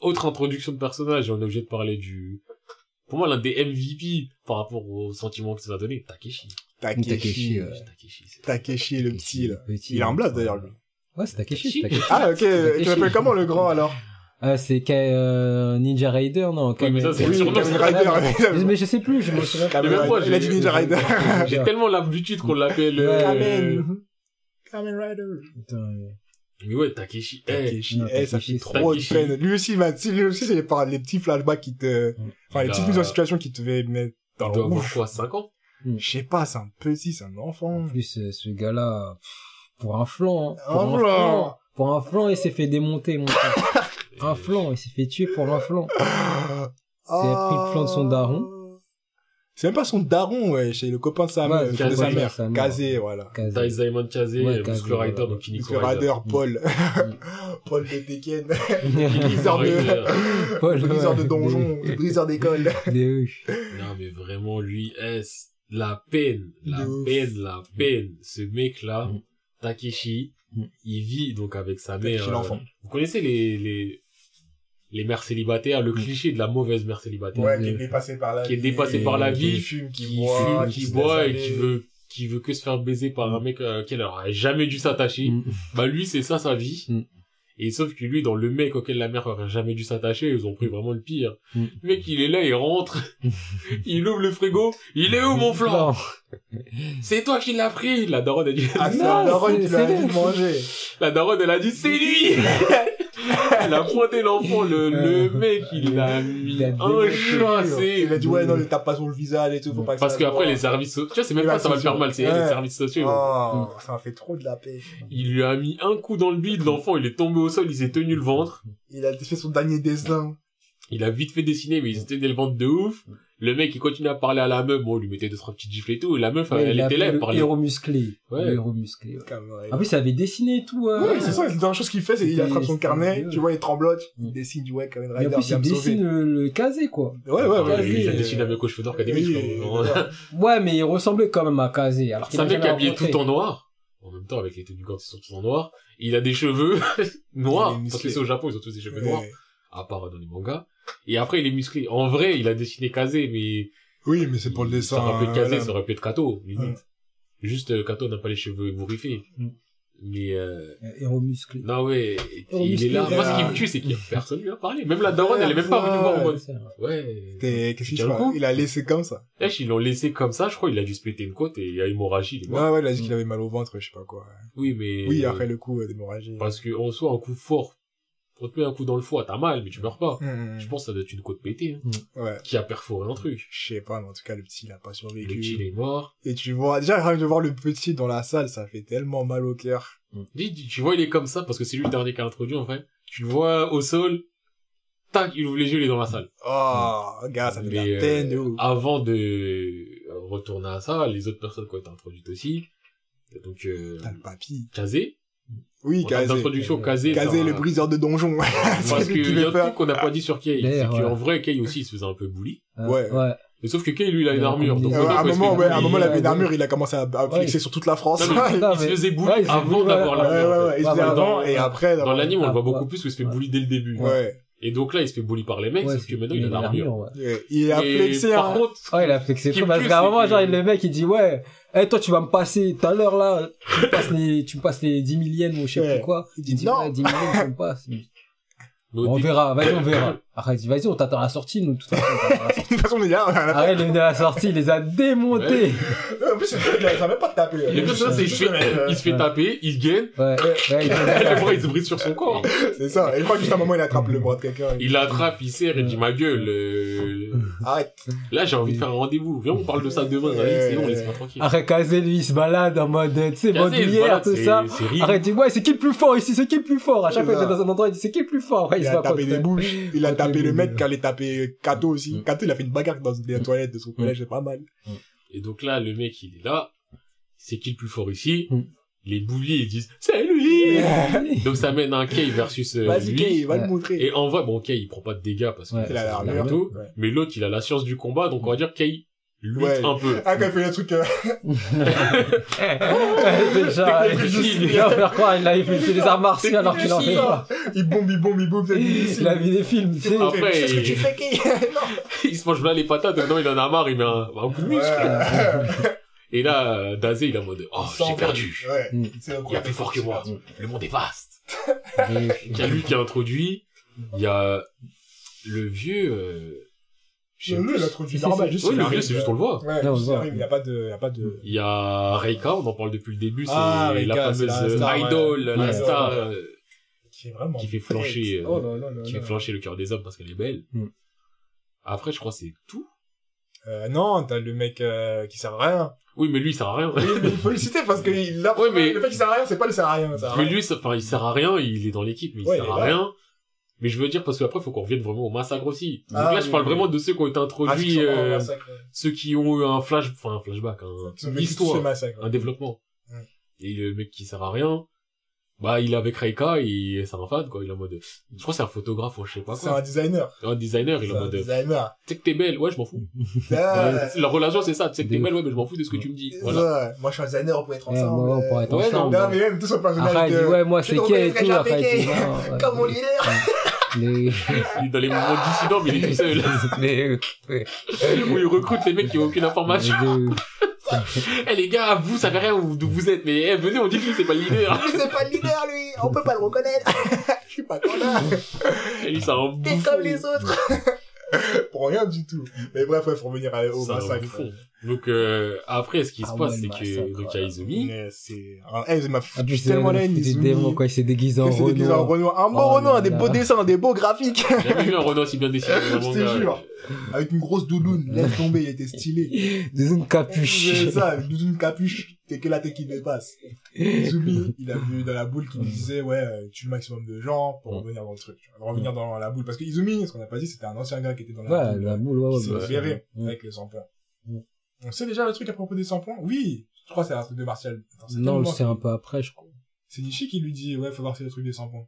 autre introduction de personnage, on est obligé de parler du... Pour moi, l'un des MVP par rapport au sentiment que ça va donner, Takeshi. Takeshi. Takeshi, euh, ouais. Takeshi, le petit, là. Petit, Il est en blase, d'ailleurs, lui. Ouais, c'est Takeshi, Takeshi. c'est Takeshi. Ah, ok. Takeshi. Tu l'appelles comment, le grand, alors? Ah, c'est Ka- euh, Ninja Raider, non Oui, mais ça, c'est Rider. Mais- Mais je sais plus, je me souviens pas. Kamen Mais même moi, Rider. Il a j'ai- dit Ninja Rider. J'ai tellement l'habitude qu'on l'appelle... euh, Kamen. Kamen Rider. Putain. Mais ouais, Takeshi. eh, Takeshi, non, eh, ça fait trop de peine. Lui aussi, il m'a- si, lui aussi, c'est les, par- les petits flashbacks qui te, enfin, les Il petites a- mises en situation qui te mettre dans le rouge. quoi, 5 ans Je sais pas, c'est un petit, c'est un enfant. En plus, euh, ce gars-là, pour un flanc, hein, Un pour un flanc. flanc, pour un flanc, il s'est fait démonter, mon frère. un flanc, il s'est fait tuer pour un flanc. C'est pris le flanc de son daron. C'est même pas son daron, ouais, c'est le copain de sa Ouais, de sa mère. de sa mère. Kazé, voilà. Kaze. Daisaimon Kaze, Ouais, Rider, voilà. donc Muscle Rider. Rider, Paul. Paul de Tekken. briseur de, Paul, briseur de donjon, briseur d'école. Non, mais vraiment, lui, est la peine, la De ouf. peine, la peine. Ce mec-là, Mm. Takeshi, Mm. il vit donc avec sa mère. Takeshi l'enfant. Vous connaissez les, les, les mères célibataires, le Mm. cliché de la mauvaise mère célibataire. Ouais, qui est dépassé par la Qui est vie. dépassé par la vie, Qui fume, qui, qui boit, fume, qui boit et qui veut, qui veut que se faire baiser par un mec euh, auquel elle aurait jamais dû s'attacher. Mm. Bah lui, c'est ça sa vie. Mm. Et sauf que lui, dans le mec auquel la mère aurait jamais dû s'attacher, ils ont pris vraiment le pire. Mm. Le mec, il est là, il rentre, il ouvre le frigo, il est où mon flan C'est toi qui l'as pris La daronne a dit, Ah, c'est Non, la daronne qui dit de manger. la daronne, elle a dit, c'est lui Elle a pointé l'enfant, le, le mec, il a mis Il a un démonté. chassé. Il a dit, ouais, non, il tape pas sur le visage et tout, faut pas que Parce ça que se après voit. les services sociaux, tu vois, c'est même pas ça va le faire mal, c'est Ouais. les services sociaux. Oh, ça m'a fait trop de la paix. Il lui a mis un coup dans le bide, l'enfant il est tombé au sol, il s'est tenu le ventre. Il a fait son dernier dessin. Il a vite fait dessiner, mais il s'est tenu le ventre de ouf. Le mec il continue à parler à la meuf, bon, on lui mettait deux trois petits gifles et tout, et la meuf Ouais, elle était là, elle le parlait. héros musclé. Ouais. Le héros musclé, ouais. Ouais. En plus, il avait dessiné et tout. euh, Ouais, c'est ça, la dernière chose qu'il fait, c'est qu'il attrape son carnet, tu vois, il tremblote, il Mm. dessine du ouais, Kamen Et en Rider plus, il dessine le, le casé, quoi. Ouais, ouais, ouais. il dessiné euh, avec aux cheveux d'or ouais. Ouais, mais il ressemblait quand même à Kazé. Alors qu'il C'est un a mec habillé tout en noir. En même temps, avec les tenues gants, ils sont tous en noir. Il a des cheveux noirs. Parce que c'est au Japon, ils ont tous des cheveux noirs. À part dans les mangas. Et après, il est musclé. En vrai, il a dessiné Kazé, mais Oui, mais c'est pour le dessin. Ça aurait pu être euh, Kazé, ça aurait pu être Kato, limite. Ouais. Juste, euh, Kato n'a pas les cheveux bourriffés. Mm. Mais, euh, Euh, Héros musclé. non, ouais, il est là. Moi, ce qui là. me tue, c'est qu'il y a personne qui lui a parlé. Même la daronne, elle est même pas venue voir en ouais. Qu'est-ce qu'il se. Il a laissé comme ça. Wesh, ils l'ont laissé comme ça, je crois, il a dû splitter une côte et il y a hémorragie. Ouais, ouais, il a dit qu'il avait mal au ventre, je sais pas quoi. Oui, mais. Oui, après le coup euh, d'hémorragie. Parce que, en soi, un coup fort, on te met un coup dans le foie, t'as mal, mais tu meurs pas. Hum, Je pense que ça doit être une côte pétée, hein, Ouais. qui a perforé un truc. Je sais pas, mais en tout cas, le petit, il a pas Le survécu. petit, il est mort. Et tu vois, déjà, rien que de voir le petit dans la salle, ça fait tellement mal au cœur. Dis, dis, tu vois, il est comme ça, parce que c'est lui le dernier qui a introduit, en vrai. Tu le vois au sol, tac, il ouvre les yeux, il est dans la salle. Oh, gars, ça fait de Mais, la peine de euh, ouf. avant de retourner à ça, les autres personnes qui ont été introduites aussi. Donc, euh, T'as le papy. Kazé. Oui, Kazé. d'introduction, Kazé. Kazé, le briseur de donjons. Parce qu'il y a un fait. truc qu'on n'a pas dit sur Kay. C'est qu'en ouais. vrai, Kay aussi, il se faisait un peu bully. Euh, Ouais. ouais. Mais sauf que Kay, lui, il a une armure. Donc. Euh, à un moment, ouais, à un bully. moment, il avait une armure, il a commencé à, à Ouais. flexer sur toute la France. Non, mais Non, il se faisait bully avant d'avoir l'armure. ouais, ouais, il se ouais, avant, et après, Dans l'anime, on le voit beaucoup plus où il se fait bully dès le début. Ouais. Et donc là, il se fait bully par les mecs, Ouais, sauf que maintenant, il a l'armure. ouais. Ouais. Il a flexé, Par hein. contre, Ouais, il a flexé parce qu'à un c'est moment, genre, le mec, il dit, ouais, eh, toi, tu vas me passer, tout à l'heure, là, tu me passes les, tu me passes les 10 000 yens ou je sais Ouais. plus quoi. Il Il dit dit, non. ouais, 10 000 yens, tu me au On verra, vas-y, on verra. Arrête, vas-y, on t'attend à la sortie, nous, de toute façon, on t'attend à la sortie. De toute façon, on est là, on a la Arrête, il est venu à la sortie, il les a démontés. Ouais, plus, il a- même pas tapé. Le gars, c'est, il se fait, il se fait taper, il se gagne, Ouais, ouais, il et le bras, il se brise sur son corps. C'est ça. Et je crois que juste à un moment, il attrape le bras de quelqu'un. Il l'attrape, il serre, il dit, ma gueule, euh, Arrête. là, j'ai envie de faire un rendez-vous. Viens, on parle de ça demain. C'est bon, laisse-moi tranquille. Arrête, Kazé, lui, il se balade en mode, tu sais, balade, tout ça. Arrête, dit, ouais, c'est qui le plus fort ici, c'est qui le plus fort? À chaque fois, il est dans un endroit, il dit, c'est qui le plus fort? Il a tapé des bouches. Il a tapé le mec qui allait taper Kato aussi. Mm. Kato, il a fait une bagarre dans les toilettes de son collège, c'est pas mal. Et donc là, le mec, il est là. C'est qui le plus fort ici? Mm. Les bouliers, ils disent, c'est lui! Donc ça mène un Kay versus euh, Vas-y, lui. Kay, va le montrer. Et en vrai, bon, Kay, il prend pas de dégâts parce qu'il Ouais. a l'armure l'armure. et tout. Ouais. Mais l'autre, il a la science du combat, donc on va dire Kay lutte Ouais. un peu. Ah, quand il fait le truc, euh, déjà, il va faire quoi? Il a fait des arts martiaux alors qu'il en fait pas. il bombe, il bombe, il bombe, Il a vu des films, tu sais. Après, C'est ce que tu il- fais. Non. il se mange là les patates, maintenant il en a marre, il met un, un coup de muscle. Ouais. Et là, Dazé, il est en mode, oh, j'ai perdu. Ouais. Mm. Il y a plus fort que moi. Le monde est vaste. Il y a lui qui a introduit. Il y a le vieux, euh, Le Si, si, normal, juste Oui, le vieux, c'est juste on le voit. Ouais, Non, on voit. il arrive, il y a pas de, il y a pas de, Il y a Reika, on en parle depuis le début, c'est Ah, la fameuse la star, idol, ouais. la Ouais, star, ouais. euh, qui est vraiment qui fait flancher, euh, Oh qui fait flancher le cœur des hommes parce qu'elle est belle. Mm. Après, je crois que c'est tout. Euh, non, t'as le mec, euh, qui sert à rien. Oui, mais lui, il sert à rien. Oui, mais il faut le citer parce que il a, Ouais, mais- le fait qu'il sert à rien, c'est pas le sert à rien, ça sert à Mais rien. lui, ça- enfin, il sert à rien, il est dans l'équipe, mais il Ouais, sert à rien. Mais je veux dire, parce qu'après, faut qu'on revienne vraiment au massacre aussi. Donc Ah, là, je parle oui. vraiment de ceux qui ont été Ah, introduits, c'est euh, massacre. ceux qui ont eu un flash, enfin, un flashback, un, une histoire, massacre. un développement. Mm. Et le mec qui sert à rien, bah, il est avec Reika, et c'est un fan, quoi. Il est en mode, je crois que c'est un photographe ou je sais pas C'est quoi. un designer. Un designer, il est C'est en un mode, tu sais que t'es belle, ouais, je m'en fous. Ah, Ouais, La relation, c'est ça, tu sais que t'es belle, ouais, mais je m'en fous de ce que tu me dis. c'est Voilà. Moi, je suis un designer, on peut être Ouais, ensemble. moi, on pourrait être Ouais, non, ensemble. Non, mais même tout son personnage. Ouais, moi, Je c'est te qui et tout. Kay. ouais. Comme mon leader. Les, Il est dans les mouvements dissidents, mais il est tout seul. ouais. Où il recrute les mecs qui ont aucune information. Eh les gars, vous savez rien d'où vous êtes, mais eh, venez, on dit que c'est pas le leader. Mais c'est pas le leader, lui. On peut pas le reconnaître. Je suis pas connard. Et lui, ça en T'es comme les autres. Pour rien du tout. Mais bref, il faut revenir à- au massacre. Donc euh, après, ce qui se Ah passe, ouais, c'est le que donc il y a Izumi. Mais c'est, ah, eh, il m'a plus, c'est tellement la le haine, des Izumi. démons, quoi, il s'est déguisé en c'est déguisé en. Un beau Oh Renoir, là des beaux dessins, des beaux graphiques. J'ai jamais vu un Renault aussi bien dessiné Je te jure. Avec une grosse doudoune, laisse tomber, il était stylé. Des une capuche. C'est ça, doudoune capuche, t'es que la tête qui dépasse. Izumi, il a vu dans la boule qui lui disait, ouais, euh, tue le maximum de gens pour revenir dans le truc, tu vois, revenir dans la boule. Parce que Izumi, ce qu'on n'a pas dit, c'était un ancien gars qui était dans la Ouais, boule. la boule, ouais, qui ouais. s'est bah, avec les 100 points. Mm. On sait déjà le truc à propos des 100 points? Oui, je crois que c'est un truc de Martial. Attends, Non, c'est un peu après, je crois. C'est Nishi qui lui dit, ouais, faut voir si le truc des 100 points.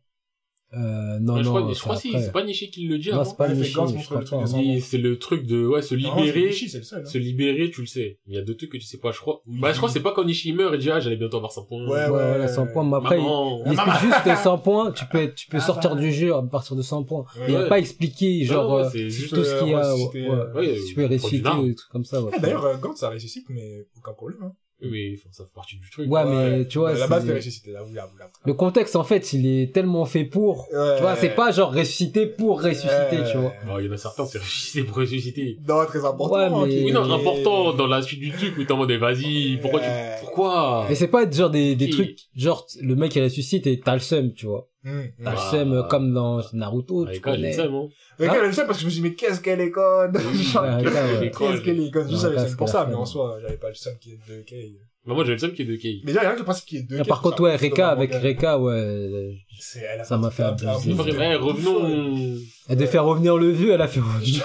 Euh, non, Ouais, je non, crois, je c'est crois si, c'est pas Nishi qui le dit Non, avant. c'est pas il Nishi, je hein. Si, C'est le truc de, ouais, se Non, libérer. Nishi, c'est le seul. hein. Se libérer, tu le sais. Il y a deux trucs que tu sais pas, je crois. Oui. Bah, je crois que c'est pas quand Nishi meurt et dit, ah, j'allais bientôt avoir 100 points. Ouais, Ouais, ouais, ouais, 100 points, mais après, il, Maman. il explique juste que 100 points, tu peux, tu peux Ah, sortir bah. du jeu à partir de 100 points. Il a pas expliqué, genre, Non, euh, tout ce qu'il y a, ressusciter, ouais, euh, ouais, tu peux ou des trucs comme ça, ouais. Ah, D'ailleurs, euh, Gantz, ça ressuscite, mais aucun problème. Oui, mais enfin, ça fait partie du truc. Ouais, mais tu vois, À la base, là, là, là. le contexte, en fait, il est tellement fait pour, Ouais. tu vois, c'est pas genre ressusciter pour ressusciter, Ouais. tu vois. Bon, il y en a certains, c'est ressuscité pour ressusciter. Non, très important. Ouais, hein, mais- Oui, non, important dans la suite du truc, mais t'es en mode, eh, vas-y, pourquoi tu, pourquoi? Mais c'est pas genre des, des trucs, genre, le mec il ressuscite et t'as le seum, tu vois. Hum, T'as hum. le Ah. seum euh, comme dans Naruto, tu quoi, j'ai connais. le seum, hein. Hein elle le sait, parce que je me suis dit, mais qu'est-ce qu'elle est conne Qu'est-ce qu'elle est conne Je savais le seum pour que ça, mais en soi, j'avais pas le seum qui est de Kei. Bah, moi, j'ai le seum qui est de Kei. Mais déjà, il y a rien qui est de Ah, Kei. par contre, ouais, C'est Reka, le avec. Reka, ouais, C'est- Ça m'a fait abuser. C'est revenons. elle devait faire revenir le vieux, elle a fait revenir.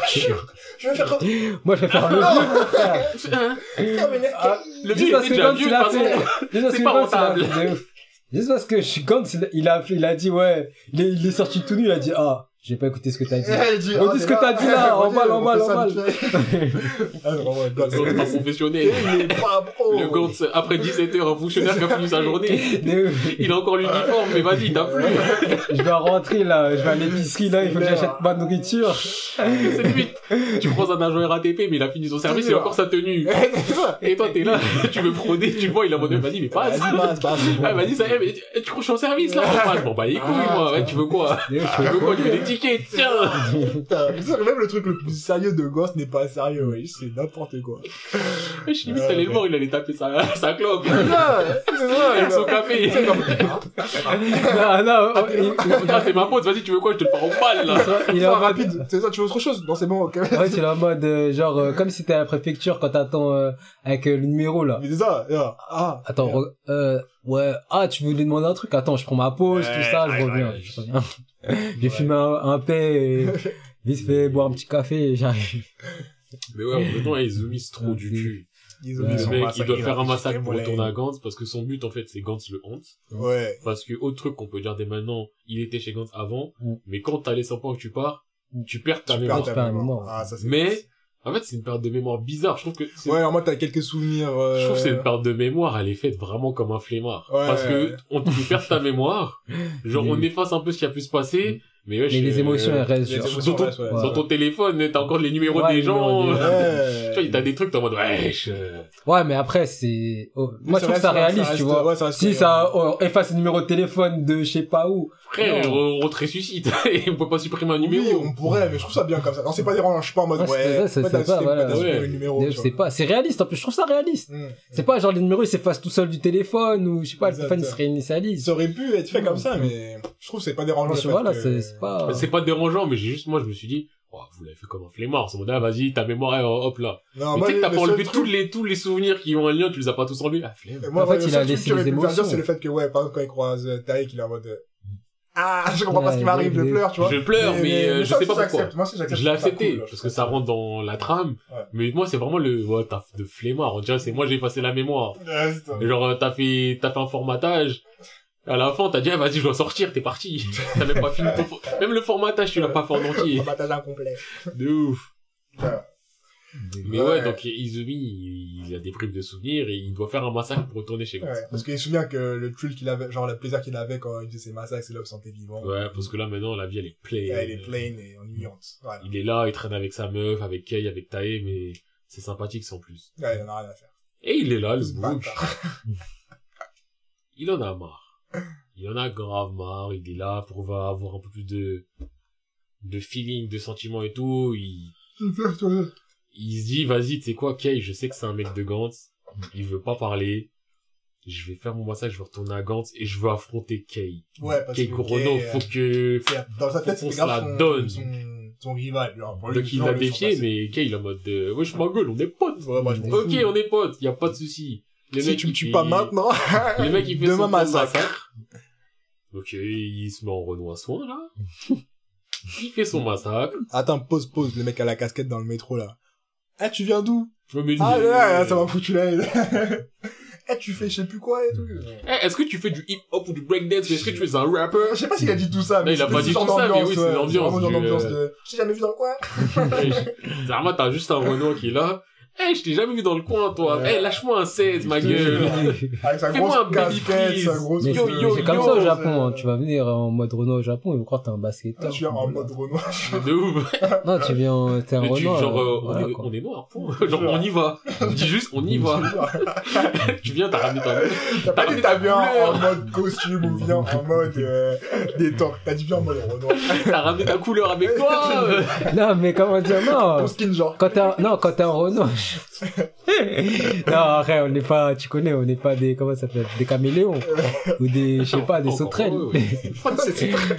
Je vais faire Moi, je vais faire le vieux, frère. Hein revenir Ah, Le vieux, il que déjà vieux, C'est que pas rentable. Juste parce que je- Gantz, il, il a il a dit, ouais, il est sorti tout nu, il a dit, ah, j'ai pas écouté ce que t'as dit. Dit, Redis oh, ce t'es que t'as dit là, en balle, en balle, en. Ah, Gantz, Gantz, pas professionnel. Il est pas pro. Le Gantz, après 17 heures, un fonctionnaire qui a fini sa journée. Il a encore l'uniforme, mais vas-y, t'as plus. je dois rentrer là, je vais à l'épicerie là, il faut que j'achète ma nourriture. C'est limite. Tu croises un agent RATP, mais il a fini son service, il a encore sa tenue. C'est. Et toi, t'es là, tu veux frauder, tu vois, il en mode, vas-y, mais passe. Vas-y, passe. Ah, vas-y, ça y est, mais tu- crois que je suis en service, là? Bon, bah, les couilles, Ah, moi. Tu veux quoi? Tu veux quoi? Tu veux des Tiens! Putain, c'est vrai, Même le truc le plus sérieux de Ghost n'est pas sérieux, ouais. C'est n'importe quoi. Je suis limite allé le voir, il allait taper sa, sa clope. C'est ça, c'est ça. Avec son café. Non, non, oh, Ah, c'est ma pote, vas-y, tu veux quoi? Je te le fais en balle, là. il est rapide. C'est ça, tu veux autre chose? Non, c'est bon, ok. ouais, il est en mode, euh, genre, euh, comme si t'es à la préfecture quand t'attends, euh, avec euh, le numéro là. Mais c'est ça, là. Ah. Attends, euh, ouais, ah, tu veux lui demander un truc? Attends, je prends ma pause, tout ça, je ouais, reviens, ouais. J'ai fumé un, un paix et vite fait boire un petit café et j'arrive. Mais ouais, à Izumi, c'est trop du cul. Ils mis Le mec, il massacre, doit faire un massacre pour retourner à. Gantz, parce que son but, en fait, c'est Gantz le hante. Ouais. Parce que, autre truc qu'on peut dire dès maintenant, il était chez Gantz avant, Mm. mais quand t'as les 100 points que tu pars, tu perds ta Tu mémoire. perds ta mémoire. mémoire. Ah, ça, c'est. Mais, en fait, c'est une perte de mémoire bizarre. Je trouve que, c'est- Ouais, en mode, t'as quelques souvenirs, euh... je trouve que c'est une perte de mémoire, elle est faite vraiment comme un flemmard. Ouais, Parce que, ouais. on te perdre ta mémoire, genre, on efface un peu ce qui a pu se passer, mais ouais, Mais les émotions, elles restent, les genre. émotions dans ton, restent, ouais. dans ton téléphone, t'as encore les numéros Ouais, des les numéros gens. des gens. Ouais. Tu vois, t'as des trucs, t'es en mode, wesh. euh, Ouais, mais après, c'est, oh, moi, je trouve ça réaliste, reste- tu vois. Ouais, ça reste Si ça oh, efface le numéro de téléphone de je sais pas où. Frère, on, on te ressuscite. Et on peut pas supprimer un Oui, numéro. on pourrait, mais je trouve ça bien comme ça. Non, c'est pas dérangeant, je suis pas en mode, Ouais, c'est ouais, ouais, Ouais. pas, c'est réaliste, en plus, je trouve ça réaliste. Mm. C'est pas genre les numéros ils s'effacent tout seul du téléphone ou je sais pas, le téléphone il se réinitialise. Ça aurait pu être fait comme ça, mais je trouve que c'est pas dérangeant. C'est c'est pas. C'est pas dérangeant, mais j'ai juste, moi, je me suis dit, oh, vous l'avez fait comme un flemmard. C'est mon ah, vas-y, ta mémoire, est- hop là. Non, mais moi, tu sais que t'as pas enlevé truc- tous les, tous les souvenirs qui ont un lien, tu les as pas tous enlevés. Ah, flemme. Moi, En fait, il a laissé les émotions. c'est le fait que, ouais, par exemple, quand il croise euh, Taïk, il est en mode, euh, ah, je comprends pas ce qui Ouais, m'arrive, je mais- pleure, tu vois. Je pleure, mais, euh, je ça sais pas pourquoi. j'accepte. Moi aussi, j'accepte. Je l'ai accepté, cool, parce que ça rentre dans la trame. Ouais. Mais moi, c'est vraiment le, ouais, t'as de flemmard. On dirait, c'est moi, j'ai effacé la mémoire. Ouais. Genre, euh, t'as fait, t'as fait un formatage. À la fin, t'as dit, ah, vas-y, je dois sortir, t'es parti. t'as même pas fini ton, fo- même le formatage, tu l'as pas fait en entier. Formatage incomplet. De ouf. Ouais. Mais Ouais. ouais, donc Izumi, il, il a des bribes de souvenirs et il doit faire un massacre pour retourner chez lui. Ouais, parce qu'il se souvient que le thrill qu'il avait, genre le plaisir qu'il avait quand il faisait ses massacres, c'est là où il se sentait vivant. Ouais, parce que là maintenant la vie elle est pleine. Et elle est plain et ennuyante. Voilà. Il est là, il traîne avec sa meuf, avec Kei, avec Tae, mais c'est sympathique sans plus. Ouais, il en a rien à faire. Et il est là, le bâtard. Il en a marre. Il en a grave marre. Il est là pour avoir un peu plus de, de feeling, de sentiments et tout. Il, il se dit, vas-y, tu sais quoi, Kay, je sais que c'est un mec de Gantz. Il veut pas parler. Je vais faire mon massacre, je vais retourner à Gantz et je veux affronter Kay. Ouais, parce Kay que Kurono, Kay, faut euh, que, c'est- dans sa tête, grave la son, donne. son, son rival. Genre, pour donc il l'a défié, mais Kay, il est en mode, euh, wesh, ma gueule, on est potes. Ouais, moi, je. Ok, on est potes, y a pas de souci. Le Si mec, tu me tues pas maintenant, Le mec, il fait demain son massacre. massacre. Euh, il se met en Renoir soin, là. il fait son massacre. Attends, pause, pause, le mec à la casquette dans le métro, là. Eh, tu viens d'où? Je me mets Ah, là, euh, ça m'a foutu la haine. Eh, tu fais je sais plus quoi et tout. Eh, est-ce que tu fais du hip-hop ou du breakdance? Est-ce que tu es un rapper? Je sais pas s'il a dit tout ça, Non, mais il a pas dit tout ça, mais oui, c'est l'ambiance Vraiment d'ambiance euh, de, j'ai jamais vu dans le coin. Vraiment, t'as juste un Renoir qui est là. Eh, je t'ai jamais vu dans le coin, toi. Ouais. Eh, lâche-moi un 16, ma gueule. Avec sa Fais-moi un casquette, freeze. sa grosse Mais Yo, c'est yo, c'est comme yo, ça au Japon, hein. tu vas venir en mode Renault au Japon, ils vont croire que t'es un Ah, basketteur. Je suis en mode Renoir. De ouf. Non, tu viens, t'es un Mais tu- Renault. genre, euh, on, voilà, est, on est noir, point. Genre, on y va. Dis juste, on y va. tu viens, t'as ramené ta T'as pas dit ramené t'as ta bien couleur. en mode costume ou bien en mode euh, détente. T'as dit bien en mode Renoir. T'as ramené ta couleur avec toi. euh. Non, mais comment dire, non. Ton skin genre. Quand t'es un, non, quand t'es un Renault. non, arrête, on n'est pas, tu connais, on n'est pas des, comment ça s'appelle, des caméléons. Ou des, je sais pas, des Encore sauterelles. heureux, ouais. C'est c'est très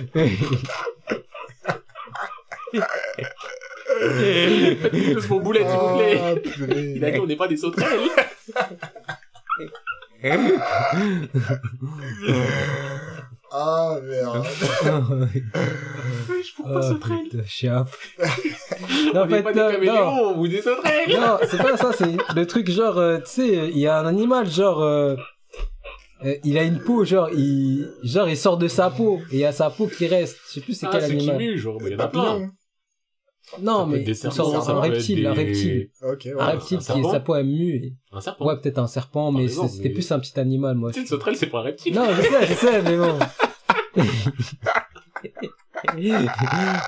Plus mon boulet, s'il vous plaît. Ah. Il a dit, on n'est pas des sauterelles. Ah merde. Wesh, pourquoi Oh, sauterelles putain, chiap. On Non, en fait, pas des non, non. caméléons ou des sauterelles. Non, c'est pas ça, c'est le truc genre, euh, tu sais, il y a un animal genre, euh, euh, il a une peau genre, il, genre il sort de sa peau et il y a sa peau qui reste. Je sais plus c'est Ah, quel c'est qui animal. mue, genre, mais il y en a plein. Non, mais des serpents, sort ça un reptile, des- un reptile, Ok, ouais. un reptile un qui serpent sa peau est mue. et- Un serpent. Ouais, peut-être un serpent, Par mais c'était mais- plus un petit animal, moi. Tu sais, une sauterelle, c'est pas un reptile. Non, je sais, je sais, mais bon.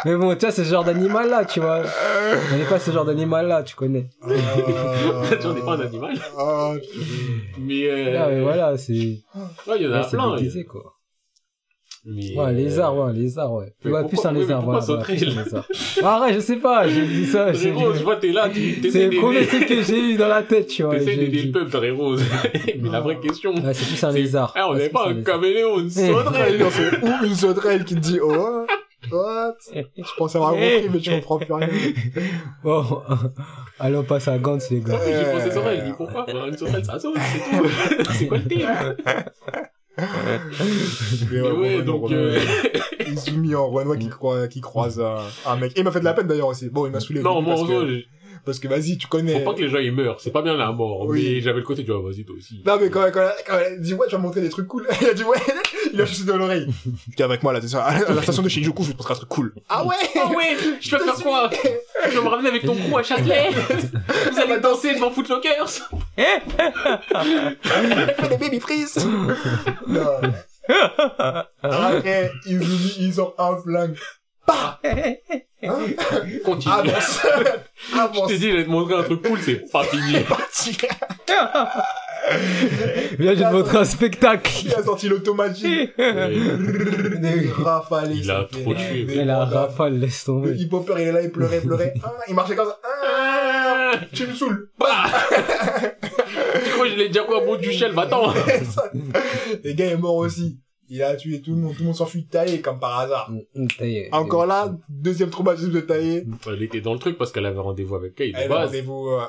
mais bon, tu vois, ce genre d'animal-là, tu vois. On n'est pas ce genre d'animal-là, tu connais. Tu vois, on n'est pas un animal. Ah, Mais, euh, Ah, mais voilà, c'est, ouais, il y en a ouais, c'est plein. déguisé, quoi. Mais, Ouais, euh, lézard, ouais, lézard, ouais. mais Ouais, pourquoi- plus un mais lézard, pourquoi voilà. voilà, sauterelle lézard. Ouais, arrête, je sais pas, j'ai dit ça. Frérot, dit- je vois, t'es là, tu C'est le premier truc que j'ai eu dans la tête, tu vois. T'essayes d'aider le peuple, frérot. Mais la vraie question. Ouais, c'est plus un lézard. Eh, on Ouais, n'est pas un caméléon, une Sauterelle, sauterelle. non, c'est ou une sauterelle qui te dit oh what? Je pensais avoir compris mais tu comprends plus rien. Bon, allez, on passe à Gantz, les gars. Oui, j'ai pensé sauterelle. Je dis pourquoi? Bah, Une sauterelle, ça saute, c'est tout. C'est quoi le thème? Mais ouais, Renoir, donc, euh, Izumi en Renoir qui, croise, qui croise un, un mec. Et il m'a fait de la peine d'ailleurs aussi. Bon, il m'a saoulé. non, moi, parce, que, parce que vas-y, tu connais. faut pas que les gens ils meurent. C'est pas bien la mort. Oui. Mais j'avais le côté du, ah, vas-y, toi aussi. Non, mais quand, quand, quand elle dit ouais, tu vas me montrer des trucs cool. Il a dit ouais, il a chuchoté dans l'oreille. Viens avec moi là, t'es ça. À la station de Shinjuku, je vais te montrer un truc cool. Ah ouais Ah ouais, je peux faire quoi Tu vas me ramener avec ton crew à Châtelet Vous allez danser devant Footlockers Fais des baby freeze Non. Après, Izumi, il sort un flingue. Bah hein Continue. Avance Je Avance t'ai dit, j'allais te montrer un truc cool, c'est pas fini. Parti Viens, je vais te montrer un spectacle. Il a sorti l'automatique. Des rafales. Il a trop tué. Mais la rafale, laisse Le tomber. hip-hopper, il est là, il pleurait, pleurait. Ah, il marchait comme ça. Ah, Ah, tu me saoules. bah. Tu crois que je l'ai déjà quoi, bon du shell, va-t'en. Les gars est mort aussi. Il a tué tout le monde. Tout le monde s'enfuit de tailler, comme par hasard. Mm, est. Encore là, deuxième traumatisme de tailler. Elle était dans le truc parce qu'elle avait rendez-vous avec Kay de Elle a base. rendez-vous, euh,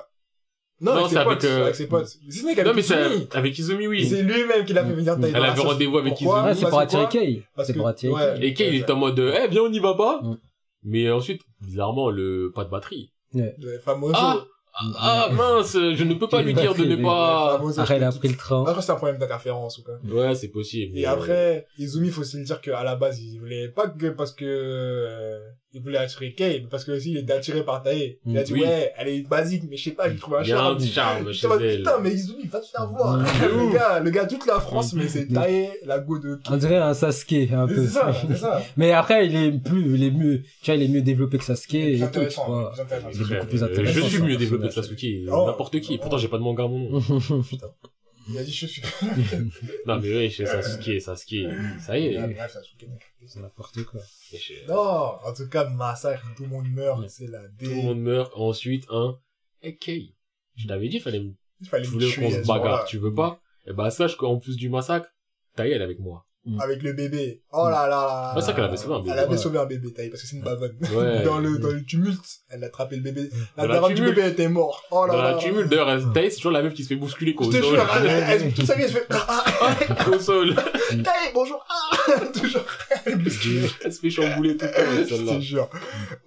Non, Non, avec, ses potes, euh, avec ses potes. Si ce n'est Non, qu'avec mais c'est Izumi. avec Izumi, oui. C'est lui-même qui l'a fait venir tailler. Elle avait rendez-vous avec Izumi. Ouais, c'est pour attirer Kay. C'est pour attirer. Kay. Et Kay, il est en mode, eh, viens, on y va pas. Mm. Mais ensuite, bizarrement, le, pas de batterie. Le famoso. Ah, ah, mince, je ne peux pas lui dire de ne pas... Après, il a pris le train. Que c'est un problème d'interférence ou quoi. Ouais, c'est possible. Et après, Izumi, faut aussi le dire qu'à la base, il voulait pas que parce que euh, il voulait attirer Kay, parce que aussi il était attiré par Tae. Il a dit, Oui. ouais, elle est basique, mais je sais pas, j'ai trouvé un Il y a un charme. chez elle. putain, mais Izumi, va te faire voir. Mm. le gars, le gars, toute la France, mais c'est Tae, la go de On dirait un Sasuke, un peu. C'est ça, c'est ça. Mais après, il est plus, il est mieux, tu vois, il est mieux développé que Sasuke C'est et tout, tu vois. Il est beaucoup plus Euh, intéressant. Je suis mieux développé que. Sasuke, Oh. n'importe qui. Pourtant, j'ai pas demandé à mon nom. Il a dit, je suis. Non, mais oui, chez Sasuke, Sasuke, ça y est. Ah, bref, choquait. C'est n'importe quoi. Et chez- Non, en tout cas, massacre, tout le monde meurt, Ouais. c'est la Tout le dé. monde meurt. Ensuite, un, hey, Kay. Je t'avais dit, fallait me Il fallait Tu voulais qu'on se bagarre, tu veux pas? Eh ben sache qu'en plus du massacre, elle est avec moi. Avec le bébé. Oh là là. Ouais, c'est ça qu'elle avait sauvé un bébé. Elle avait Ouais. sauvé un bébé, Taï, parce que c'est une bavonne. Ouais. Dans le, dans le tumulte, elle a attrapé le bébé. La Dans la daronne du bébé était mort. Oh là Dans là. la tumulte, d'ailleurs, Taï c'est toujours la meuf qui se fait bousculer quoi, Je te sol. jure, elle, elle, elle- toute sa vie, elle se fait, ah, ah, au sol. Taï, bonjour, ah, toujours, elle se fait chambouler tout le temps, Je te jure.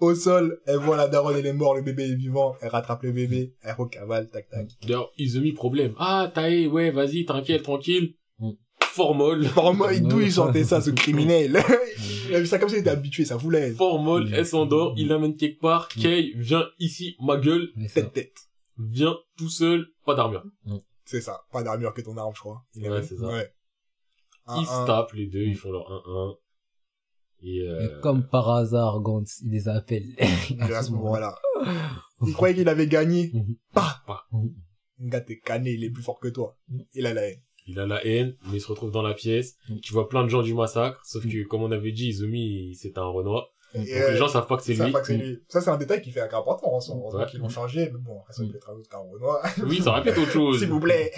Au sol, elle voit la daronne, elle est morte, le bébé est vivant, elle rattrape le bébé, elle recavale, tac, tac. D'ailleurs, Izumi, problème. Ah, Taï, ouais, vas-y, tranquille, tranquille. Formol. Vraiment, d'où il ça. sentait ça, ce criminel? il a vu ça comme ça, il était habitué, ça voulait. Formol, elle s'endort, il l'amène quelque part. Kay, viens ici, ma gueule. Tête, tête. Viens tout seul, pas d'armure. C'est ça. Pas d'armure que ton arme, je crois. Il Ouais, c'est ça. Ouais. Un, Ils se tapent les deux, ils font leur 1-1. Et, euh... Et comme par hasard, Gantz, il les appelle. Et à ce moment-là. Il croyait qu'il avait gagné. Mhm. Pah! Pah. Un gars, t'es cané, il est plus fort que toi. Il a la haine. Il a la haine, mais il se retrouve dans la pièce. Mm. Tu vois plein de gens du massacre, sauf que, comme on avait dit, Izumi, c'est un Renoir. Donc euh, les gens savent pas que c'est lui. pas que c'est lui. Ça, c'est un détail qui fait un important, en soi. Ouais. qu'ils l'ont changé, mais bon, après, ça peut être un autre cas Renoir. Oui, ça aurait pu être autre chose. S'il vous plaît.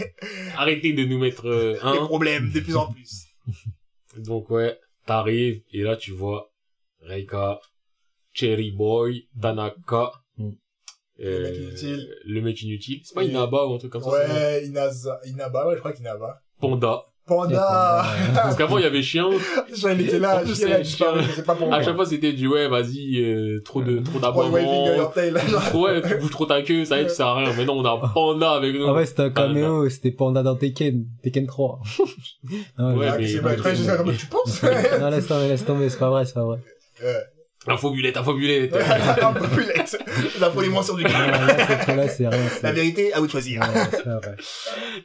Arrêtez de nous mettre euh, Des un. problèmes, de plus en plus. Donc ouais, t'arrives, et là tu vois Reika, Cherry Boy, Mm. euh, Le mec inutile. le mec inutile. C'est pas Inaba ou un truc comme ça Ouais, Inaza, Inaba, ouais, je crois qu'Inaba. Panda. Panda! Parce qu'avant il y avait chien. Jean, il était là, Chien, il a disparu, chien. pas À pourquoi. chaque fois c'était du ouais, vas-y, euh, trop de trop d'abonnements. Ouais, tu bouges trop ta queue, ça y est, tu sers à rien. Mais non, on a Panda avec nous. Ah ouais, c'était un caméo, c'était Panda dans Tekken, Tekken 3. non, Ouais, Ah, mais- tu penses? non, laisse tomber, laisse tomber, c'est pas vrai, c'est pas vrai. Ouais. Infobulette, infobulette. Un peu plus La folie sur du fois-là, c'est rien. La vérité, à vous de choisir.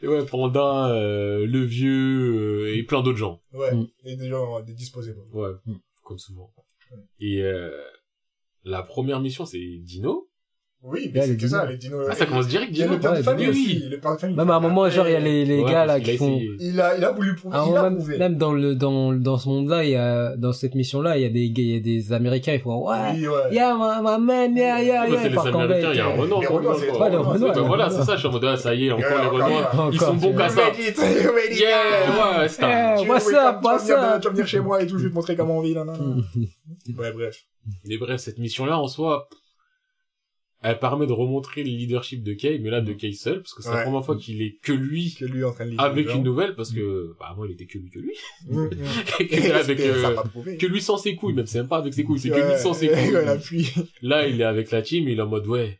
Et ouais, Panda, euh, le vieux, euh, et plein d'autres gens. Ouais. Mm. Et des gens, des disposés. bon. Ouais, Mm. comme souvent. Ouais. Et euh, la première mission, c'est Dino. Oui, mais c'est ça, les dinos. Ah, ça commence direct, Il y a le père de famille oui, aussi. oui. Le père de famille. Même à un moment, genre, il y a les, les gars, là, qui a font. Il a, il a voulu prouver. Il a même, prouvé. même dans le, dans, dans ce monde-là, il y a, dans cette mission-là, il y a des, il y a des Américains, ils font, ouais, yeah, my, man, yeah, yeah, Ouais, yeah, c'est les Américains, il y a un Renois, bah les voilà, c'est ça, je suis en mode, ah, ça y est, encore Ouais, les. Ils sont bons qu'à ça. Ready, ready, Yeah, ouais, c'est un- Yeah, Tu what's veux- up, tu vas what's venir- up? Tu vas venir chez moi et tout, je vais te montrer comment on vit, là, là, là. Mm. Ouais, bref. Mais bref, cette mission-là, en soi, elle permet de remontrer le leadership de Kay, mais là, de Kay seul, parce que c'est la première fois qu'il est que lui, Que lui en train de lire. avec une nouvelle, parce que, bah, moi, il était que lui, que lui. Mm, mm. avec, euh, que lui sans ses couilles, même, c'est même pas avec ses couilles, c'est que lui sans ses couilles. Là, il est avec la team, il est en mode, ouais,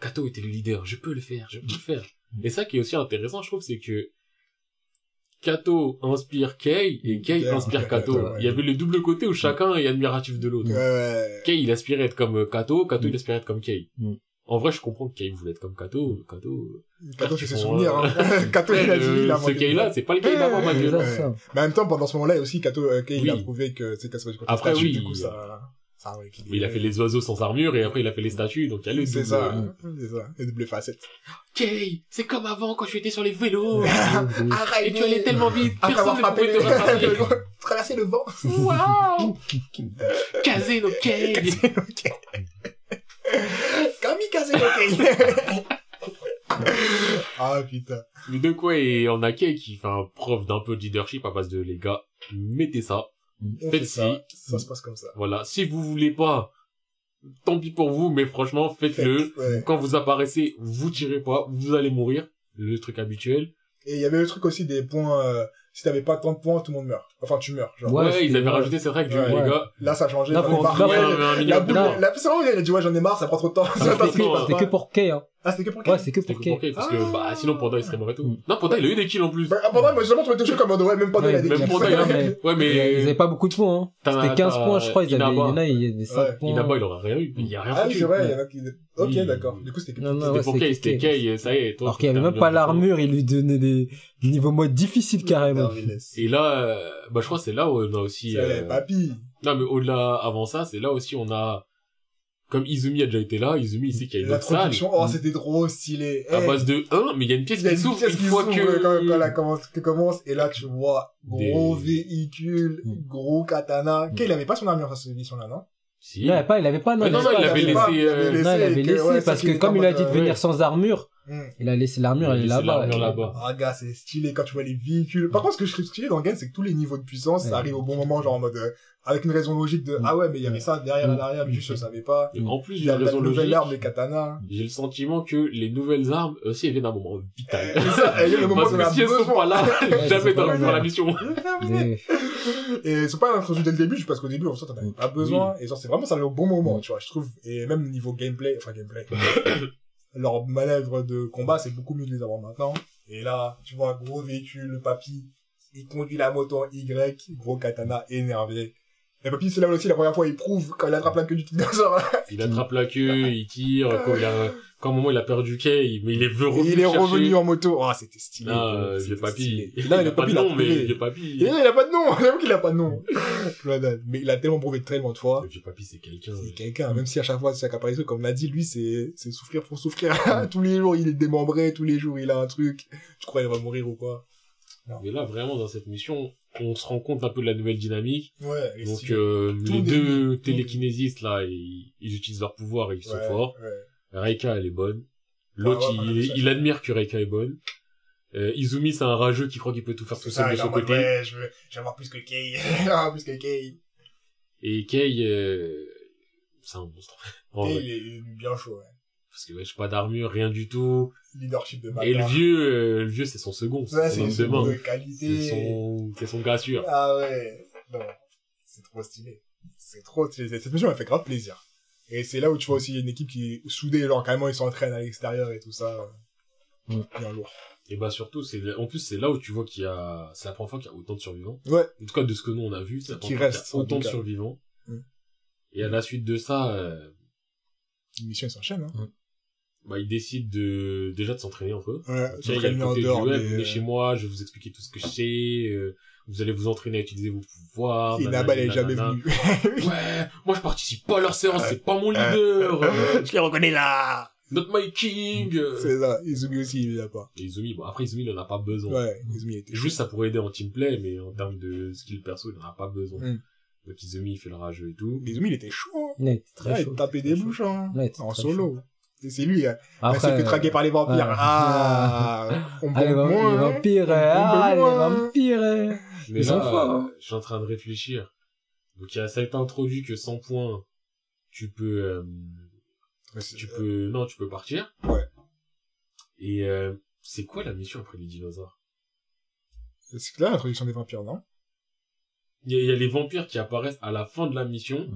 Kato était le leader, je peux le faire, je peux le faire. Et ça qui est aussi intéressant, je trouve, c'est que Kato inspire Kei et Kei Kei inspire Kato. Kato, ouais. Il y avait le double côté où chacun est admiratif de l'autre. Ouais, ouais. Kei, il aspirait être comme euh, Kato, Kato, Mm. il aspirait être comme Kei. Mm. En vrai, je comprends que Kei voulait être comme Kato, Kato... Kato, c'est ses souvenirs, euh, hein. Kato, il a dit, euh, il a ce Kei-là, ça. c'est pas le Kei d'avant, ma gueule. Mais en même temps, pendant ce moment-là aussi, Kato, euh, Kei, il a Oui. prouvé que c'est Après, statue, oui, du coup, ça, Mais il a fait les oiseaux sans armure et après il a fait les statues, donc il y a le C'est double- ça, Mm. c'est ça. Les doubles facettes. Kei, c'est comme avant quand tu étais sur les vélos. Arrête, et tu allais tellement vite, Après personne avoir ne frappé pouvait te rattraper. le... traverser le vent. Waouh Kazé no Kei Kamikaze, ok. ah, putain. Mais de quoi et on a Kei qui fait un preuve d'un peu de leadership à base de les gars, mettez ça. On Faites fait ça. Ça se passe comme ça. Voilà, si vous voulez pas, tant pis pour vous, mais franchement, faites-le. Ouais. Quand vous apparaissez, vous tirez pas, vous allez mourir. Le truc habituel. Et il y avait le truc aussi des points, euh, si t'avais pas tant de points, tout le monde meurt. Enfin, tu meurs, genre. Ouais, Ouais, ils avaient rajouté cette règle du, Ouais. les gars, Là, ça a changé. Là, faut- il la boule, la personne, elle a dit, ouais, j'en ai marre, ça prend trop de temps. Ça C'était que, pour Kay, hein. Ah, c'était que pour Kay Ouais, c'est que C'était pour que pour Kay. Parce que, Ah. bah, sinon, Panda, il serait mort et tout. Mm. Non, Panda, il a eu des kills en plus. Bah, ah, pendant, moi, justement, tu m'as touché comme ouais, même pendant, il a des Ouais, kills. Même Panda, il a, Ouais, ouais, Ils mais, avaient pas beaucoup de points, hein. T'en as- C'était 15 t'as points, je crois. Ils avaient, il y en a, il y a des 5 Ouais, points. Inaba, il aurait rien eu. Il y a rien Ah c'est vrai, il y en a qui, ok, d'accord. Du coup, c'était que Non, non, C'était ouais, pour Kay, c'était Kay. Ça y est, toi. Alors qu'il avait même pas l'armure, il lui donnait des niveaux mode difficiles carrément. Et là, euh, bah, je crois que c'est là où on a aussi, C'est euh, papy. non, mais au-delà, avant ça, c'est là aussi, on a, comme Izumi a déjà été là, Izumi, il sait qu'il y a une autre salle. Oh, c'était trop stylé. À Eh, base de 1, mais il y a une pièce il y a qui une s'ouvre pièce une qui fois que... quand, quand elle commence, que commence, et là, tu vois, gros Des- véhicule, Mm. gros katana. Mm. Qu'il avait pas son armure dans cette édition-là, non? Si. Non, il avait pas, il avait pas, non, non, non, il avait laissé, euh, Non, il laissé, avait que, laissé, ouais, parce que comme il a dit de euh, venir sans armure, Mm. il a laissé l'armure, elle est là-bas. là-bas. Ah, gars, c'est stylé quand tu vois les véhicules. Par contre, ce que je trouve stylé dans Gen, c'est que tous les niveaux de puissance, ça arrive au bon moment, genre en mode, euh, avec une raison logique de, Mm. ah ouais, mais il y avait ça derrière, Mm. à l'arrière, mais juste, je savais pas. Et En plus, Il j'ai y a une la raison nouvelle arme, les katanas. J'ai le sentiment que les nouvelles armes aussi elles viennent d'un moment vital. Ça, et le moment Parce que si elles sont pas là, jamais dans la mission. Et c'est pas introduit dès le début, parce qu'au début, en fait, t'en avais pas besoin. Et genre, c'est vraiment ça au bon moment, Mm. tu vois, je trouve. Et même niveau gameplay, enfin gameplay, leur manœuvre de combat, c'est beaucoup mieux de les avoir maintenant. Et là, tu vois, gros véhicule, le papy, il conduit la moto en Y, gros katana énervé. Et papy, c'est là aussi la première fois, il prouve quand il attrape la queue du genre. Il attrape la queue, il tire, quand il a, quand au moment il a perdu il- mais il est revenu. Il est revenu en moto. Ah, c'était stylé. Ah, le papy. stylé. Il Là, a pas de il nom, mais le papy. Et là, il a pas de nom. J'avoue qu'il a pas de nom. Mais il a tellement prouvé tellement de fois. Le vieux papy, c'est quelqu'un. C'est quelqu'un, même si à chaque fois, chaque apparition, comme on l'a dit, lui, c'est, c'est souffrir pour souffrir. tous les jours, il est démembré, tous les jours, il a un truc. Tu crois qu'il va mourir ou quoi? Mais là, vraiment, dans cette mission, on se rend compte un peu de la nouvelle dynamique. Ouais, et Donc, euh, les deux télékinésistes, là, ils, ils utilisent leur pouvoir et ils sont Ouais, forts. ouais. Reika, elle est bonne. L'autre, il, il admire que Reika est bonne. Euh, Izumi, c'est un rageux qui croit qu'il peut tout faire tout seul ça, de son côté. ouais, je veux, je veux avoir plus que avoir plus que Kay. Et Kei, euh, c'est un monstre. Est, il est bien chaud, ouais. Parce que, wesh, pas d'armure, rien du tout. Leadership de Et le vieux, euh, le vieux, c'est son second. Ouais, c'est c'est son seconde de C'est qualité. son, c'est son gars sûr. Ah ouais. Non. C'est trop stylé. C'est trop stylé. Cette mission m'a fait grave plaisir. Et c'est là où tu vois aussi une équipe qui est soudée, genre carrément ils s'entraînent à l'extérieur et tout ça. Mm. Bien lourd. Et bah, surtout, c'est, en plus, c'est là où tu vois qu'il y a, c'est la première fois qu'il y a autant de survivants. Ouais. En tout cas, de ce que nous, on a vu, c'est la Qui première fois qu'il y a reste, en autant de survivants. Mm. Et à la suite de ça, euh, Une mission s'enchaîne, hein. Bah, ils décident de, déjà de s'entraîner entre eux. Ouais, Tiens, il y a le s'entraîner en côté du dehors web, des- venez chez moi, je vais vous expliquer tout ce que je sais, euh, vous allez vous entraîner à utiliser vos pouvoirs. Et nanana, Naba, elle est jamais venue. Ouais, moi je participe pas à leur séance, c'est pas mon leader. euh, Je les reconnais là! Not my king. euh. C'est ça. Izumi aussi, il a pas. Et Izumi, bon après Izumi il en a pas besoin. Ouais, Izumi était Juste ça pourrait aider en teamplay, mais en termes de skill perso, il en a pas besoin. Mm. Donc Izumi il fait le rageux et tout. Izumi, il était chaud. hein. Il été très Ouais, chaud. il tapait des bouches, hein. Ouais, était En solo. C'est lui, hein. Elle Après, s'est fait traquer par les vampires. ouais. Ah! On Ah, les, bombe vamp- moins, les vampires, On ah, les vampires. euh. Mais Ils là, sont forts, hein. euh, je suis en train de réfléchir. Donc il y a, ça a été introduit que 100 points, tu peux, euh, Ouais, tu peux, non, tu peux partir. Ouais. Et euh, c'est quoi la mission après les dinosaures? C'est clair, l'introduction des vampires, non? Il y, a- il y a les vampires qui apparaissent à la fin de la mission.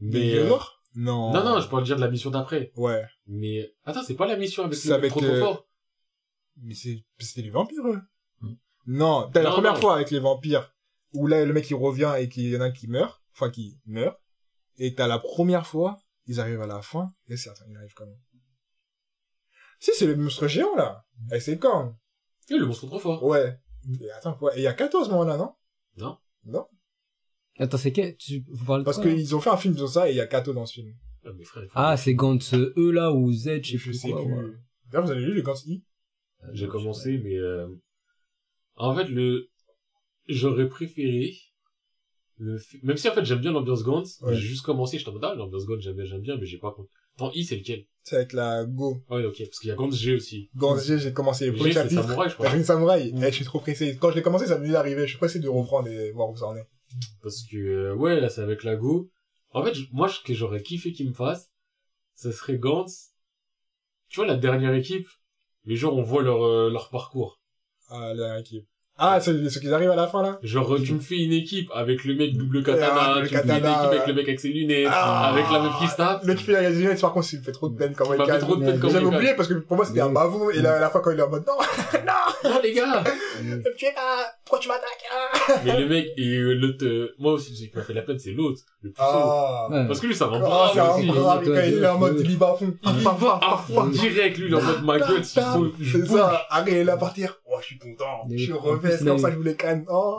Des Mais euh, dinosaures? Non. non, non, je parle déjà de la mission d'après. Ouais. Mais attends, c'est pas la mission avec C'est le avec, trop trop fort. Mais c'est, c'était les vampires, eux. Hmm. Non, t'as la première non. fois avec les vampires, où là, le mec, il revient et qu'il y en a un qui meurt, enfin, qui meurt. Et t'as la première fois, ils arrivent à la fin, et c'est, attends, ils arrivent comment? Si, c'est le monstre géant, là. Et c'est quand? Et le monstre trop fort. Ouais. Et attends, quoi? Et il y a 14 moments là, non? Non. Non? Attends, c'est que tu, vous parlez de Parce qu'ils ont fait un film sur ça, et il y a Kato dans ce film. Ah, mais frère, il faut- Ah, c'est Gantz E là ou Z, je sais Je plus sais quoi. plus. ouais. D'ailleurs, vous avez lu les Gantz I? J'ai commencé, mais euh... en fait, le j'aurais préféré le même si en fait j'aime bien l'ambiance Gantz, Ouais. j'ai juste commencé, j'étais en mode ah, l'ambiance Gantz j'aime bien, j'aime bien, mais j'ai pas compris. Attends, I c'est lequel? C'est avec la Go. Ouais, ok, parce qu'il y a Gantz G aussi. Gantz G, j'ai commencé les premiers chapitres. samouraï, je crois. Green Samurai. Mm. Eh, je suis trop pressé. Quand je l'ai commencé, ça venait d'arriver. Je suis pressé de reprendre et voir où ça en est. Parce que euh, ouais, là c'est avec la Go. En fait, moi ce que j'aurais kiffé qu'il me fasse, ce serait Gantz. Tu vois la dernière équipe, les gens on voit leur euh, leur parcours. Ah, la équipe. Ah, c'est ceux qui arrivent à la fin, là Genre, tu me fais une équipe avec le mec double katana, le tu me fais une équipe avec le mec avec ses lunettes, Ah. avec la meuf qui se tape. Le qui fait la lunettes, par contre, il me fait trop de peine quand Il fait trop de peine quand J'avais il oublié parce que pour moi, c'était un bavou, et là, à la fois, quand il est en mode, non, Non, les gars! tu es là, pourquoi tu m'attaques, ah Mais le mec, et euh, l'autre, euh, moi aussi, celui qui m'a fait la peine, c'est l'autre, le puceau. Ah. Ouais. Parce que lui, ça va Ah, c'est un quand il est en mode, il va à fond. Il va à fond direct, lui, il est en mode ma gueule, C'est ça, arrête là à partir. Oh, je suis content. Je suis plus, c'est comme ça que je voulais canne. Oh.